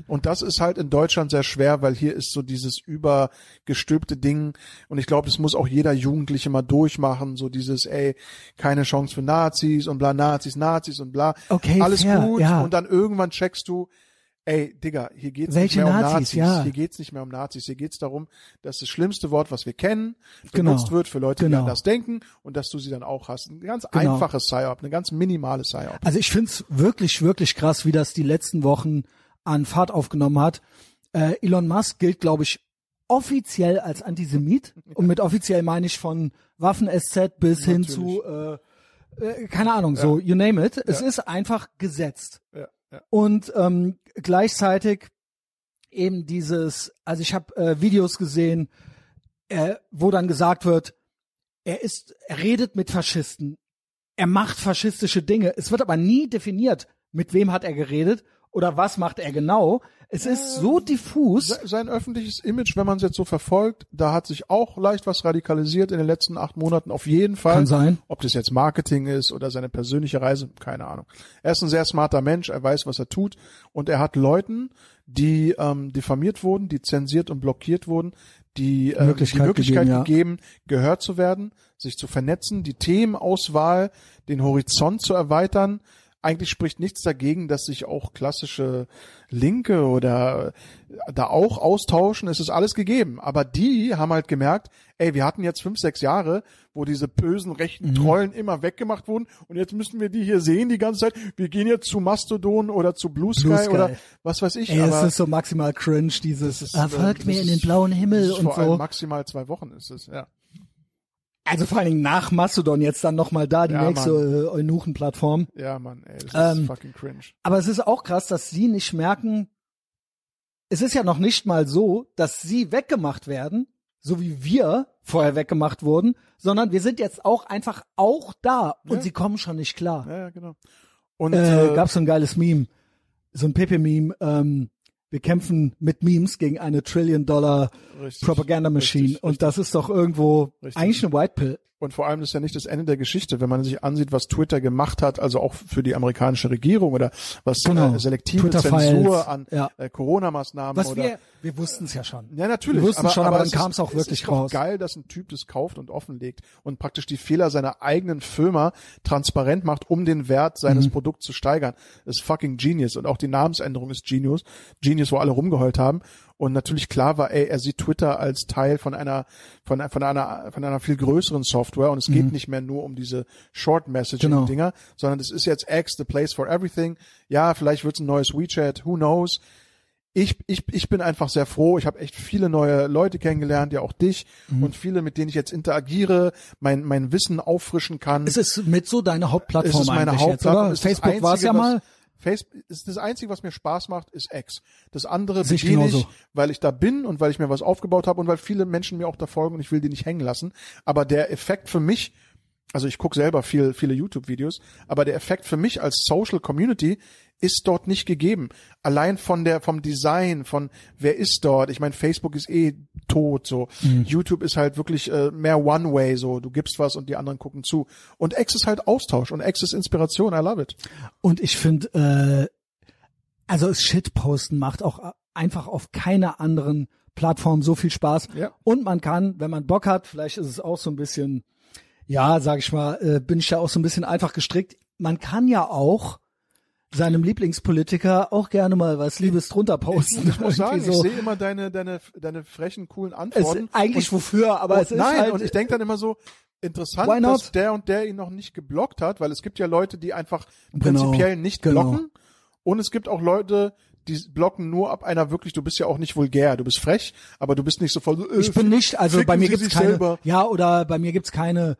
Und das ist halt in Deutschland sehr schwer, weil hier ist so dieses übergestülpte Ding. Und ich glaube, das muss auch jeder Jugendliche mal durchmachen. So dieses, ey, keine Chance für Nazis und bla, Nazis, Nazis und bla. Okay, Alles fair, gut. ja. Und dann irgendwann checkst du, ey, Digga, hier geht's Welche nicht mehr um Nazis, Nazis. ja. Hier geht's nicht mehr um Nazis. Hier geht's darum, dass das schlimmste Wort, was wir kennen, Genau. benutzt wird für Leute, die Genau. anders denken und dass du sie dann auch hast. Ein ganz Genau. einfaches Psyop, eine ganz minimale Psyop. Also ich find's wirklich, wirklich krass, wie das die letzten Wochen an Fahrt aufgenommen hat. Äh, Elon Musk gilt, glaube ich, offiziell als Antisemit. Und mit offiziell meine ich von Waffen-SZ bis hin zu, äh, äh, keine Ahnung, so, you name it. Es ist einfach gesetzt. Ja, ja. Und ähm, gleichzeitig eben dieses, also ich habe äh, Videos gesehen, äh, wo dann gesagt wird, er ist, er redet mit Faschisten, er macht faschistische Dinge. Es wird aber nie definiert, mit wem hat er geredet oder was macht er genau. Es ist so diffus. Se- sein öffentliches Image, wenn man es jetzt so verfolgt, da hat sich auch leicht was radikalisiert in den letzten acht Monaten, auf jeden Fall. Kann sein. Ob das jetzt Marketing ist oder seine persönliche Reise, keine Ahnung. Er ist ein sehr smarter Mensch, er weiß, was er tut und er hat Leuten, die ähm, diffamiert wurden, die zensiert und blockiert wurden, die ähm, Möglichkeit die Möglichkeit gegeben, ja. gegeben, gehört zu werden, sich zu vernetzen, die Themenauswahl, den Horizont zu erweitern, eigentlich spricht nichts dagegen, dass sich auch klassische Linke oder da auch austauschen. Es ist alles gegeben. Aber die haben halt gemerkt, ey, wir hatten jetzt fünf, sechs Jahre, wo diese bösen rechten Mhm. Trollen immer weggemacht wurden und jetzt müssen wir die hier sehen die ganze Zeit. Wir gehen jetzt zu Mastodon oder zu Blue Sky, Blue Sky. oder was weiß ich. Ey, es aber ist so maximal cringe, dieses ist, äh, folgt das mir in den blauen Himmel und vor allem so. maximal zwei Wochen ist es, ja. Also vor allen Dingen nach Mastodon jetzt dann nochmal da, die Ja, nächste äh, Eunuchen-Plattform. Ja, Mann, ey, das Ähm, ist fucking cringe. Aber es ist auch krass, dass sie nicht merken, es ist ja noch nicht mal so, dass sie weggemacht werden, so wie wir vorher weggemacht wurden, sondern wir sind jetzt auch einfach auch da und Ja. sie kommen schon nicht klar. Ja, ja, genau. Und äh, äh, gab so ein geiles Meme, so ein Pepe-Meme, ähm, wir kämpfen mit Memes gegen eine Trillion-Dollar richtig, Propaganda-Machine. richtig, und das ist doch irgendwo eigentlich eine White Pill. Und vor allem ist ja nicht das Ende der Geschichte, wenn man sich ansieht, was Twitter gemacht hat, also auch für die amerikanische Regierung oder was Genau. äh, selektive Twitter-Files, Zensur an ja. äh, Corona-Maßnahmen Was oder wir, wir wussten es ja schon. ja, natürlich. Wir wussten schon, aber dann es kam's ist- auch wirklich es ist raus. geil, dass ein Typ das kauft und offenlegt und praktisch die Fehler seiner eigenen Firma transparent macht, um den Wert seines Mhm. Produkts zu steigern. Das ist fucking genius. Und auch die Namensänderung ist genius. Genius, wo alle rumgeheult haben. Und natürlich klar war, ey, er sieht Twitter als Teil von einer, von, von einer, von einer viel größeren Software. Und es geht nicht mehr nur um diese Short Messaging Mhm. Genau. Dinger, sondern es ist jetzt X, the place for everything. Ja, vielleicht wird's ein neues WeChat, who knows ich, ich, ich bin einfach sehr froh. Ich habe echt viele neue Leute kennengelernt, ja auch dich Mhm. und viele, mit denen ich jetzt interagiere, mein, mein Wissen auffrischen kann. Es ist mit so deine Es Hauptplattform ist meine eigentlich jetzt, Hauptplattform. Es das Facebook war es ja mal. Facebook ist das Einzige, was mir Spaß macht, ist X. Das andere Sehe ich weil ich da bin und weil ich mir was aufgebaut habe und weil viele Menschen mir auch da folgen und ich will die nicht hängen lassen. Aber der Effekt für mich, also ich gucke selber viel, viele YouTube-Videos, aber der Effekt für mich als Social Community ist dort nicht gegeben. Allein von der, vom Design, von wer ist dort. Ich meine, Facebook ist eh tot, so. Mhm. YouTube ist halt wirklich äh, mehr One-Way, so. Du gibst was und die anderen gucken zu. Und X ist halt Austausch und X ist Inspiration. I love it. Und ich finde, äh, also das Shitposten macht auch einfach auf keiner anderen Plattform so viel Spaß. Ja. Und man kann, wenn man Bock hat, vielleicht ist es auch so ein bisschen, ja, sag ich mal, äh, bin ich ja auch so ein bisschen einfach gestrickt. Man kann ja auch seinem Lieblingspolitiker auch gerne mal was Liebes drunter posten. Ich muss sagen, Irgendwie ich so. sehe immer deine, deine, deine frechen, coolen es, Antworten. eigentlich wofür, aber und, es ist nein, halt, und ich denke dann immer so, interessant, dass der und der ihn noch nicht geblockt hat, weil es gibt ja Leute, die einfach Genau, prinzipiell nicht genau. blocken. Und es gibt auch Leute, die blocken nur ab einer wirklich, du bist ja auch nicht vulgär, du bist frech, aber du bist nicht so voll so, äh, ich bin nicht, also bei mir gibt's keine, selber. ja, oder bei mir gibt's keine,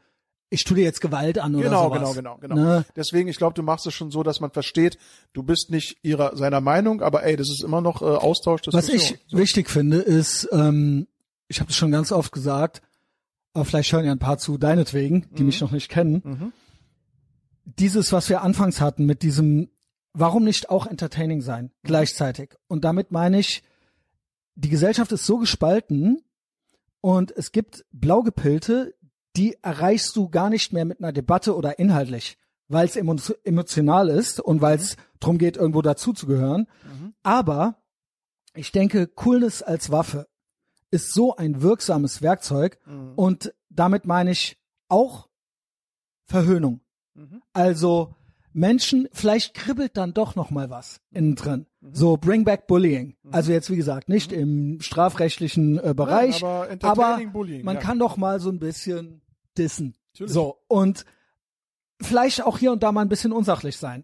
ich tue dir jetzt Gewalt an oder Genau, sowas. genau, genau, genau. Ne? Deswegen, ich glaube, du machst es schon so, dass man versteht, du bist nicht ihrer seiner Meinung, aber ey, das ist immer noch äh, Austausch. Was ich wichtig finde, ist, ähm, ich habe das schon ganz oft gesagt, aber vielleicht hören ja ein paar zu deinetwegen, die mich noch nicht kennen. Mhm. Dieses, was wir anfangs hatten mit diesem, warum nicht auch entertaining sein gleichzeitig? Und damit meine ich, die Gesellschaft ist so gespalten und es gibt Blaugepillte, die erreichst du gar nicht mehr mit einer Debatte oder inhaltlich, weil es emo emotional ist und weil es darum geht, irgendwo dazuzugehören. Aber ich denke, Coolness als Waffe ist so ein wirksames Werkzeug Mhm. und damit meine ich auch Verhöhnung. Mhm. Also Menschen, vielleicht kribbelt dann doch noch mal was innen drin. Mhm. So Bring Back Bullying. Also jetzt wie gesagt nicht im strafrechtlichen äh, Bereich, aber aber entertaining Bullying, man ja. kann doch mal so ein bisschen dissen. Natürlich. So und vielleicht auch hier und da mal ein bisschen unsachlich sein.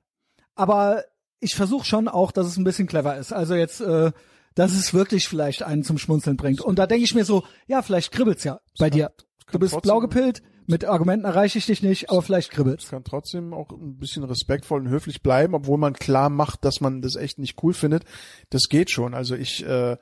Aber ich versuche schon auch, dass es ein bisschen clever ist. Also jetzt, äh, dass es wirklich vielleicht einen zum Schmunzeln bringt. Und da denke ich mir so, ja, vielleicht kribbelt's ja bei dir. Du bist blau gepillt, mit Argumenten erreiche ich dich nicht, aber vielleicht kribbelt's. kann trotzdem auch ein bisschen respektvoll und höflich bleiben, obwohl man klar macht, dass man das echt nicht cool findet. Das geht schon. Also ich, äh,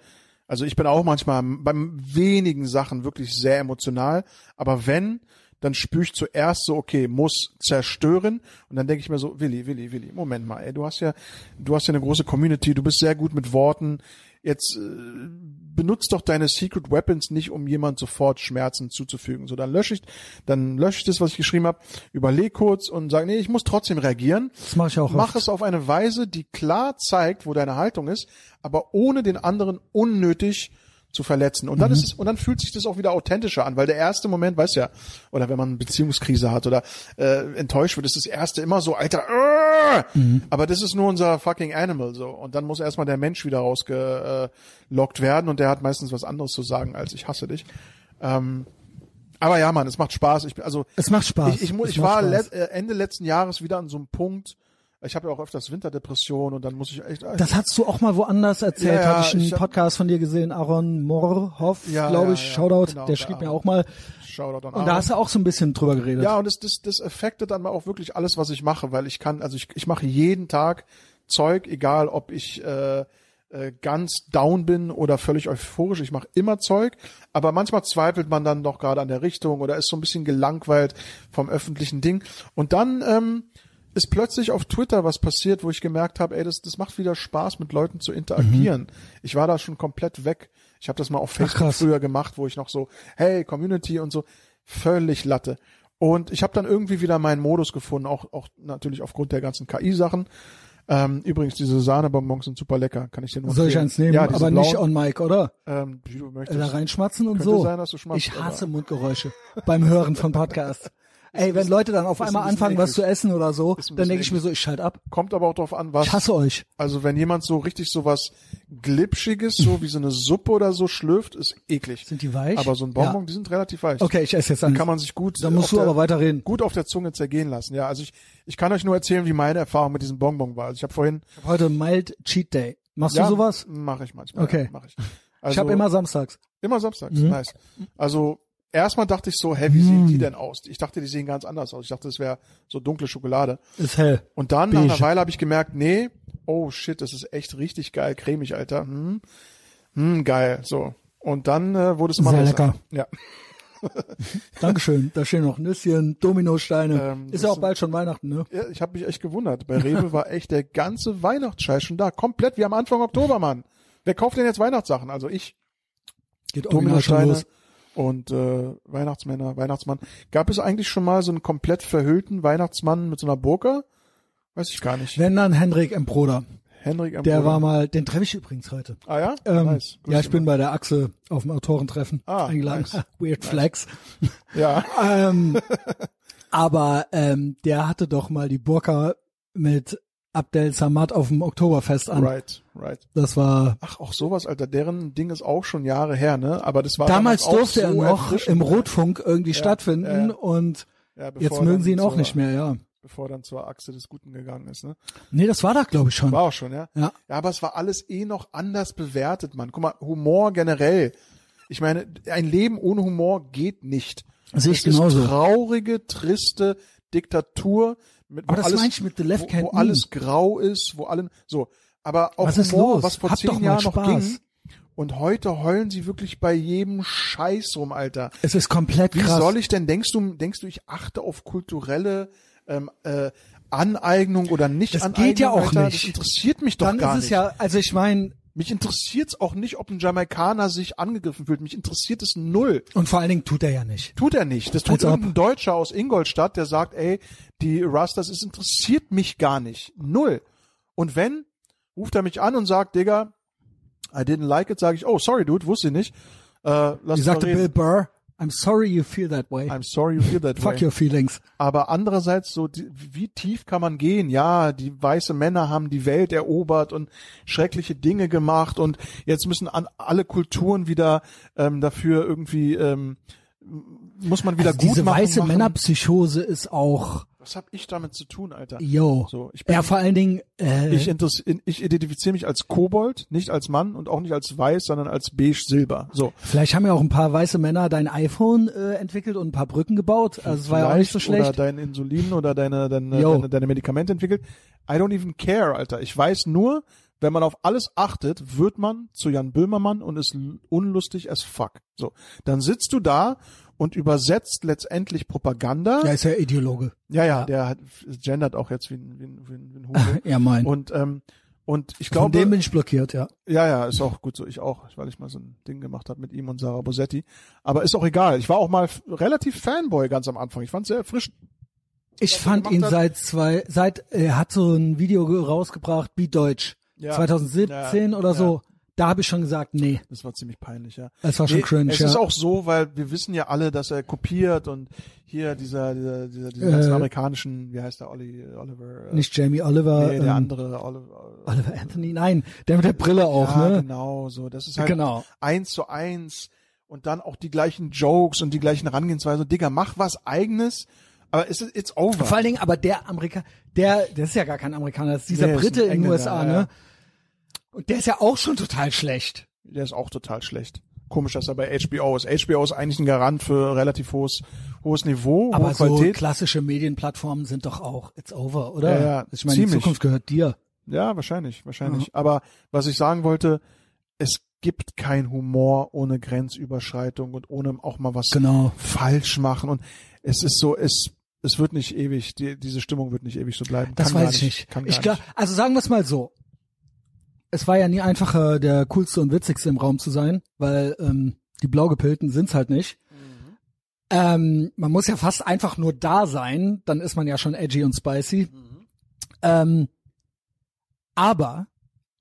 also ich bin auch manchmal beim wenigen Sachen wirklich sehr emotional, aber wenn, dann spüre ich zuerst so, okay, muss zerstören und dann denke ich mir so, Willi, Willi, Willi, Moment mal, ey, du hast ja, du hast ja eine große Community, du bist sehr gut mit Worten, jetzt äh, benutzt doch deine Secret Weapons nicht, um jemand sofort Schmerzen zuzufügen. So, dann lösche ich, dann lösche ich das, was ich geschrieben habe, überleg kurz und sage, nee, ich muss trotzdem reagieren. Das mache ich auch Mach oft. es auf eine Weise, die klar zeigt, wo deine Haltung ist, aber ohne den anderen unnötig zu verletzen. Und dann ist es, und dann fühlt sich das auch wieder authentischer an, weil der erste Moment, weißt ja, oder wenn man eine Beziehungskrise hat oder äh, enttäuscht wird, ist das erste immer so, Alter, äh, aber das ist nur unser fucking Animal so. Und dann muss erstmal der Mensch wieder rausgelockt werden und der hat meistens was anderes zu sagen als ich hasse dich. Ähm, aber ja, Mann, es macht Spaß. Ich, also Es macht Spaß. ich, ich, ich macht war let, äh, Ende letzten Jahres wieder an so einem Punkt. Ich habe ja auch öfters Winterdepression und dann muss ich echt. Das hast du auch mal woanders erzählt, Ja, hatte ich einen ich hab- Podcast von dir gesehen, Aaron Morhoff, Ja, glaube ich, ja, Shoutout, genau, der der schrieb mir Aaron. auch mal. Shoutout an Und da Aaron. hast du auch so ein bisschen drüber geredet. Ja, und das, das, das affektet dann mal auch wirklich alles, was ich mache, weil ich kann, also ich, ich mache jeden Tag Zeug, egal ob ich äh, äh, ganz down bin oder völlig euphorisch, ich mache immer Zeug, aber manchmal zweifelt man dann doch gerade an der Richtung oder ist so ein bisschen gelangweilt vom öffentlichen Ding. Und dann ähm, ist plötzlich auf Twitter was passiert, wo ich gemerkt habe, ey, das, das macht wieder Spaß, mit Leuten zu interagieren. Ich war da schon komplett weg. Ich habe das mal auf Facebook krass. früher gemacht, wo ich noch so, hey, Community und so, völlig Latte. Und ich habe dann irgendwie wieder meinen Modus gefunden, auch, auch natürlich aufgrund der ganzen KI-Sachen. Ähm, übrigens, diese Sahnebonbons sind super lecker, kann ich dir nur Soll ich eins nehmen? Ja, aber nicht blauen, on mic, oder? ähm, wie du möchtest. Da reinschmatzen und Könnte so. sein, dass du schmatzt, ich hasse aber- Mundgeräusche beim Hören von Podcasts. Ey, wenn Leute dann auf ein einmal bisschen anfangen, was eklig. zu essen oder so, ein dann denke ich mir so, ich schalte ab. Kommt aber auch drauf an, was. Ich hasse euch. Also wenn jemand so richtig so was Glitschiges, so wie so eine Suppe oder so schlürft, ist eklig. Sind die weich? Aber so ein Bonbon, Ja. die sind relativ weich. Okay, ich esse jetzt eins. Kann man sich gut. Dann musst du der, aber weiterreden. Gut auf der Zunge zergehen lassen. Ja, also ich, ich kann euch nur erzählen, wie meine Erfahrung mit diesem Bonbon war. Also ich habe vorhin. Heute mild Cheat Day. Machst ja, du sowas? Mache ich manchmal. Okay. Ja, mach ich. Also, ich habe immer samstags. immer samstags. Mhm. Nice. Also erstmal dachte ich so, hä, wie sehen die denn aus? Ich dachte, die sehen ganz anders aus. Ich dachte, das wäre so dunkle Schokolade. Ist hell. Und dann nach Beige. einer Weile habe ich gemerkt, nee, oh shit, das ist echt richtig geil, cremig, Alter. Hm, hm geil. So. Und dann äh, wurde es immer Sehr besser. lecker. Ja. Dankeschön. Da stehen noch Nüsschen, Dominosteine. Ähm, ist ja auch bald schon Weihnachten, ne? ja, ich habe mich echt gewundert. Bei Rewe war echt der ganze Weihnachtsscheiß schon da. Komplett wie am Anfang Oktober, Mann. Wer kauft denn jetzt Weihnachtssachen? Also ich, Geht Dominosteine los. Und äh, Weihnachtsmänner, Weihnachtsmann. Gab es eigentlich schon mal so einen komplett verhüllten Weihnachtsmann mit so einer Burka? Weiß ich gar nicht. Wenn dann Henrik M. Broder. Henrik am Der war mal, den treffe ich übrigens heute. Ah ja? Ähm, nice. Grüß ja, ich dich bin bei der Achse auf dem Autorentreffen Ah, eingeladen. nice. Weird Flex. mal. Ja. ähm, aber ähm, der hatte doch mal die Burka mit Abdel Samad auf dem Oktoberfest an. Right, right. Das war Ach, auch sowas, Alter. Deren Ding ist auch schon Jahre her, ne? Aber das war damals auch durfte so er noch im? Rotfunk irgendwie stattfinden ja. und Ja, bevor jetzt mögen sie ihn auch nicht mehr, ja. Bevor dann zur Achse des Guten gegangen ist, ne? Nee, das war da glaube ich schon. War auch schon, ja? Ja. Ja, aber es war alles eh noch anders bewertet, Mann. Guck mal, Humor generell. Ich meine, ein Leben ohne Humor geht nicht. Sehe ich Es ist genauso. traurige, triste Diktatur, mit, wo Aber das alles, meine ich mit The Left wo, Can't wo Meme. alles grau ist, wo allen, so. Aber auch Was ist Humor, los? was vor doch zehn mal Jahren noch ging. Und heute heulen sie wirklich bei jedem Scheiß rum, Alter. Es ist komplett Wie krass. soll ich denn, denkst du, denkst du, ich achte auf kulturelle ähm, äh, Aneignung oder nicht Das Aneignung? geht ja auch Alter? nicht. Das interessiert mich doch Dann gar ist es nicht. ja, also ich meine, Mich interessiert's auch nicht, ob ein Jamaikaner sich angegriffen fühlt. Mich interessiert es null. und vor allen Dingen tut er ja nicht. Tut er nicht. Das tut Als ob. irgendein Deutscher aus Ingolstadt, der sagt, ey, die Rastas, es interessiert mich gar nicht. Null. Und wenn, ruft er mich an und sagt, Digga, I didn't like it, sage ich, oh, sorry, dude, wusste ich nicht. Äh, lass Wie sagte Bill. Burr, I'm sorry you feel that way. I'm sorry you feel that Fuck way. your feelings. Aber andererseits so, die, wie tief kann man gehen? Ja, die weiße Männer haben die Welt erobert und schreckliche Dinge gemacht und jetzt müssen an alle Kulturen wieder ähm, dafür irgendwie ähm, muss man wieder Also gut diese machen. weiße machen. Männerpsychose ist auch, Was hab ich damit zu tun, Alter? yo. So, ich bin, Ja, vor allen Dingen, äh, ich, ich identifiziere mich als Kobold, nicht als Mann und auch nicht als weiß, sondern als beige-silber. So. vielleicht haben ja auch ein paar weiße Männer dein iPhone äh, entwickelt und ein paar Brücken gebaut. Also es war ja auch nicht so schlecht. Oder dein Insulin oder deine, deine, Yo. deine, deine Medikamente entwickelt. I don't even care, Alter. Ich weiß nur, wenn man auf alles achtet, wird man zu Jan Böhmermann und ist unlustig as fuck. So. Dann sitzt du da und übersetzt letztendlich Propaganda. Ja, ist ja Ideologe. Ja, ja, der hat, gendert auch jetzt wie ein, wie ein, wie ein, wie ein Hugo. Ja, mein. Und, ähm, und ich Von glaube, dem bin ich blockiert, ja. ja, ja, ist auch gut so. Ich auch, weil ich mal so ein Ding gemacht habe mit ihm und Sarah Bosetti. Aber ist auch egal. Ich war auch mal relativ Fanboy ganz am Anfang. Ich fand sehr erfrischend. Ich fand ihn hat. seit zwei, seit er hat so ein Video ge- rausgebracht, Beat Deutsch, Ja. 2017 Ja, oder so. Da habe ich schon gesagt, nee, Das war ziemlich peinlich, ja. es war schon Nee, cringe, es ja. ist auch so, weil wir wissen ja alle, dass er kopiert und hier dieser, dieser, dieser, dieser Äh, ganzen amerikanischen, wie heißt der, Olli, Oliver? äh, nicht Jamie Oliver, Nee, der ähm, andere, Oliver. Oliver Anthony, nein, der mit der Brille auch, ja, ne? genau, so. Das ist halt Genau. eins zu eins und dann auch die gleichen Jokes und die gleichen Herangehensweise. Digga, mach was eigenes, aber es ist, it's over. Vor allen Dingen, aber der Amerikaner, der, der ist ja gar kein Amerikaner, das ist dieser Nee, ist Brite ein in den USA, ja. ne? Und der ist ja auch schon total schlecht. Der ist auch total schlecht. Komisch, dass er bei HBO ist. HBO ist eigentlich ein Garant für relativ hohes, hohes Niveau, Aber hohe so Qualität. klassische Medienplattformen sind doch auch, it's over, oder? Ja, ja, ich meine, die ziemlich. Zukunft gehört dir. Ja, wahrscheinlich, wahrscheinlich. Aber was ich sagen wollte, es gibt kein Humor ohne Grenzüberschreitung und ohne auch mal was Genau. falsch machen. Und es ist so, es, es wird nicht ewig, die, diese Stimmung wird nicht ewig so bleiben. Das Kann weiß ich nicht. Kann ich glaub, nicht. also sagen wir es mal so. Es war ja nie einfacher, der coolste und witzigste im Raum zu sein, weil ähm, die Blaugepilten sind's halt nicht. Mhm. Ähm, man muss ja fast einfach nur da sein, dann ist man ja schon edgy und spicy. Mhm. Ähm, aber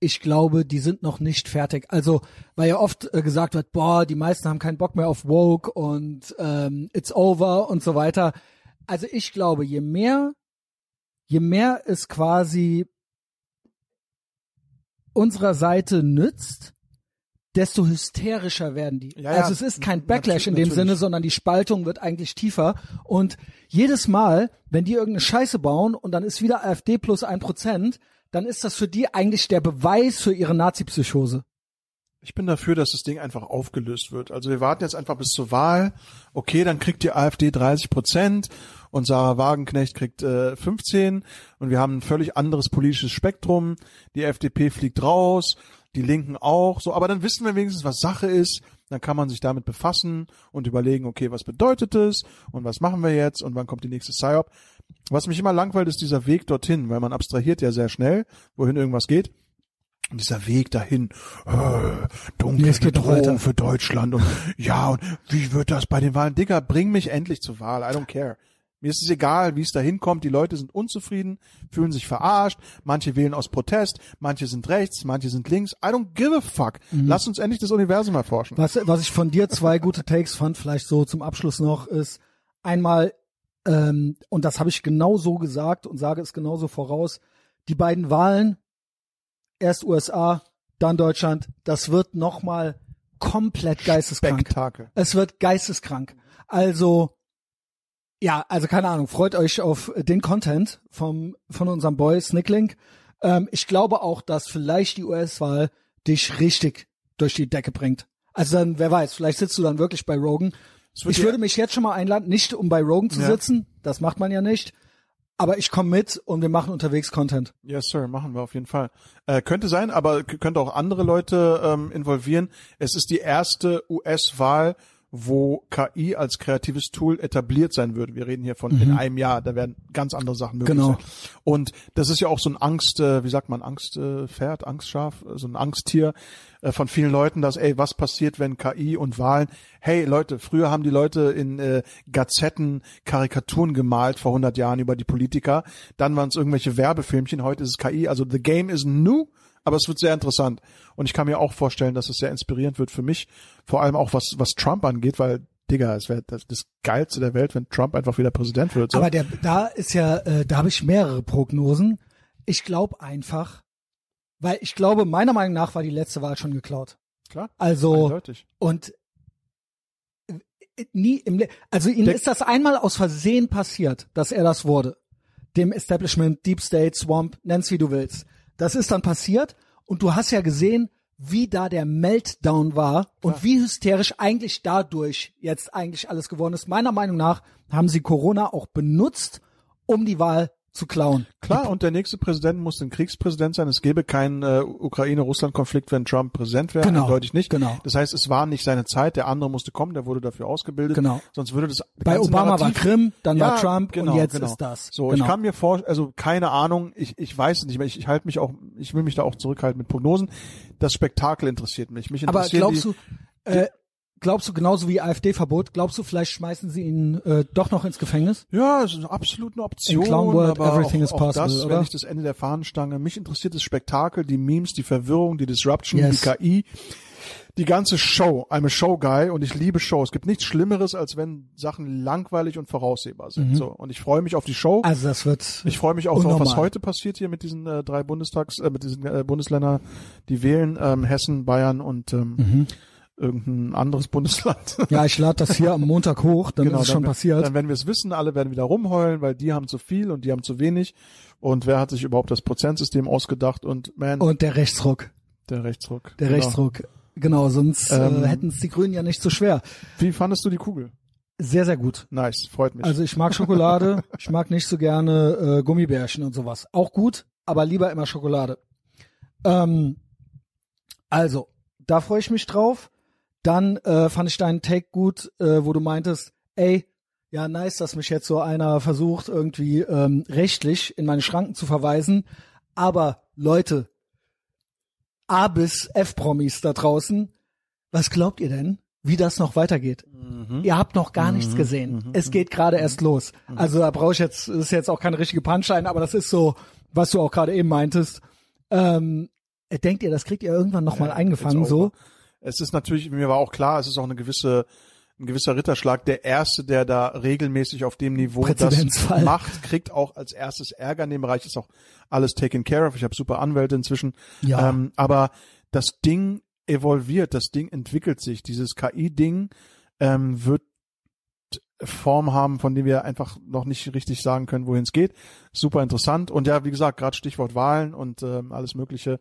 ich glaube, die sind noch nicht fertig. Also, weil ja oft äh, gesagt wird, boah, die meisten haben keinen Bock mehr auf Woke und ähm, it's over und so weiter. Also ich glaube, je mehr, je mehr es quasi unserer Seite nützt, desto hysterischer werden die. Ja, also es ist kein Backlash in dem natürlich. Sinne, sondern die Spaltung wird eigentlich tiefer. Und jedes Mal, wenn die irgendeine Scheiße bauen und dann ist wieder AfD plus ein Prozent, dann ist das für die eigentlich der Beweis für ihre Nazi-Psychose. Ich bin dafür, dass das Ding einfach aufgelöst wird. Also wir warten jetzt einfach bis zur Wahl. Okay, dann kriegt die AfD 30 Prozent und Sarah Wagenknecht kriegt äh, 15 und wir haben ein völlig anderes politisches Spektrum. Die FDP fliegt raus, die Linken auch. So, aber dann wissen wir wenigstens, was Sache ist. Dann kann man sich damit befassen und überlegen, okay, was bedeutet es und was machen wir jetzt und wann kommt die nächste PSYOP. Was mich immer langweilt, ist dieser Weg dorthin, weil man abstrahiert ja sehr schnell, wohin irgendwas geht. Und dieser Weg dahin, äh, dunkle Nee, Bedrohung für Deutschland und ja, und wie wird das bei den Wahlen? Digga, bring mich endlich zur Wahl. I don't care. Mir ist es egal, wie es dahin kommt. Die Leute sind unzufrieden, fühlen sich verarscht. Manche wählen aus Protest, manche sind rechts, manche sind links. I don't give a fuck. Mhm. Lass uns endlich das Universum erforschen. Was, was ich von dir zwei gute Takes fand, vielleicht so zum Abschluss noch, ist einmal, ähm, und das habe ich genau so gesagt und sage es genauso voraus, die beiden Wahlen, erst USA, dann Deutschland, das wird nochmal komplett geisteskrank. Spektakel. Es wird geisteskrank. Also, ja, also keine Ahnung, freut euch auf den Content vom, von unserem Boy Snicklink. Ähm, ich glaube auch, dass vielleicht die US-Wahl dich richtig durch die Decke bringt. Also dann, wer weiß, vielleicht sitzt du dann wirklich bei Rogan. Ich würde mich jetzt schon mal einladen, nicht um bei Rogan zu Ja. sitzen, das macht man ja nicht, aber ich komme mit und wir machen unterwegs Content. Yes, Sir, machen wir auf jeden Fall. Äh, könnte sein, aber könnte auch andere Leute ähm, involvieren. Es ist die erste US-Wahl, wo KI als kreatives Tool etabliert sein würde. Wir reden hier von in einem Jahr, da werden ganz andere Sachen möglich Mhm. Genau. sein. Und das ist ja auch so ein Angst, äh, wie sagt man, Angstpferd, äh, Angstschaf, äh, so ein Angsttier von vielen Leuten, dass, ey, was passiert, wenn KI und Wahlen, hey Leute, früher haben die Leute in äh, Gazetten Karikaturen gemalt vor 100 Jahren über die Politiker, dann waren es irgendwelche Werbefilmchen, heute ist es KI, also the game is new, aber es wird sehr interessant. Und ich kann mir auch vorstellen, dass es sehr inspirierend wird für mich, vor allem auch was, was Trump angeht, weil Digga, es wäre das, das Geilste der Welt, wenn Trump einfach wieder Präsident wird. So. Aber der, da ist ja, äh, da habe ich mehrere Prognosen. Ich glaube einfach, weil ich glaube, meiner Meinung nach war die letzte Wahl schon geklaut. Klar, Also eindeutig. und äh, nie im Le also ihm ist das einmal aus Versehen passiert, dass er das wurde. Dem Establishment, Deep State, Swamp, nenn's wie du willst. Das ist dann passiert und du hast ja gesehen, wie da der Meltdown war und wie hysterisch eigentlich dadurch jetzt eigentlich alles geworden ist. Meiner Meinung nach haben sie Corona auch benutzt, um die Wahl zu klauen. Klar, und der nächste Präsident muss ein Kriegspräsident sein. Es gäbe keinen äh, Ukraine-Russland-Konflikt, wenn Trump Präsident wäre. Genau, Eindeutig nicht. genau. Das heißt, es war nicht seine Zeit. Der andere musste kommen. Der wurde dafür ausgebildet. Genau. Sonst würde das Bei Obama war Narrativ- Krim, dann war Ja, Trump genau, und jetzt genau. ist das. So, genau. ich kann mir vor, also keine Ahnung, ich, ich weiß es nicht mehr. Ich, ich halte mich auch, ich will mich da auch zurückhalten mit Prognosen. Das Spektakel interessiert mich. Mich Aber interessieren glaubst die, du, äh, glaubst du genauso wie AfD-Verbot, glaubst du vielleicht schmeißen sie ihn äh, doch noch ins Gefängnis? Ja, es ist absolut eine Option. In Clown World, aber everything auch, is possible, das wäre nicht das Ende der Fahnenstange. Mich interessiert das Spektakel, die Memes, die Verwirrung, die Disruption, Yes. die KI. Die ganze Show. I'm a Show Guy und ich liebe Shows. Es gibt nichts Schlimmeres, als wenn Sachen langweilig und voraussehbar sind. So. Und ich freue mich auf die Show. Mhm. Also das wird Ich freue mich auch darauf, was unnormal. heute passiert hier mit diesen äh, drei Bundestags, äh, mit diesen äh, Bundesländern, die wählen, ähm, Hessen, Bayern und ähm, Mhm. Irgendein anderes Bundesland. Ja, ich lade das hier am Montag hoch, dann ist es schon we- passiert. Dann werden wir es wissen, alle werden wieder rumheulen, weil die haben zu viel und die haben zu wenig. Und wer hat sich überhaupt das Prozentsystem ausgedacht? Und man, Und der Rechtsruck. der Rechtsruck. Der Genau. Rechtsruck. Genau, sonst Ähm, äh, hätten es die Grünen ja nicht so schwer. Wie fandest du die Kugel? Sehr, sehr gut. Nice, freut mich. Also ich mag Schokolade, ich mag nicht so gerne äh, Gummibärchen und sowas. Auch gut, aber lieber immer Schokolade. Ähm, also, da freue ich mich drauf. Dann äh, fand ich deinen Take gut, äh, wo du meintest, ey, ja, nice, dass mich jetzt so einer versucht, irgendwie ähm, rechtlich in meine Schranken zu verweisen. Aber Leute, A bis F-Promis da draußen, was glaubt ihr denn, wie das noch weitergeht? Ihr habt noch gar nichts gesehen. Es geht gerade erst los. Also da brauche ich jetzt, das ist jetzt auch keine richtige Punchline, aber das ist so, was du auch gerade eben meintest. Ähm, denkt ihr, das kriegt ihr irgendwann noch mal eingefangen so? Es ist natürlich, mir war auch klar, es ist auch eine gewisse, ein gewisser Ritterschlag. Der Erste, der da regelmäßig auf dem Niveau das macht, kriegt auch als erstes Ärger in dem Bereich. Ist auch alles taken care of. Ich habe super Anwälte inzwischen. Ja. Ähm, aber das Ding evolviert, das Ding entwickelt sich. Dieses KI-Ding ähm, wird Form haben, von dem wir einfach noch nicht richtig sagen können, wohin es geht. Super interessant. Und ja, wie gesagt, gerade Stichwort Wahlen und ähm, alles Mögliche.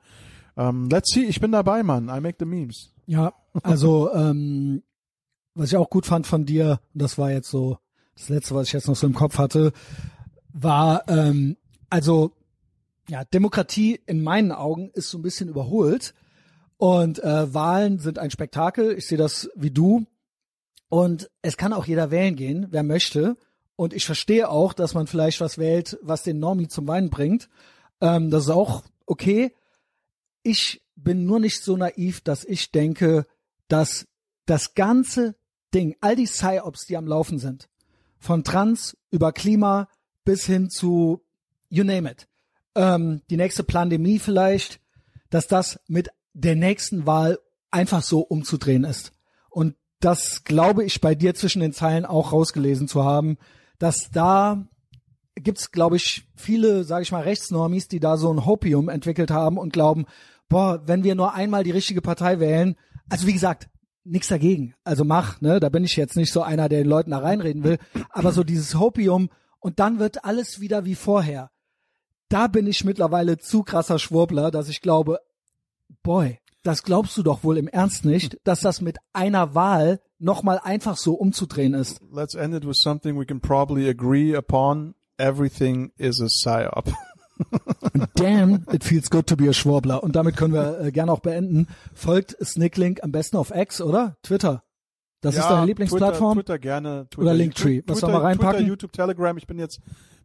Ähm, let's see, ich bin dabei, Mann. I make the memes. Ja, also ähm, was ich auch gut fand von dir, das war jetzt so das letzte, was ich jetzt noch so im Kopf hatte, war ähm, also ja Demokratie in meinen Augen ist so ein bisschen überholt und äh, Wahlen sind ein Spektakel. Ich sehe das wie du und es kann auch jeder wählen gehen, wer möchte. Und ich verstehe auch, dass man vielleicht was wählt, was den Normi zum Weinen bringt. Ähm, das ist auch okay. Ich bin nur nicht so naiv, dass ich denke, dass das ganze Ding, all die Psyops, die am Laufen sind, von Trans über Klima bis hin zu you name it, ähm, die nächste Pandemie vielleicht, dass das mit der nächsten Wahl einfach so umzudrehen ist. Und das glaube ich bei dir zwischen den Zeilen auch rausgelesen zu haben, dass da gibt's, glaube ich, viele, sage ich mal, Rechtsnormis, die da so ein Hopium entwickelt haben und glauben, boah, wenn wir nur einmal die richtige Partei wählen, also wie gesagt, nichts dagegen, also mach, ne, da bin ich jetzt nicht so einer, der den Leuten da reinreden will, aber so dieses Hopium und dann wird alles wieder wie vorher. Da bin ich mittlerweile zu krasser Schwurbler, dass ich glaube, boy, das glaubst du doch wohl im Ernst nicht, dass das mit einer Wahl nochmal einfach so umzudrehen ist. Let's end it with something we can probably agree upon. Everything is a psyop. Damn, it feels good to be a Schwurbler. Und damit können wir äh, gerne auch beenden. Folgt Snicklink am besten auf X, oder? Twitter. Das ist deine Lieblingsplattform? Twitter, Twitter gerne. Twitter, Oder Linktree. Was Twitter, sollen wir reinpacken? Twitter, YouTube, Telegram. Ich bin jetzt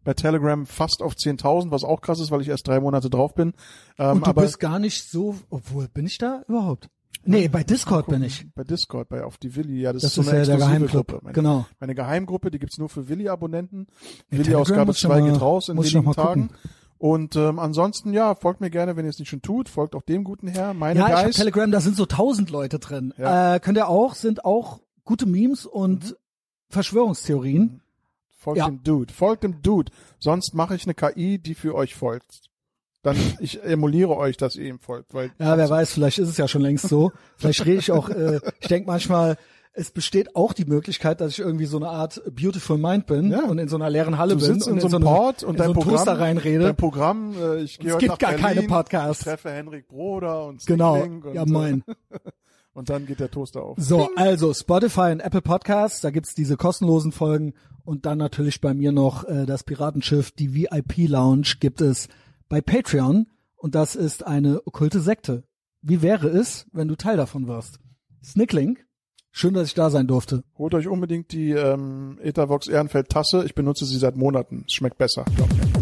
bei Telegram fast auf 10.000, was auch krass ist, weil ich erst drei Monate drauf bin. Ähm, Und du aber bist gar nicht so, obwohl, bin ich da überhaupt? Nee, bei Discord bin ich. Bei Discord, bei auf die Willi, ja, das, Das ist so ist eine ja der exklusive Geheimclub, Gruppe. Meine, genau. Meine Geheimgruppe, die gibt's nur für Willi-Abonnenten. Ja, Willi-Ausgabe Telegram muss ich 2 noch mal- geht raus in wenigen Tagen. gucken. Und ähm, ansonsten, ja, folgt mir gerne, wenn ihr es nicht schon tut. Folgt auch dem guten Herr, meine Ja, ich hab Guys. Telegram, da sind so tausend Leute drin. Ja. Äh, könnt ihr auch, sind auch gute Memes und Verschwörungstheorien. Folgt Ja. dem Dude. Folgt dem Dude. Sonst mache ich eine KI, die für euch folgt. Dann, ich emuliere euch, dass ihr ihm folgt, weil Ja, wer weiß, vielleicht ist es ja schon längst so. Vielleicht rede ich auch, äh, ich denke manchmal, es besteht auch die Möglichkeit, dass ich irgendwie so eine Art Beautiful Mind bin Ja. und in so einer leeren Halle du bin und in so einem eine- Port und in dein so Programm, Toaster reinrede. dein Programm, äh, ich gehe Es gibt gar Berlin, keine Podcasts. Ich treffe Henrik Broder und Genau, Snickling und, ja mein. und dann geht der Toaster auf. So, also Spotify und Apple Podcasts, da gibt's diese kostenlosen Folgen und dann natürlich bei mir noch äh, das Piratenschiff, die VIP Lounge gibt es bei Patreon und das ist eine okkulte Sekte. Wie wäre es, wenn du Teil davon wirst? Snickling, schön, dass ich da sein durfte. Holt euch unbedingt die ähm, Etavox Ehrenfeld Tasse. Ich benutze sie seit Monaten. Es schmeckt besser. Glaubt mir.